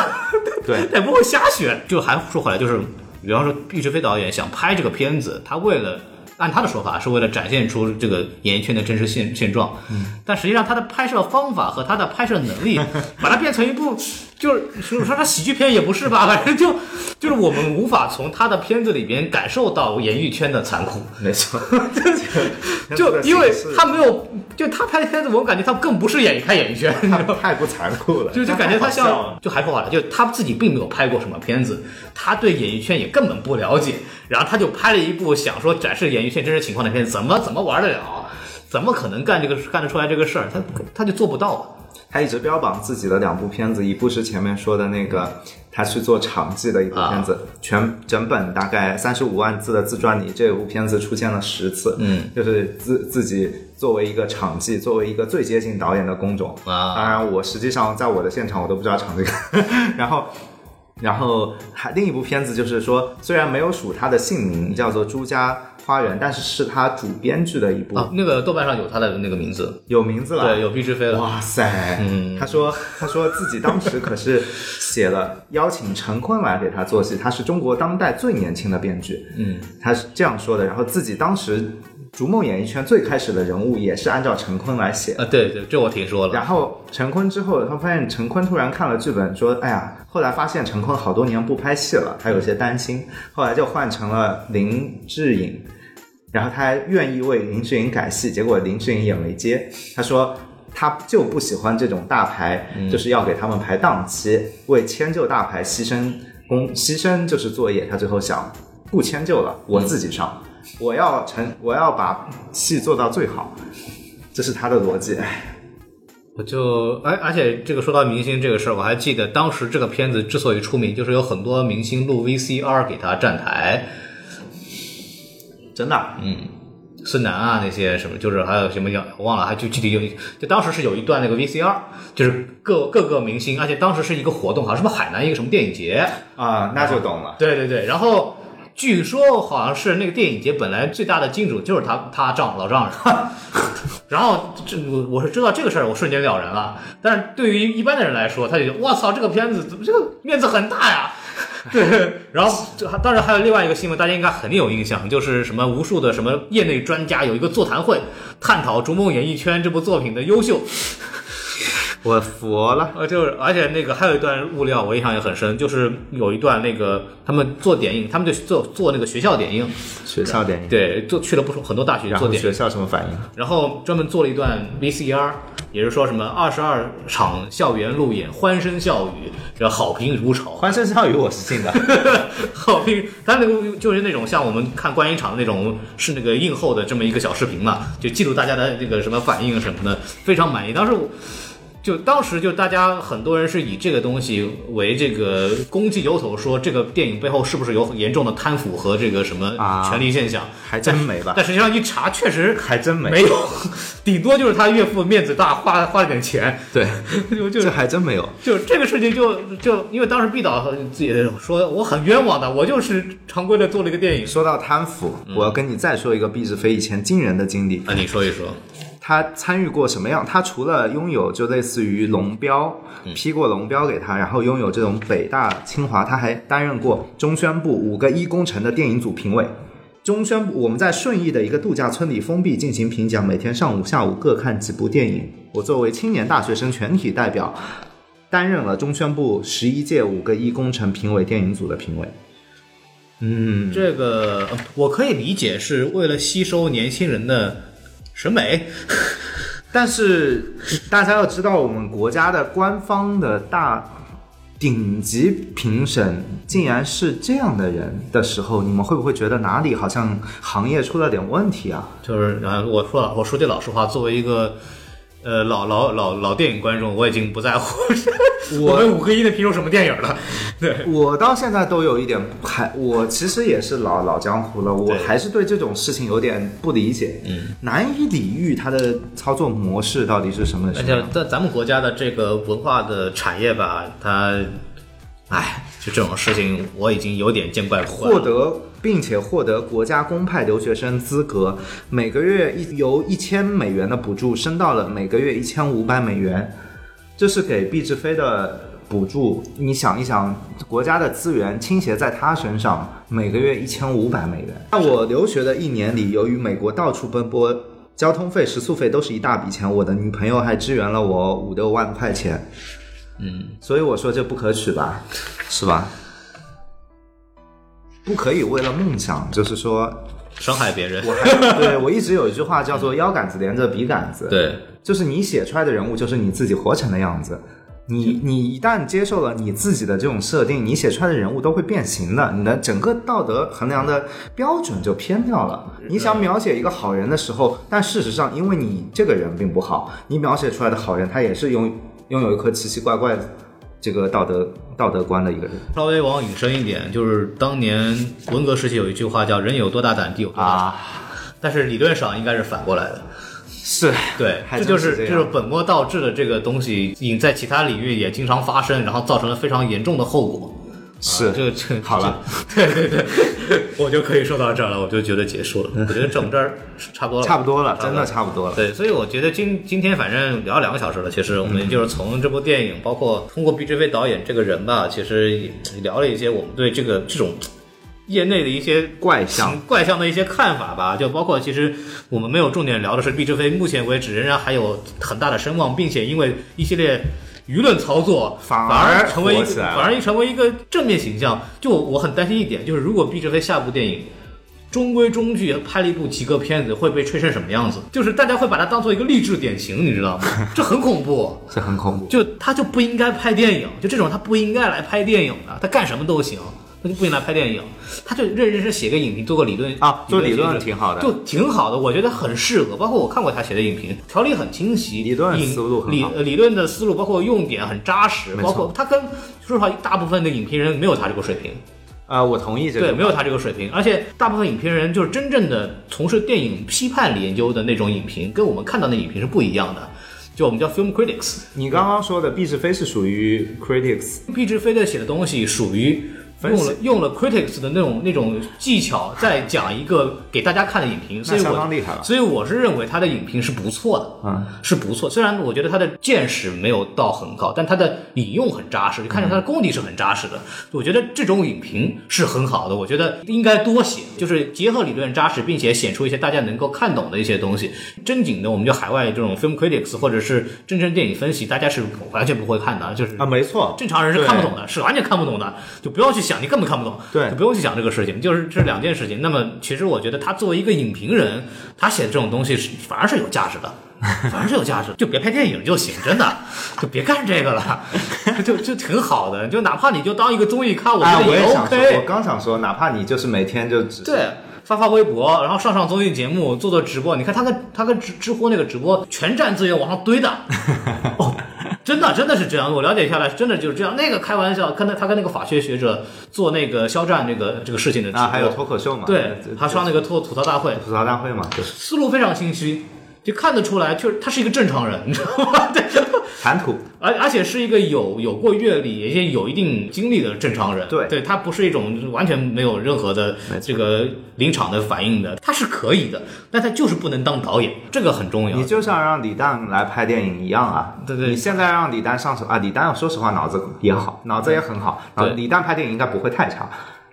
对。[laughs] 他也不会瞎选。就还说回来，就是比方说毕志飞导演想拍这个片子，他为了按他的说法是为了展现出这个演艺圈的真实现现状，嗯，但实际上他的拍摄方法和他的拍摄能力，[laughs] 把它变成一部就是说说他喜剧片也不是吧，[laughs] 反正就就是我们无法从他的片子里边感受到演艺圈的残酷，没错，[laughs] 就因为他没有，就他拍的片子，我感觉他更不是演拍演艺圈？太不残酷了，就就感觉他像，就还说好了，就他自己并没有拍过什么片子，他对演艺圈也根本不了解，然后他就拍了一部想说展示演艺圈真实情况的片子，怎么怎么玩得了？怎么可能干这个干得出来这个事儿？他他就做不到。他一直标榜自己的两部片子，一部是前面说的那个他去做场记的一部片子，全整本大概三十五万字的自传里，这部片子出现了十次，嗯，就是自自己作为一个场记，作为一个最接近导演的工种啊。当然，我实际上在我的现场我都不知道场这个，[laughs] 然后。然后还另一部片子就是说，虽然没有署他的姓名，叫做《朱家花园》，但是是他主编剧的一部，啊，那个豆瓣上有他的那个名字，有名字了。对，有毕志飞了。哇塞！嗯他说他说自己当时可是写了邀请陈坤来给他做戏，他是中国当代最年轻的编剧，嗯，他是这样说的。然后自己当时逐梦演艺圈最开始的人物也是按照陈坤来写。啊，对对，这我听说了。然后陈坤之后，他发现陈坤突然看了剧本，说：“哎呀，后来发现陈坤好多年不拍戏了，他有些担心，后来就换成了林志颖。”然后他还愿意为林志颖改戏，结果林志颖也没接。他说他就不喜欢这种大牌，就是要给他们排档期，为迁就大牌牺牲工牺牲就是作业。他最后想不迁就了，我自己上，我要成我要把戏做到最好，这是他的逻辑。哎我就而，而且这个说到明星这个事儿，我还记得当时这个片子之所以出名，就是有很多明星录 VCR 给他站台，真的嗯，孙楠啊那些什么，就是还有什么叫我忘了，还就具体有一，就当时是有一段那个 VCR，就是各各个明星，而且当时是一个活动，好像是不是海南一个什么电影节，啊，那就懂了。对对对，然后据说好像是那个电影节本来最大的金主就是他他丈老丈人，[laughs] 然后这我我是知道这个事儿，我瞬间了然了。但是对于一般的人来说，他就觉得我操，这个片子怎么这个面子很大呀？[laughs] 对，然后当然还有另外一个新闻，大家应该很有印象，就是什么无数的什么业内专家有一个座谈会，探讨《逐梦演艺圈》这部作品的优秀。我服了，呃，就是而且那个还有一段物料我印象也很深，就是有一段那个他们做点映，他们就做做那个学校点映，学校点映，对，做去了不少很多大学做点映，学校什么反应？然后专门做了一段 VCR，也是说什么二十二场校园路演，欢声笑语，这好评如潮，欢声笑语我是信的，[laughs] 好评，他那个就是那种像我们看观影场的那种，是那个映后的这么一个小视频嘛，就记录大家的这个什么反应什么的，非常满意。当时我。就当时就大家很多人是以这个东西为这个攻击由头，说这个电影背后是不是有严重的贪腐和这个什么啊权力现象？还真没吧？但实际上一查，确实还真没，没有，顶多就是他岳父面子大，花花了点钱，对，就就这还真没有。就这个事情就就因为当时毕导自己说我很冤枉的，我就是常规的做了一个电影说到贪腐，我要跟你再说一个毕志飞以前惊人的经历。啊，你说一说，他参与过什么样？他除了拥有就类似于龙标，批过龙标给他，然后拥有这种北大、清华，他还担任过中宣部五个一工程的电影组评委。中宣部我们在顺义的一个度假村里封闭进行评奖，每天上午、下午各看几部电影。我作为青年大学生全体代表，担任了中宣部十一届五个一工程评委电影组的评委。嗯，这个呃我可以理解是为了吸收年轻人的审美，但是大家要知道，我们国家的官方的大顶级评审竟然是这样的人的时候，你们会不会觉得哪里好像行业出了点问题啊？就是啊，我说了，我说句老实话，作为一个呃老老老老电影观众，我已经不在乎。[laughs] 我们五个一的评出什么电影了。对，我到现在都有一点还，我其实也是老老江湖了，我还是对这种事情有点不理解，嗯，难以理喻它的操作模式到底是什么而且。在咱们国家的这个文化的产业吧，它，哎，就这种事情，我已经有点见怪不怪。获得并且获得国家公派留学生资格，每个月一由一千美元的补助升到了每个月一千五百美元，这是给毕志飞的补助。你想一想，国家的资源倾斜在他身上，每个月一千五百美元。在我留学的一年里，由于美国到处奔波。交通费、食宿费都是一大笔钱，我的女朋友还支援了我五六万块钱，嗯，所以我说这不可取吧，是吧？不可以为了梦想，就是说，伤害别人。我还对我一直有一句话叫做“腰杆子连着笔杆子”，，对，就是你写出来的人物就是你自己活成的样子。你你一旦接受了你自己的这种设定，你写出来的人物都会变形的，你的整个道德衡量的标准就偏掉了。你想描写一个好人的时候，但事实上因为你这个人并不好，你描写出来的好人他也是拥拥有一颗奇奇怪怪的这个道德道德观的一个人。稍微往引申一点，就是当年文革时期有一句话叫“人有多大胆，地有多大”，啊，但是理论上应该是反过来的。是对，这就是这就是本末倒置的这个东西，引在其他领域也经常发生，然后造成了非常严重的后果。是啊这这好了，对对对，我就可以说到这儿了，我就觉得结束了。我觉得整这儿 [laughs] 差不多了，差不多了，真的差不多了。对，所以我觉得今今天反正聊两个小时了，其实我们就是从这部电影，包括通过毕志飞导演这个人吧，其实也聊了一些我们对这个这种业内的一些怪象形怪象的一些看法吧，就包括其实我们没有重点聊的是毕志飞，目前为止仍然还有很大的声望，并且因为一系列。舆论操作反反而成为反而成为一个正面形象。就我很担心一点，就是如果毕志飞下部电影中规中矩拍了一部及格片子，会被吹成什么样子？就是大家会把它当做一个励志典型，你知道吗？[laughs] 这很恐怖。这很恐怖。就他就不应该拍电影，就这种他不应该来拍电影的，他干什么都行，他就不应该拍电影，他就认认真写个影评，做个理论啊做理论挺好的就挺好的，我觉得很适合。包括我看过他写的影评，条理很清晰，理论思路很理呃理论的思路，包括用点很扎实，包括他跟说实话，大部分的影评人没有他这个水平。啊，我同意这个。对，没有他这个水平，而且大部分影评人就是真正的从事电影批判研究的那种影评，跟我们看到的影评是不一样的。就我们叫 film critics，你刚刚说的毕志飞是属于 critics，毕志飞的写的东西属于用了用了 critics 的那种那种技巧，[laughs] 在讲一个给大家看的影评，所以相我当厉害了所以我是认为他的影评是不错的，嗯，是不错。虽然我觉得他的见识没有到很高，但他的引用很扎实，就看出他的功底是很扎实的。我觉得这种影评是很好的，我觉得应该多写，就是结合理论扎实，并且显出一些大家能够看懂的一些东西。正经的，我们就海外这种 film critics 或者是真正电影分析，大家是完全不会看的，就是啊，没错，正常人是看不懂的，是完全看不懂的，就不要去想，你根本看不懂，对就不用去想这个事情，就是这是两件事情。那么其实我觉得他作为一个影评人，他写的这种东西是反而是有价值的，反而是有价值，就别拍电影就行，真的，就别干这个了，[laughs] 就就挺好的，就哪怕你就当一个综艺看，我啊，觉得也我也想说，OK，我刚想说，哪怕你就是每天就只对。发发微博，然后上上综艺节目，做做直播。你看他跟他跟知知乎那个直播，全站资源往上堆的。[laughs] 哦，真的真的是这样，我了解下来，真的就是这样。那个开玩笑，跟他他跟那个法学学者做那个肖战这个这个事情的，啊，还有脱口秀嘛，对，他上那个吐吐槽大会，吐槽大会。嘛，就是思路非常清晰，就看得出来，就是他是一个正常人，你知道吗？[laughs] 对，谈吐。而而且是一个有有过阅历，也些有一定经历的正常人。对对，他不是一种完全没有任何的这个临场的反应的，他是可以的，但他就是不能当导演，这个很重要。你就像让李诞来拍电影一样啊！对对你现在让李诞上手啊，李诞说实话脑子也好，脑子也很好。对啊李诞拍电影应该不会太差。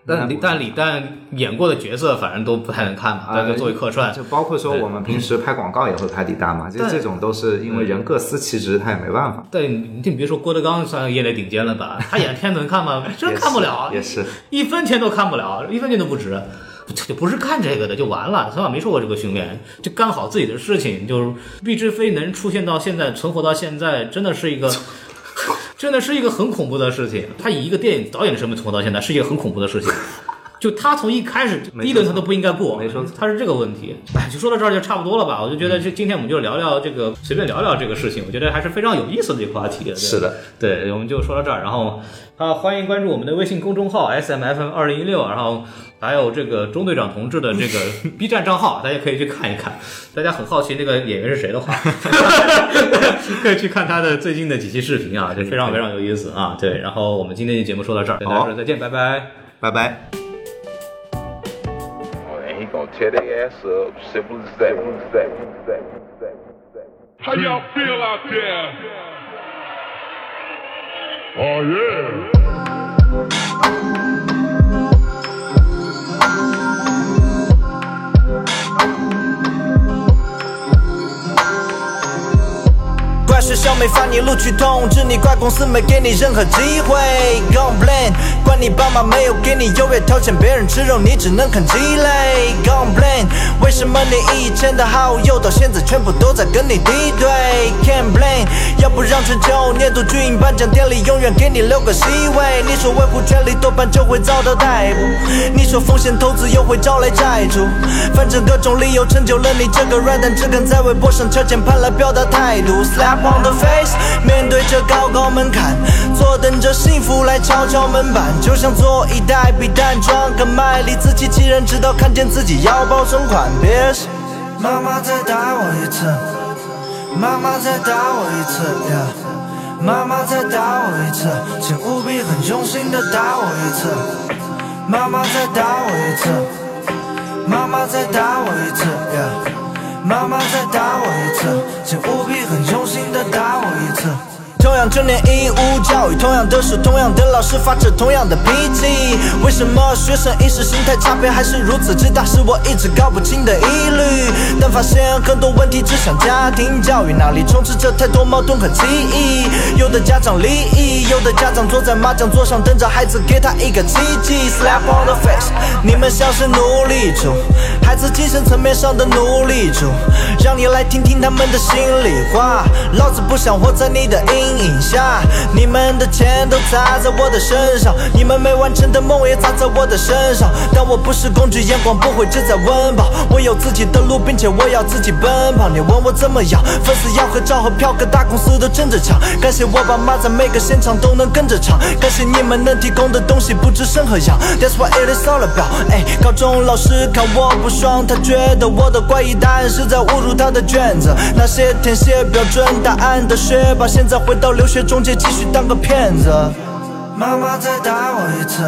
但李但李诞演过的角色，反正都不太能看嘛，啊但作为客串，就包括说我们平时拍广告也会拍李诞嘛，就这种都是因为人各司其职，他也没办法。对，你你别说郭德纲算业内顶尖了吧？他演的片子能看吗？[laughs] 真看不了，也是。一分钱都看不了，一分钱都不值。这就不是干这个的就完了，从小没受过这个训练，就干好自己的事情。就是毕志飞能出现到现在，存活到现在，真的是一个，真的是一个很恐怖的事情。他以一个电影导演的身份存活到现在，是一个很恐怖的事情。就他从一开始第一轮他都不应该过，没说错他是这个问题。哎，就说到这儿就差不多了吧？我就觉得这今天我们就聊聊这个，随便聊聊这个事情，我觉得还是非常有意思的一个话题。是的，对，我们就说到这儿，然后啊，欢迎关注我们的微信公众号 S M F M 二零一六，然后还有这个中队长同志的这个 [laughs] B 站账号，大家可以去看一看。大家很好奇那个演员是谁的话，[laughs] 可以去看他的最近的几期视频啊，就非常非常有意思啊。对，然后我们今天的节目说到这儿，跟大家说再见，拜拜。拜拜。And he gonna tear their ass up. Simple as that. Simple as that. Simple as that. Simple as that. Simple as that. How y'all feel out there? Oh yeah. 学校没发你录取通知，你怪公司没给你任何机会。Go blame，怪你爸妈没有给你优越条件，别人吃肉你只能啃鸡肋。Go blame，为什么你以前的好友到现在全部都在跟你敌对？Can't blame，要不让全球年度巨婴颁奖典礼永远给你留个席位。你说维护权利多半就会遭到逮捕，你说风险投资又会招来债主，反正各种理由成就了你这个软蛋，只敢在微博上敲键盘来表达态度。Slap on the face，面对着高高门槛，坐等着幸福来敲敲门板，就像做一袋避弹装个卖力，自欺欺人，直到看见自己腰包存款。别妈妈再打我一次，妈妈再打我一次呀。妈妈再打我一次，请务必很用心的打我一次。妈妈再打我一次，妈妈再打我一次呀。妈妈再打我一次，请务必很用心的打我一次。同样九年义务教育，同样的书，同样的老师，发着同样的脾气。为什么学生意识形态差别还是如此之大？是我一直搞不清的疑虑。但发现很多问题指向家庭教育，那里充斥着太多矛盾和歧义。有的家长离异，有的家长坐在麻将桌上等着孩子给他一个奇迹。Slap on the face，你们像是奴隶主，孩子精神层面上的奴隶主，让你来听听他们的心里话。老子不想活在你的阴阴影下，你们的钱都砸在我的身上，你们没完成的梦也砸在我的身上。但我不是工具，眼光不会只在温饱，我有自己的路，并且我要自己奔跑。你问我怎么样？粉丝要合照和票，各大公司都争着抢。感谢我爸妈在每个现场都能跟着唱，感谢你们能提供的东西不止生和养。That's what it is all about。哎，高中老师看我不爽，他觉得我的怪异答案是在侮辱他的卷子。那些填写标准答案的学霸，现在回到留学中介继续当个骗子。妈妈再打我一次，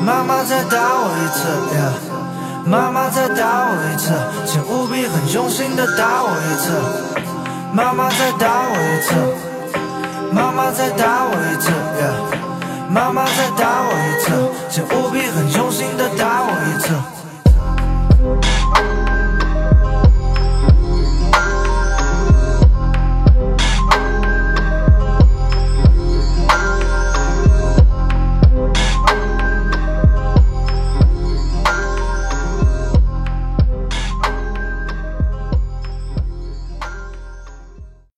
妈妈再打我一次呀。妈妈再打我一次，请务必很用心的打我一次。妈妈再打我一次，妈妈再打我一次呀。妈妈再打我一次，请务必很用心的打我一次。